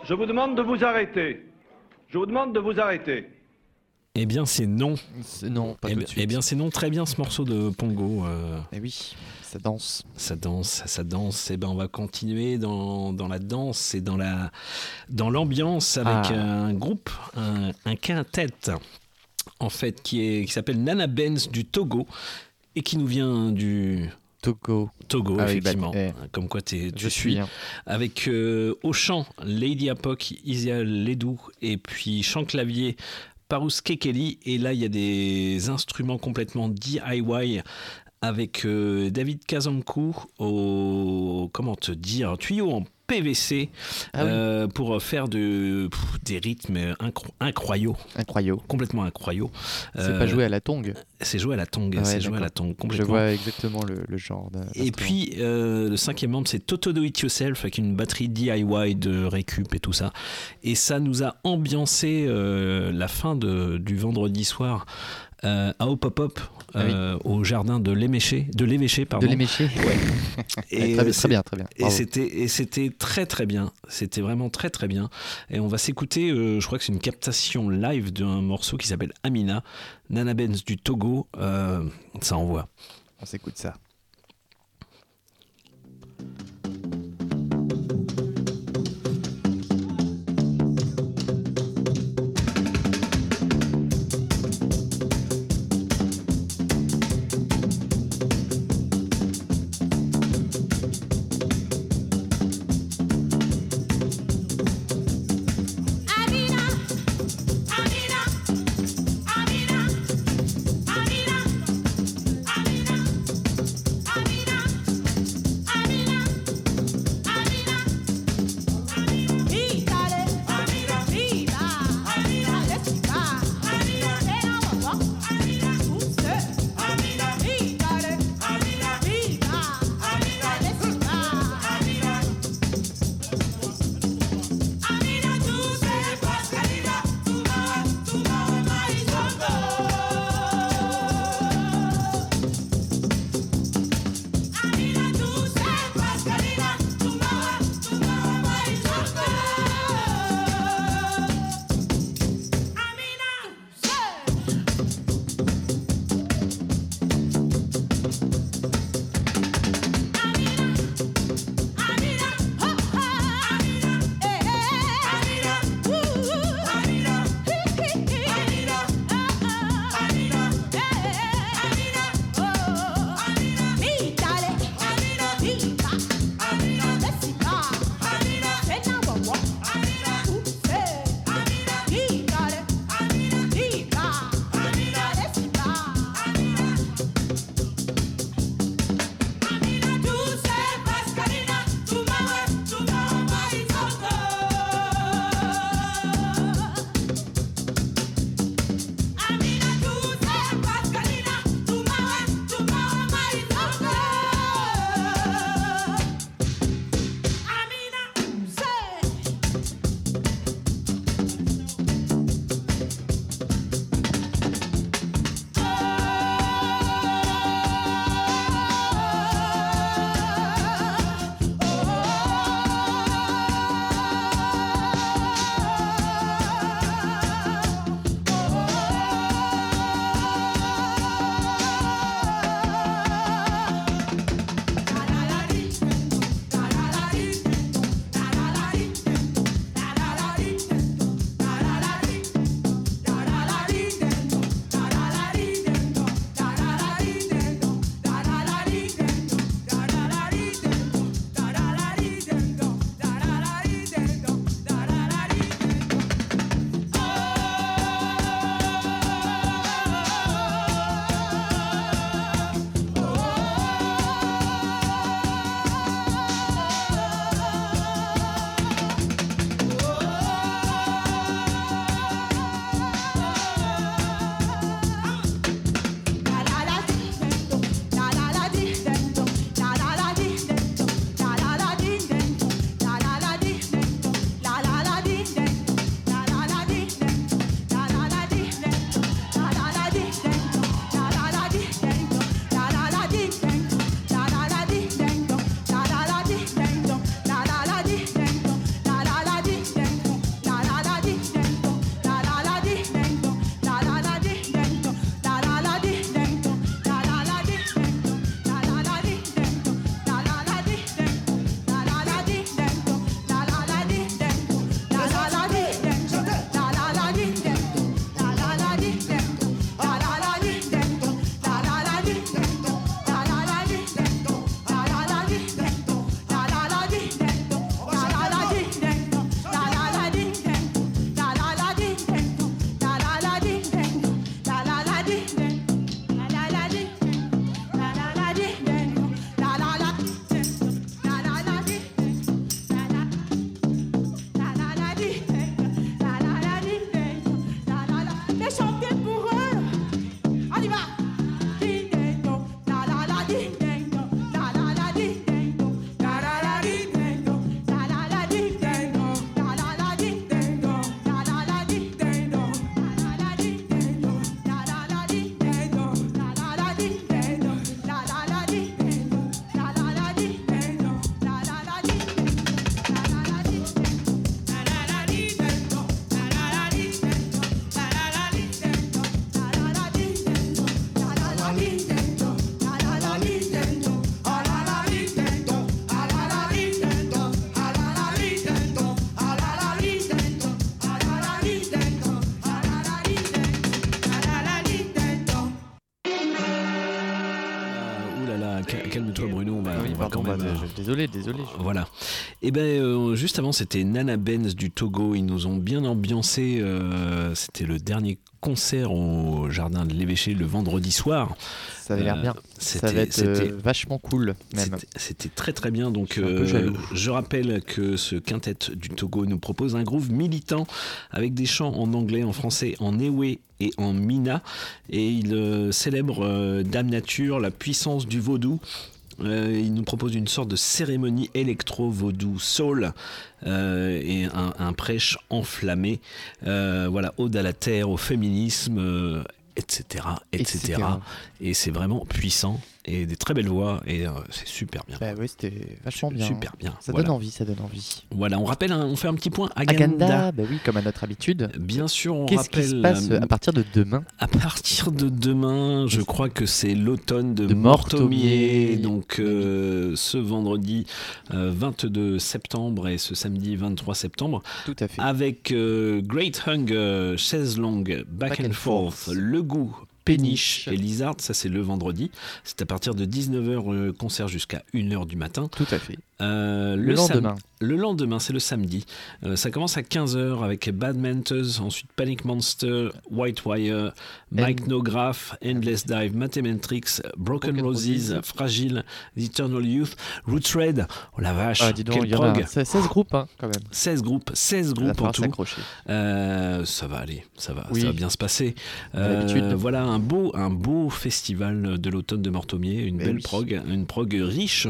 Je vous demande de vous arrêter. Je vous demande de vous arrêter. Eh bien, c'est non. Non, pas eh, tout de suite. eh bien, c'est non. Très bien ce morceau de Pongo. euh, Eh oui, ça danse. Ça danse, ça danse. Eh ben, on va continuer dans, dans la danse et dans la dans l'ambiance avec Ah. un groupe, un, un quintet, en fait, qui est qui s'appelle Nana Benz du Togo et qui nous vient du Togo. Togo, Ah oui, effectivement. bah, eh. Comme quoi tu Je suis. suis, hein. Avec euh, au chant Lady Apok, Isia Ledou et puis chant clavier Parous Kekeli. Et là, il y a des instruments complètement DIY avec euh, David Kazankou au comment te dire tuyau en PVC Ah oui. euh, pour faire de, pff, des rythmes incro- incroyaux. Incroyaux. Complètement incroyaux. C'est pas joué à la tongue. C'est joué à la tongue. Ouais, c'est joué à la tongue. Je vois exactement le, le genre. Et puis euh, le cinquième membre c'est Toto Do It Yourself avec une batterie DIY de récup et tout ça. Et ça nous a ambiancé euh, la fin de, du vendredi soir euh, à Hop Hop Hop Ah oui. euh, au jardin de l'éméché, de l'évêché pardon. De l'éméché Ouais. Très bien, c'est- très bien, très bien. Et Bravo. c'était et c'était très très bien. C'était vraiment très très bien. Et on va s'écouter. euh, je crois que c'est une captation live d'un morceau qui s'appelle Amina, Nana Benz du Togo. Euh, ça envoie. On s'écoute ça. Désolé, désolé. je- Voilà. Et ben euh, juste avant, c'était Nana Benz du Togo. Ils nous ont bien ambiancé. euh, c'était le dernier concert au jardin de l'évêché le vendredi soir. Ça avait l'air Euh, bien. Ça va être euh, vachement cool, c'était- très très bien. Donc, Je euh, rappelle que ce quintet du Togo nous propose un groove militant avec des chants en anglais, en français, en ewe et en mina. Et il euh, célèbre euh, Dame Nature, la puissance du vaudou. Euh, il nous propose une sorte de cérémonie électro-vaudou soul euh, et un, un prêche enflammé. Euh, voilà, ode à la terre, au féminisme, etc., etc. Etc. Et c'est vraiment puissant et des très belles voix et euh, c'est super bien. Bah oui, c'était vachement bien. Super bien. Ça Voilà. donne envie, ça donne envie. Voilà, on rappelle, un- on fait un petit point agenda. Agenda, bah oui, comme à notre habitude. Bien sûr, on Qu'est-ce qui se passe euh, à partir de demain À partir de demain, je crois que c'est l'automne de, De Mortomier. Mortomier. Donc euh, ce vendredi euh, 22 septembre et ce samedi 23 septembre. Tout à fait. Avec Great Hunger, Chaise Longue, Back, Back and, and Forth, Forth. Le Goût. Péniche et Lizard, ça c'est le vendredi. C'est à partir de 19h, concert jusqu'à 1h du matin. Tout à fait. Euh, Le lendemain. Le lendemain, c'est le samedi. Euh, ça commence à 15h avec Bad Mentors, ensuite Panic Monster, White Wire, Mike Nograph, Endless Dive, Mathematrix, Broken, Broken Roses, Roses. Fragile, The Eternal Youth, Roots Red. Oh la vache, Ah, dis donc, quel y a prog. 16 groupes hein, quand même. 16 groupes, 16 Il va groupes en tout. Euh, ça va aller, ça va, Oui. ça va bien se passer. Voilà un beau, un beau festival de l'automne de Mortomier, une Mais belle oui. prog, une prog riche.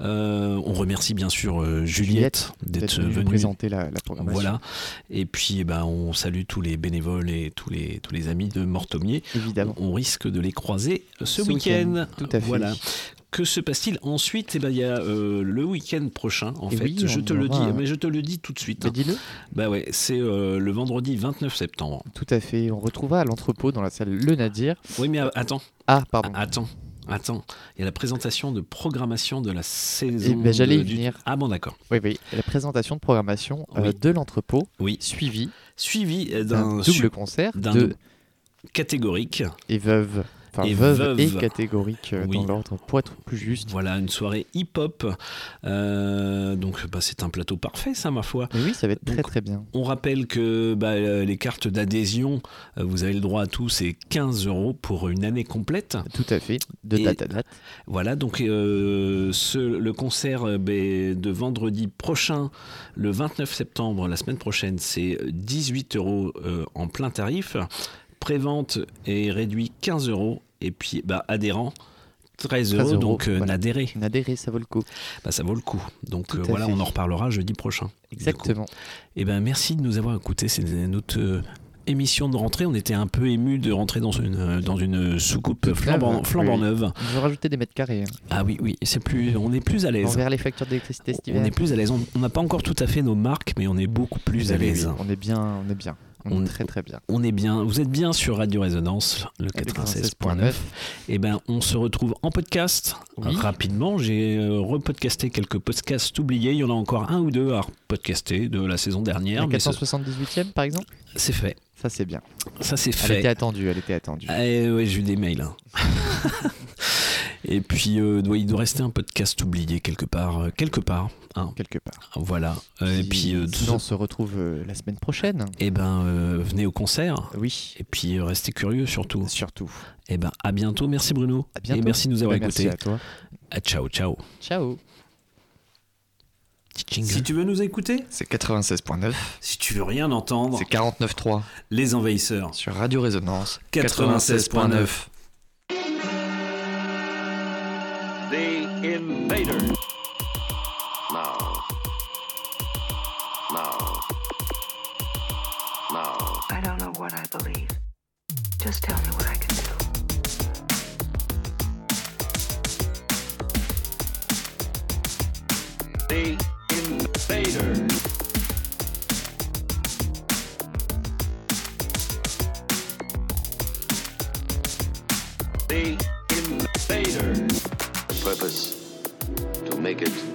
On remercie bien sûr euh, Juliette d'être venue présenter la, la programmation. Voilà. Et puis, eh ben, on salue tous les bénévoles et tous les, tous les amis de Mortomier. Évidemment. On risque de les croiser ce, Ce week-end. tout à fait. Voilà. Que se passe-t-il ensuite? Eh ben, il y a euh, le week-end prochain, en Et fait. oui, je te le dis, un- mais je te le dis tout de suite. Bah, dis-le. Bah ouais, c'est euh, le vendredi 29 septembre. Tout à fait. On retrouvera à l'entrepôt dans la salle Le Nadir. Oui, mais attends. Ah, pardon. Attends. Attends, il y a la présentation de programmation de la saison. Eh ben, j'allais y du- venir. Ah bon, d'accord. Oui, oui. La présentation de programmation euh, Oui. de l'entrepôt, Oui. suivie Suivi euh, d'un double su- concert de catégorique. et veuve. Enfin, Et veuve, et veuve. catégorique euh, Oui. dans l'ordre, pour être plus juste. Voilà, une soirée hip-hop. Euh, donc, bah, c'est un plateau parfait, ça, ma foi. Mais oui, ça va être très Donc, très bien. On rappelle que bah, euh, les cartes d'adhésion, vous avez le droit à tout, c'est 15 euros pour une année complète. Tout à fait, de Et- date à date. Voilà, donc euh, ce, le concert ben, de vendredi prochain, le 29 septembre, la semaine prochaine, c'est 18 euros euh, en plein tarif. Prévente est réduit 15 euros. Et puis bah, adhérent, 13 euros. 13 euros, donc euh, voilà. n'adhérer. N'adhérer, ça vaut le coup. Bah, ça vaut le coup. Donc euh, à voilà, fait. on en reparlera jeudi prochain. Exactement. Et ben merci de nous avoir écoutés. C'est notre euh, émission de rentrée. On était un peu ému de rentrer dans une, dans une soucoupe flambant, flambant oui. neuve. On veut rajouter des mètres carrés. hein. Ah oui, oui, c'est plus, on est plus à l'aise. Envers les factures d'électricité On est plus à l'aise. On- n'a pas encore tout à fait nos marques, mais on est beaucoup plus Oui, à oui, l'aise. oui, On est bien, on est bien. On, est très très bien. On est bien. Vous êtes bien sur Radio Résonance, le 96.9. Et ben, on se retrouve en podcast Oui. rapidement. J'ai euh, repodcasté quelques podcasts oubliés. Il y en a encore un ou deux à podcaster de la saison dernière. La mais ce- 478e par exemple? C'est fait. Ça c'est bien. Ça c'est Elle fait. était attendue, elle était attendue. Eh ouais, j'ai eu des mails. hein. Et puis, euh, il doit rester un podcast oublié quelque part. euh, quelque part. hein. Quelque part. Voilà. Euh, et puis, euh, Sinon on se retrouve euh, la semaine prochaine. eh ben, euh, venez au concert. Oui. Et puis, euh, restez curieux surtout. Surtout. Et ben, à bientôt. Merci Bruno. À bientôt. Et merci de nous avoir Bah, merci écoutés. à toi. Ah, ciao, ciao. Ciao. Si tu veux nous écouter, C'est 96.9. si tu veux rien entendre, C'est 49.3 Les Envahisseurs. sur Radio Résonance 96.9. The Invaders. No. No. No. I don't know what I believe. Just tell me make it